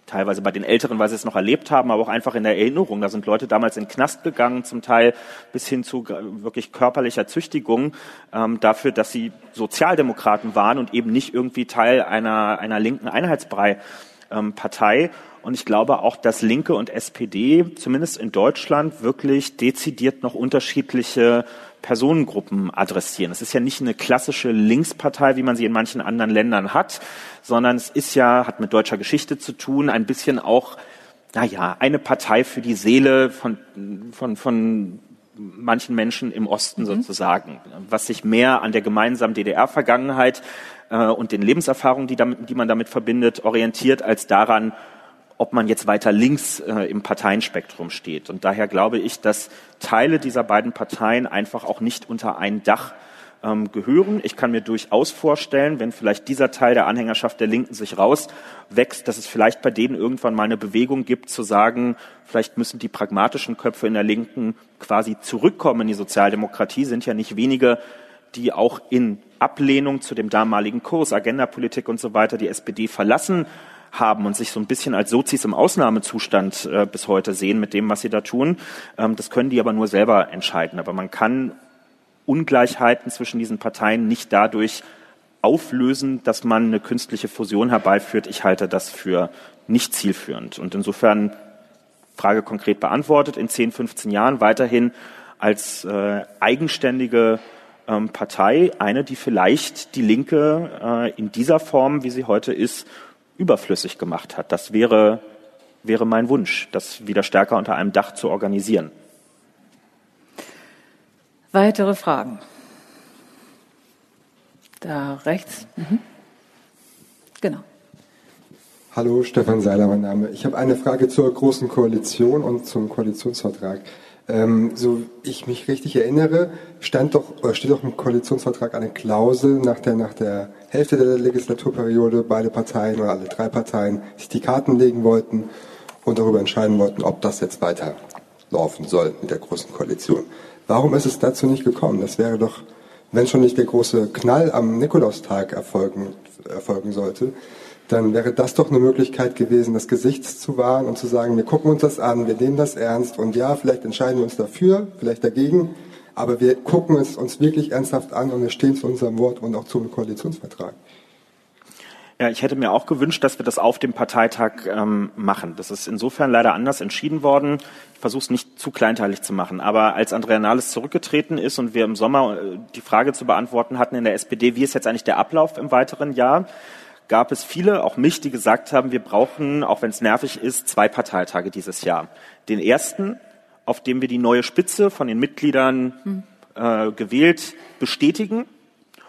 teilweise bei den Älteren, weil sie es noch erlebt haben, aber auch einfach in der Erinnerung. Da sind Leute damals in den Knast gegangen, zum Teil bis hin zu wirklich körperlicher Züchtigung, ähm, dafür, dass sie Sozialdemokraten waren und eben nicht irgendwie Teil einer, einer linken Einheitsbrei-Partei. Ähm, und ich glaube auch, dass Linke und SPD, zumindest in Deutschland, wirklich dezidiert noch unterschiedliche Personengruppen adressieren. Es ist ja nicht eine klassische Linkspartei, wie man sie in manchen anderen Ländern hat, sondern es ist ja, hat mit deutscher Geschichte zu tun, ein bisschen auch, naja, eine Partei für die Seele von, von, von manchen Menschen im Osten mhm. sozusagen, was sich mehr an der gemeinsamen DDR-Vergangenheit äh, und den Lebenserfahrungen, die, damit, die man damit verbindet, orientiert, als daran, ob man jetzt weiter links äh, im Parteienspektrum steht. Und daher glaube ich, dass Teile dieser beiden Parteien einfach auch nicht unter ein Dach ähm, gehören. Ich kann mir durchaus vorstellen, wenn vielleicht dieser Teil der Anhängerschaft der Linken sich rauswächst, dass es vielleicht bei denen irgendwann mal eine Bewegung gibt, zu sagen, vielleicht müssen die pragmatischen Köpfe in der Linken quasi zurückkommen in die Sozialdemokratie, sind ja nicht wenige, die auch in Ablehnung zu dem damaligen Kurs, Agendapolitik und so weiter die SPD verlassen haben und sich so ein bisschen als Sozis im Ausnahmezustand äh, bis heute sehen mit dem, was sie da tun. Ähm, das können die aber nur selber entscheiden. Aber man kann Ungleichheiten zwischen diesen Parteien nicht dadurch auflösen, dass man eine künstliche Fusion herbeiführt. Ich halte das für nicht zielführend. Und insofern Frage konkret beantwortet, in 10, 15 Jahren weiterhin als äh, eigenständige ähm, Partei, eine, die vielleicht die Linke äh, in dieser Form, wie sie heute ist, überflüssig gemacht hat. Das wäre, wäre mein Wunsch, das wieder stärker unter einem Dach zu organisieren. Weitere Fragen? Da rechts. Mhm. Genau. Hallo, Stefan Seiler, mein Name. Ich habe eine Frage zur Großen Koalition und zum Koalitionsvertrag. Ähm, so ich mich richtig erinnere, stand doch, steht doch im Koalitionsvertrag eine Klausel nach der, nach der Hälfte der Legislaturperiode beide Parteien oder alle drei Parteien sich die Karten legen wollten und darüber entscheiden wollten, ob das jetzt weiterlaufen soll mit der Großen Koalition. Warum ist es dazu nicht gekommen? Das wäre doch, wenn schon nicht der große Knall am Nikolaustag erfolgen, erfolgen sollte, dann wäre das doch eine Möglichkeit gewesen, das Gesicht zu wahren und zu sagen, wir gucken uns das an, wir nehmen das ernst und ja, vielleicht entscheiden wir uns dafür, vielleicht dagegen, aber wir gucken es uns wirklich ernsthaft an und wir stehen zu unserem Wort und auch zum Koalitionsvertrag. Ja, ich hätte mir auch gewünscht, dass wir das auf dem Parteitag ähm, machen. Das ist insofern leider anders entschieden worden. Ich versuche es nicht zu kleinteilig zu machen. Aber als Andrea Nahles zurückgetreten ist und wir im Sommer äh, die Frage zu beantworten hatten in der SPD, wie ist jetzt eigentlich der Ablauf im weiteren Jahr, gab es viele, auch mich, die gesagt haben, wir brauchen, auch wenn es nervig ist, zwei Parteitage dieses Jahr. Den ersten, auf dem wir die neue Spitze von den Mitgliedern äh, gewählt bestätigen.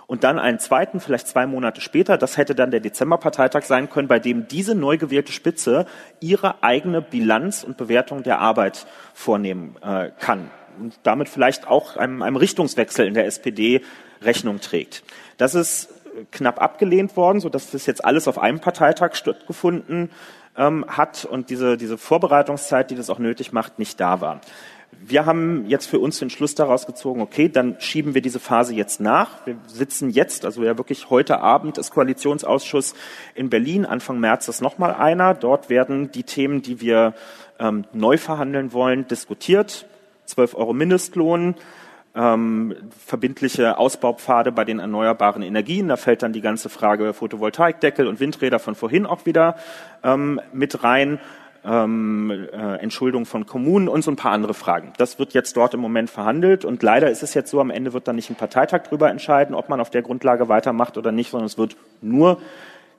Und dann einen zweiten, vielleicht zwei Monate später, das hätte dann der Dezemberparteitag sein können, bei dem diese neu gewählte Spitze ihre eigene Bilanz und Bewertung der Arbeit vornehmen äh, kann. Und damit vielleicht auch einem, einem Richtungswechsel in der SPD Rechnung trägt. Das ist knapp abgelehnt worden, so das jetzt alles auf einem Parteitag stattgefunden ähm, hat und diese, diese Vorbereitungszeit, die das auch nötig macht, nicht da war. Wir haben jetzt für uns den Schluss daraus gezogen, okay, dann schieben wir diese Phase jetzt nach. Wir sitzen jetzt, also ja wirklich heute Abend ist Koalitionsausschuss in Berlin, Anfang März ist nochmal einer. Dort werden die Themen, die wir ähm, neu verhandeln wollen, diskutiert. 12 Euro Mindestlohn, ähm, verbindliche Ausbaupfade bei den erneuerbaren Energien. Da fällt dann die ganze Frage Photovoltaikdeckel und Windräder von vorhin auch wieder ähm, mit rein. Ähm, äh, Entschuldung von Kommunen und so ein paar andere Fragen. Das wird jetzt dort im Moment verhandelt und leider ist es jetzt so, am Ende wird dann nicht ein Parteitag darüber entscheiden, ob man auf der Grundlage weitermacht oder nicht, sondern es wird nur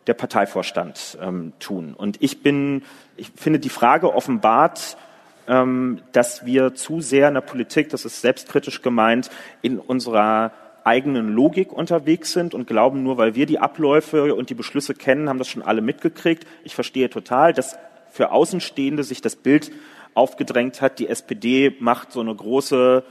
der Parteivorstand ähm, tun. Und ich bin, ich finde die Frage offenbart, dass wir zu sehr in der Politik, das ist selbstkritisch gemeint, in unserer eigenen Logik unterwegs sind und glauben, nur weil wir die Abläufe und die Beschlüsse kennen, haben das schon alle mitgekriegt. Ich verstehe total, dass für Außenstehende sich das Bild aufgedrängt hat, die SPD macht so eine große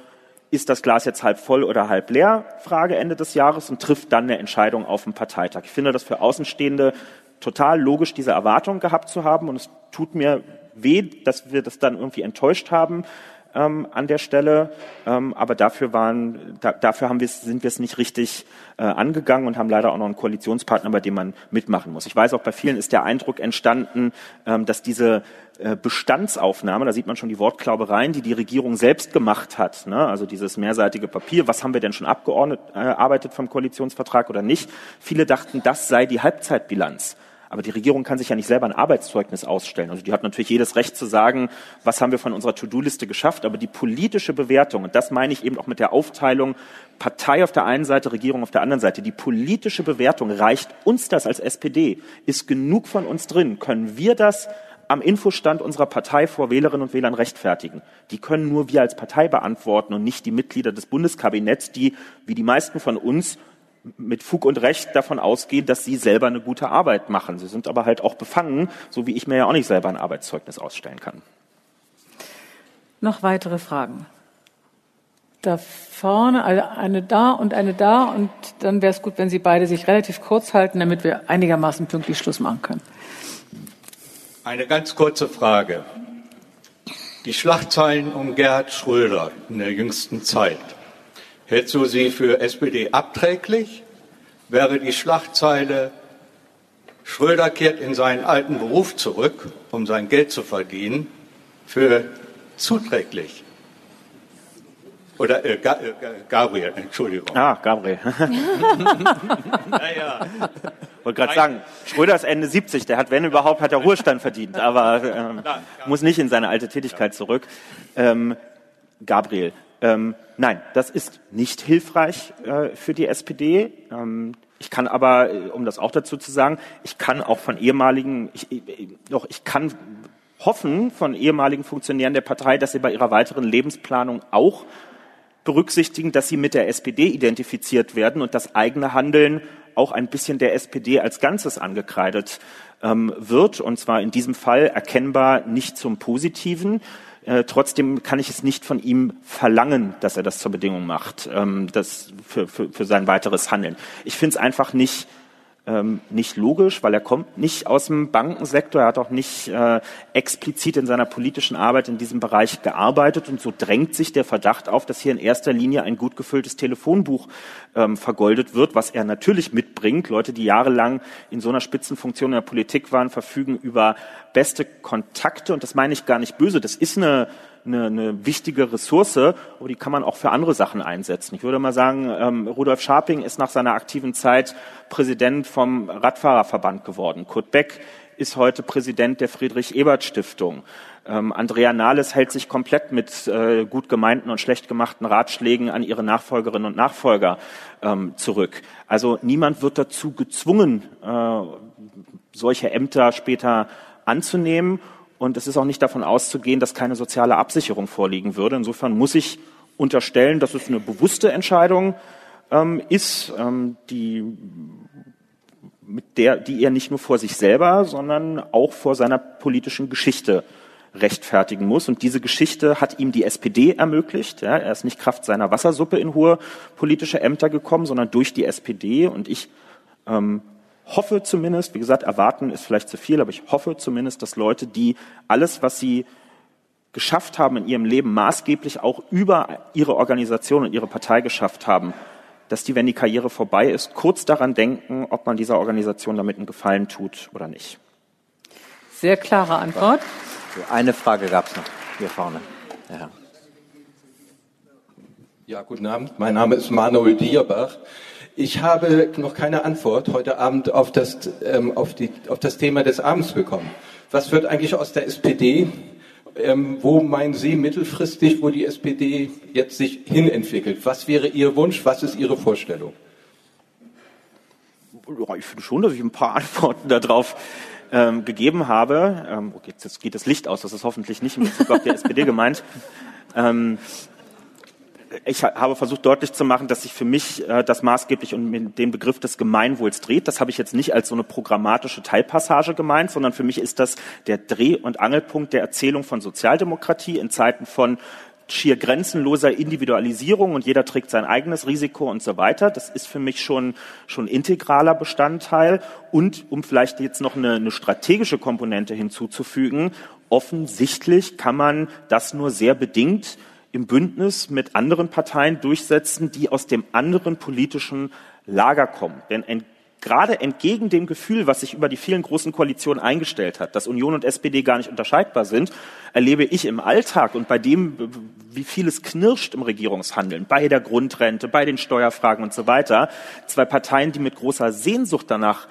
ist das Glas jetzt halb voll oder halb leer? Frage Ende des Jahres und trifft dann eine Entscheidung auf dem Parteitag. Ich finde das für Außenstehende total logisch, diese Erwartung gehabt zu haben und es tut mir weh, dass wir das dann irgendwie enttäuscht haben. ähm, an der Stelle, ähm, aber dafür waren, da, dafür haben wir sind wir es nicht richtig äh, angegangen und haben leider auch noch einen Koalitionspartner, bei dem man mitmachen muss. Ich weiß auch bei vielen ist der Eindruck entstanden, ähm, dass diese äh, Bestandsaufnahme, da sieht man schon die Wortklaubereien, die die Regierung selbst gemacht hat, ne? also dieses mehrseitige Papier, was haben wir denn schon abgearbeitet äh, vom Koalitionsvertrag oder nicht? Viele dachten, das sei die Halbzeitbilanz. Aber die Regierung kann sich ja nicht selber ein Arbeitszeugnis ausstellen. Also die hat natürlich jedes Recht zu sagen, was haben wir von unserer To-Do-Liste geschafft. Aber die politische Bewertung, und das meine ich eben auch mit der Aufteilung Partei auf der einen Seite, Regierung auf der anderen Seite, die politische Bewertung reicht uns das als SPD, ist genug von uns drin. Können wir das am Infostand unserer Partei vor Wählerinnen und Wählern rechtfertigen. Die können nur wir als Partei beantworten und nicht die Mitglieder des Bundeskabinetts, die, wie die meisten von uns, mit Fug und Recht davon ausgehen, dass sie selber eine gute Arbeit machen. Sie sind aber halt auch befangen, so wie ich mir ja auch nicht selber ein Arbeitszeugnis ausstellen kann. Noch weitere Fragen? Da vorne, also eine da und eine da und dann wäre es gut, wenn Sie beide sich relativ kurz halten, damit wir einigermaßen pünktlich Schluss machen können. Eine ganz kurze Frage. Die Schlagzeilen um Gerhard Schröder in der jüngsten Zeit Hältst du sie für SPD abträglich? Wäre die Schlagzeile Schröder kehrt in seinen alten Beruf zurück, um sein Geld zu verdienen, für zuträglich? Oder äh, äh, Gabriel, Entschuldigung. Ah, Gabriel. naja. Wollte gerade sagen, Schröder ist Ende 70, der hat, wenn überhaupt, hat er Ruhestand verdient, aber ähm, muss nicht in seine alte Tätigkeit zurück. Ähm, Gabriel, ähm, nein, das ist nicht hilfreich äh, für die SPD. Ähm, ich kann aber, äh, um das auch dazu zu sagen, ich kann auch von ehemaligen, ich, doch ich kann hoffen von ehemaligen Funktionären der Partei, dass sie bei ihrer weiteren Lebensplanung auch berücksichtigen, dass sie mit der SPD identifiziert werden und das eigene Handeln auch ein bisschen der SPD als Ganzes angekreidet ähm, wird, und zwar in diesem Fall erkennbar nicht zum Positiven. Äh, trotzdem kann ich es nicht von ihm verlangen, dass er das zur Bedingung macht, ähm, das für, für, für sein weiteres Handeln. Ich finde es einfach nicht ähm, nicht logisch, weil er kommt nicht aus dem Bankensektor, er hat auch nicht äh, explizit in seiner politischen Arbeit in diesem Bereich gearbeitet und so drängt sich der Verdacht auf, dass hier in erster Linie ein gut gefülltes Telefonbuch ähm, vergoldet wird, was er natürlich mitbringt. Leute, die jahrelang in so einer Spitzenfunktion in der Politik waren, verfügen über beste Kontakte und das meine ich gar nicht böse. Das ist eine eine, eine wichtige Ressource, aber die kann man auch für andere Sachen einsetzen. Ich würde mal sagen, ähm, Rudolf Scharping ist nach seiner aktiven Zeit Präsident vom Radfahrerverband geworden. Kurt Beck ist heute Präsident der Friedrich-Ebert-Stiftung. Ähm, Andrea Nahles hält sich komplett mit äh, gut gemeinten und schlecht gemachten Ratschlägen an ihre Nachfolgerinnen und Nachfolger ähm, zurück. Also niemand wird dazu gezwungen, äh, solche Ämter später anzunehmen. Und es ist auch nicht davon auszugehen, dass keine soziale Absicherung vorliegen würde. Insofern muss ich unterstellen, dass es eine bewusste Entscheidung ähm, ist, ähm, die, mit der, die er nicht nur vor sich selber, sondern auch vor seiner politischen Geschichte rechtfertigen muss. Und diese Geschichte hat ihm die SPD ermöglicht. Ja, er ist nicht Kraft seiner Wassersuppe in hohe politische Ämter gekommen, sondern durch die SPD. Und ich ähm, hoffe zumindest, wie gesagt, erwarten ist vielleicht zu viel, aber ich hoffe zumindest, dass Leute, die alles, was sie geschafft haben in ihrem Leben, maßgeblich auch über ihre Organisation und ihre Partei geschafft haben, dass die, wenn die Karriere vorbei ist, kurz daran denken, ob man dieser Organisation damit einen Gefallen tut oder nicht. Sehr klare Antwort. Eine Frage gab es noch hier vorne. Ja. ja, guten Abend. Mein Name ist Manuel Dierbach. Ich habe noch keine Antwort heute Abend auf das, ähm, auf, die, auf das Thema des Abends bekommen. Was wird eigentlich aus der SPD? Ähm, wo meinen Sie mittelfristig, wo die SPD jetzt sich hinentwickelt? Was wäre Ihr Wunsch? Was ist Ihre Vorstellung? Ich finde schon, dass ich ein paar Antworten darauf ähm, gegeben habe. Ähm, okay, jetzt geht das Licht aus, das ist hoffentlich nicht in Bezug auf die SPD gemeint. Ähm, ich habe versucht deutlich zu machen, dass sich für mich äh, das maßgeblich um den Begriff des Gemeinwohls dreht. Das habe ich jetzt nicht als so eine programmatische Teilpassage gemeint, sondern für mich ist das der Dreh- und Angelpunkt der Erzählung von Sozialdemokratie in Zeiten von schier grenzenloser Individualisierung und jeder trägt sein eigenes Risiko und so weiter. Das ist für mich schon, schon integraler Bestandteil. Und um vielleicht jetzt noch eine, eine strategische Komponente hinzuzufügen, offensichtlich kann man das nur sehr bedingt im Bündnis mit anderen Parteien durchsetzen, die aus dem anderen politischen Lager kommen. Denn gerade entgegen dem Gefühl, was sich über die vielen großen Koalitionen eingestellt hat, dass Union und SPD gar nicht unterscheidbar sind, erlebe ich im Alltag und bei dem, wie vieles knirscht im Regierungshandeln, bei der Grundrente, bei den Steuerfragen und so weiter, zwei Parteien, die mit großer Sehnsucht danach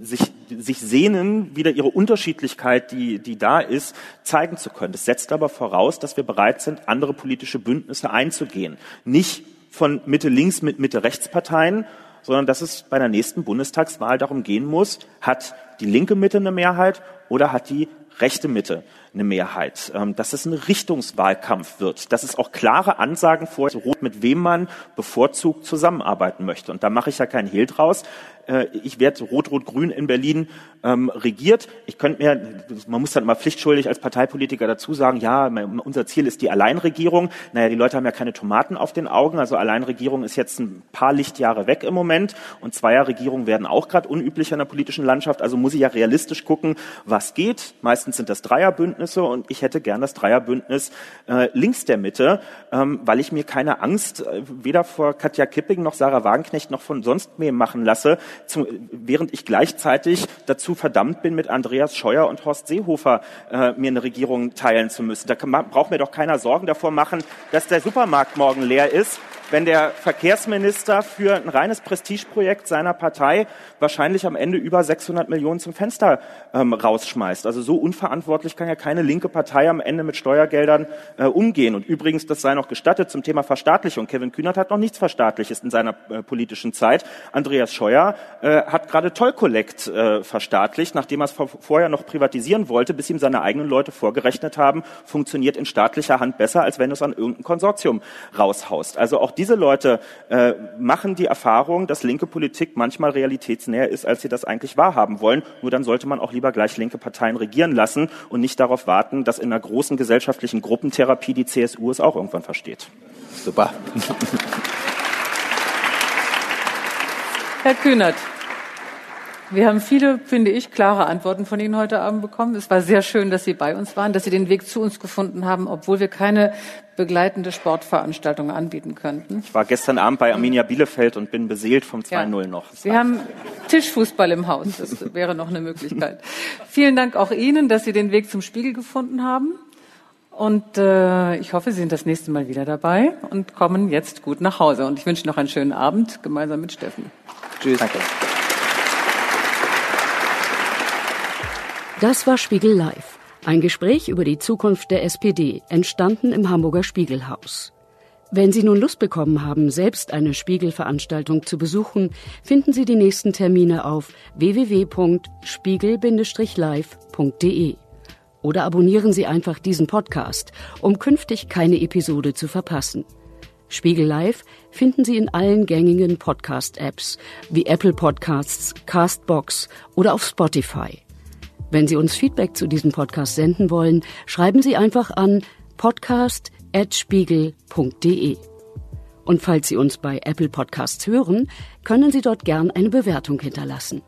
sich, sich sehnen, wieder ihre Unterschiedlichkeit, die, die da ist, zeigen zu können. Das setzt aber voraus, dass wir bereit sind, andere politische Bündnisse einzugehen. Nicht von Mitte-Links mit Mitte-Rechts-Parteien, sondern dass es bei der nächsten Bundestagswahl darum gehen muss, hat die linke Mitte eine Mehrheit oder hat die rechte Mitte eine Mehrheit, ähm, dass es ein Richtungswahlkampf wird, dass es auch klare Ansagen vor, mit wem man bevorzugt zusammenarbeiten möchte. Und da mache ich ja keinen Hehl draus. Äh, ich werde Rot-Rot-Grün in Berlin ähm, regiert. Ich könnte mir, man muss dann mal pflichtschuldig als Parteipolitiker dazu sagen, ja, unser Ziel ist die Alleinregierung. Naja, die Leute haben ja keine Tomaten auf den Augen. Also Alleinregierung ist jetzt ein paar Lichtjahre weg im Moment. Und Zweierregierungen werden auch gerade unüblicher in der politischen Landschaft. Also muss ich ja realistisch gucken, was geht. Meistens sind das Dreierbündnisse und ich hätte gern das Dreierbündnis äh, links der Mitte, ähm, weil ich mir keine Angst äh, weder vor Katja Kipping noch Sarah Wagenknecht noch von sonst wem machen lasse, zu, während ich gleichzeitig dazu verdammt bin, mit Andreas Scheuer und Horst Seehofer äh, mir eine Regierung teilen zu müssen. Da kann, braucht mir doch keiner Sorgen davor machen, dass der Supermarkt morgen leer ist wenn der Verkehrsminister für ein reines Prestigeprojekt seiner Partei wahrscheinlich am Ende über 600 Millionen zum Fenster ähm, rausschmeißt. Also so unverantwortlich kann ja keine linke Partei am Ende mit Steuergeldern äh, umgehen. Und übrigens, das sei noch gestattet zum Thema Verstaatlichung. Kevin Kühnert hat noch nichts Verstaatliches in seiner äh, politischen Zeit. Andreas Scheuer äh, hat gerade Tollkollekt äh, verstaatlicht, nachdem er es vorher noch privatisieren wollte, bis ihm seine eigenen Leute vorgerechnet haben, funktioniert in staatlicher Hand besser, als wenn du es an irgendein Konsortium raushaust. Also auch diese Leute äh, machen die Erfahrung, dass linke Politik manchmal realitätsnäher ist, als sie das eigentlich wahrhaben wollen. Nur dann sollte man auch lieber gleich linke Parteien regieren lassen und nicht darauf warten, dass in einer großen gesellschaftlichen Gruppentherapie die CSU es auch irgendwann versteht. Super. Herr Kühnert, wir haben viele, finde ich, klare Antworten von Ihnen heute Abend bekommen. Es war sehr schön, dass Sie bei uns waren, dass Sie den Weg zu uns gefunden haben, obwohl wir keine begleitende Sportveranstaltung anbieten könnten. Ich war gestern Abend bei Arminia Bielefeld und bin beseelt vom 2-0 ja. noch. Wir haben Tischfußball im Haus. Das wäre noch eine Möglichkeit. Vielen Dank auch Ihnen, dass Sie den Weg zum Spiegel gefunden haben. Und äh, ich hoffe, Sie sind das nächste Mal wieder dabei und kommen jetzt gut nach Hause. Und ich wünsche noch einen schönen Abend gemeinsam mit Steffen. Tschüss. Danke. Das war Spiegel Live. Ein Gespräch über die Zukunft der SPD, entstanden im Hamburger Spiegelhaus. Wenn Sie nun Lust bekommen haben, selbst eine Spiegelveranstaltung zu besuchen, finden Sie die nächsten Termine auf www.spiegel-live.de. Oder abonnieren Sie einfach diesen Podcast, um künftig keine Episode zu verpassen. Spiegel Live finden Sie in allen gängigen Podcast-Apps wie Apple Podcasts, Castbox oder auf Spotify. Wenn Sie uns Feedback zu diesem Podcast senden wollen, schreiben Sie einfach an podcast.spiegel.de. Und falls Sie uns bei Apple Podcasts hören, können Sie dort gern eine Bewertung hinterlassen.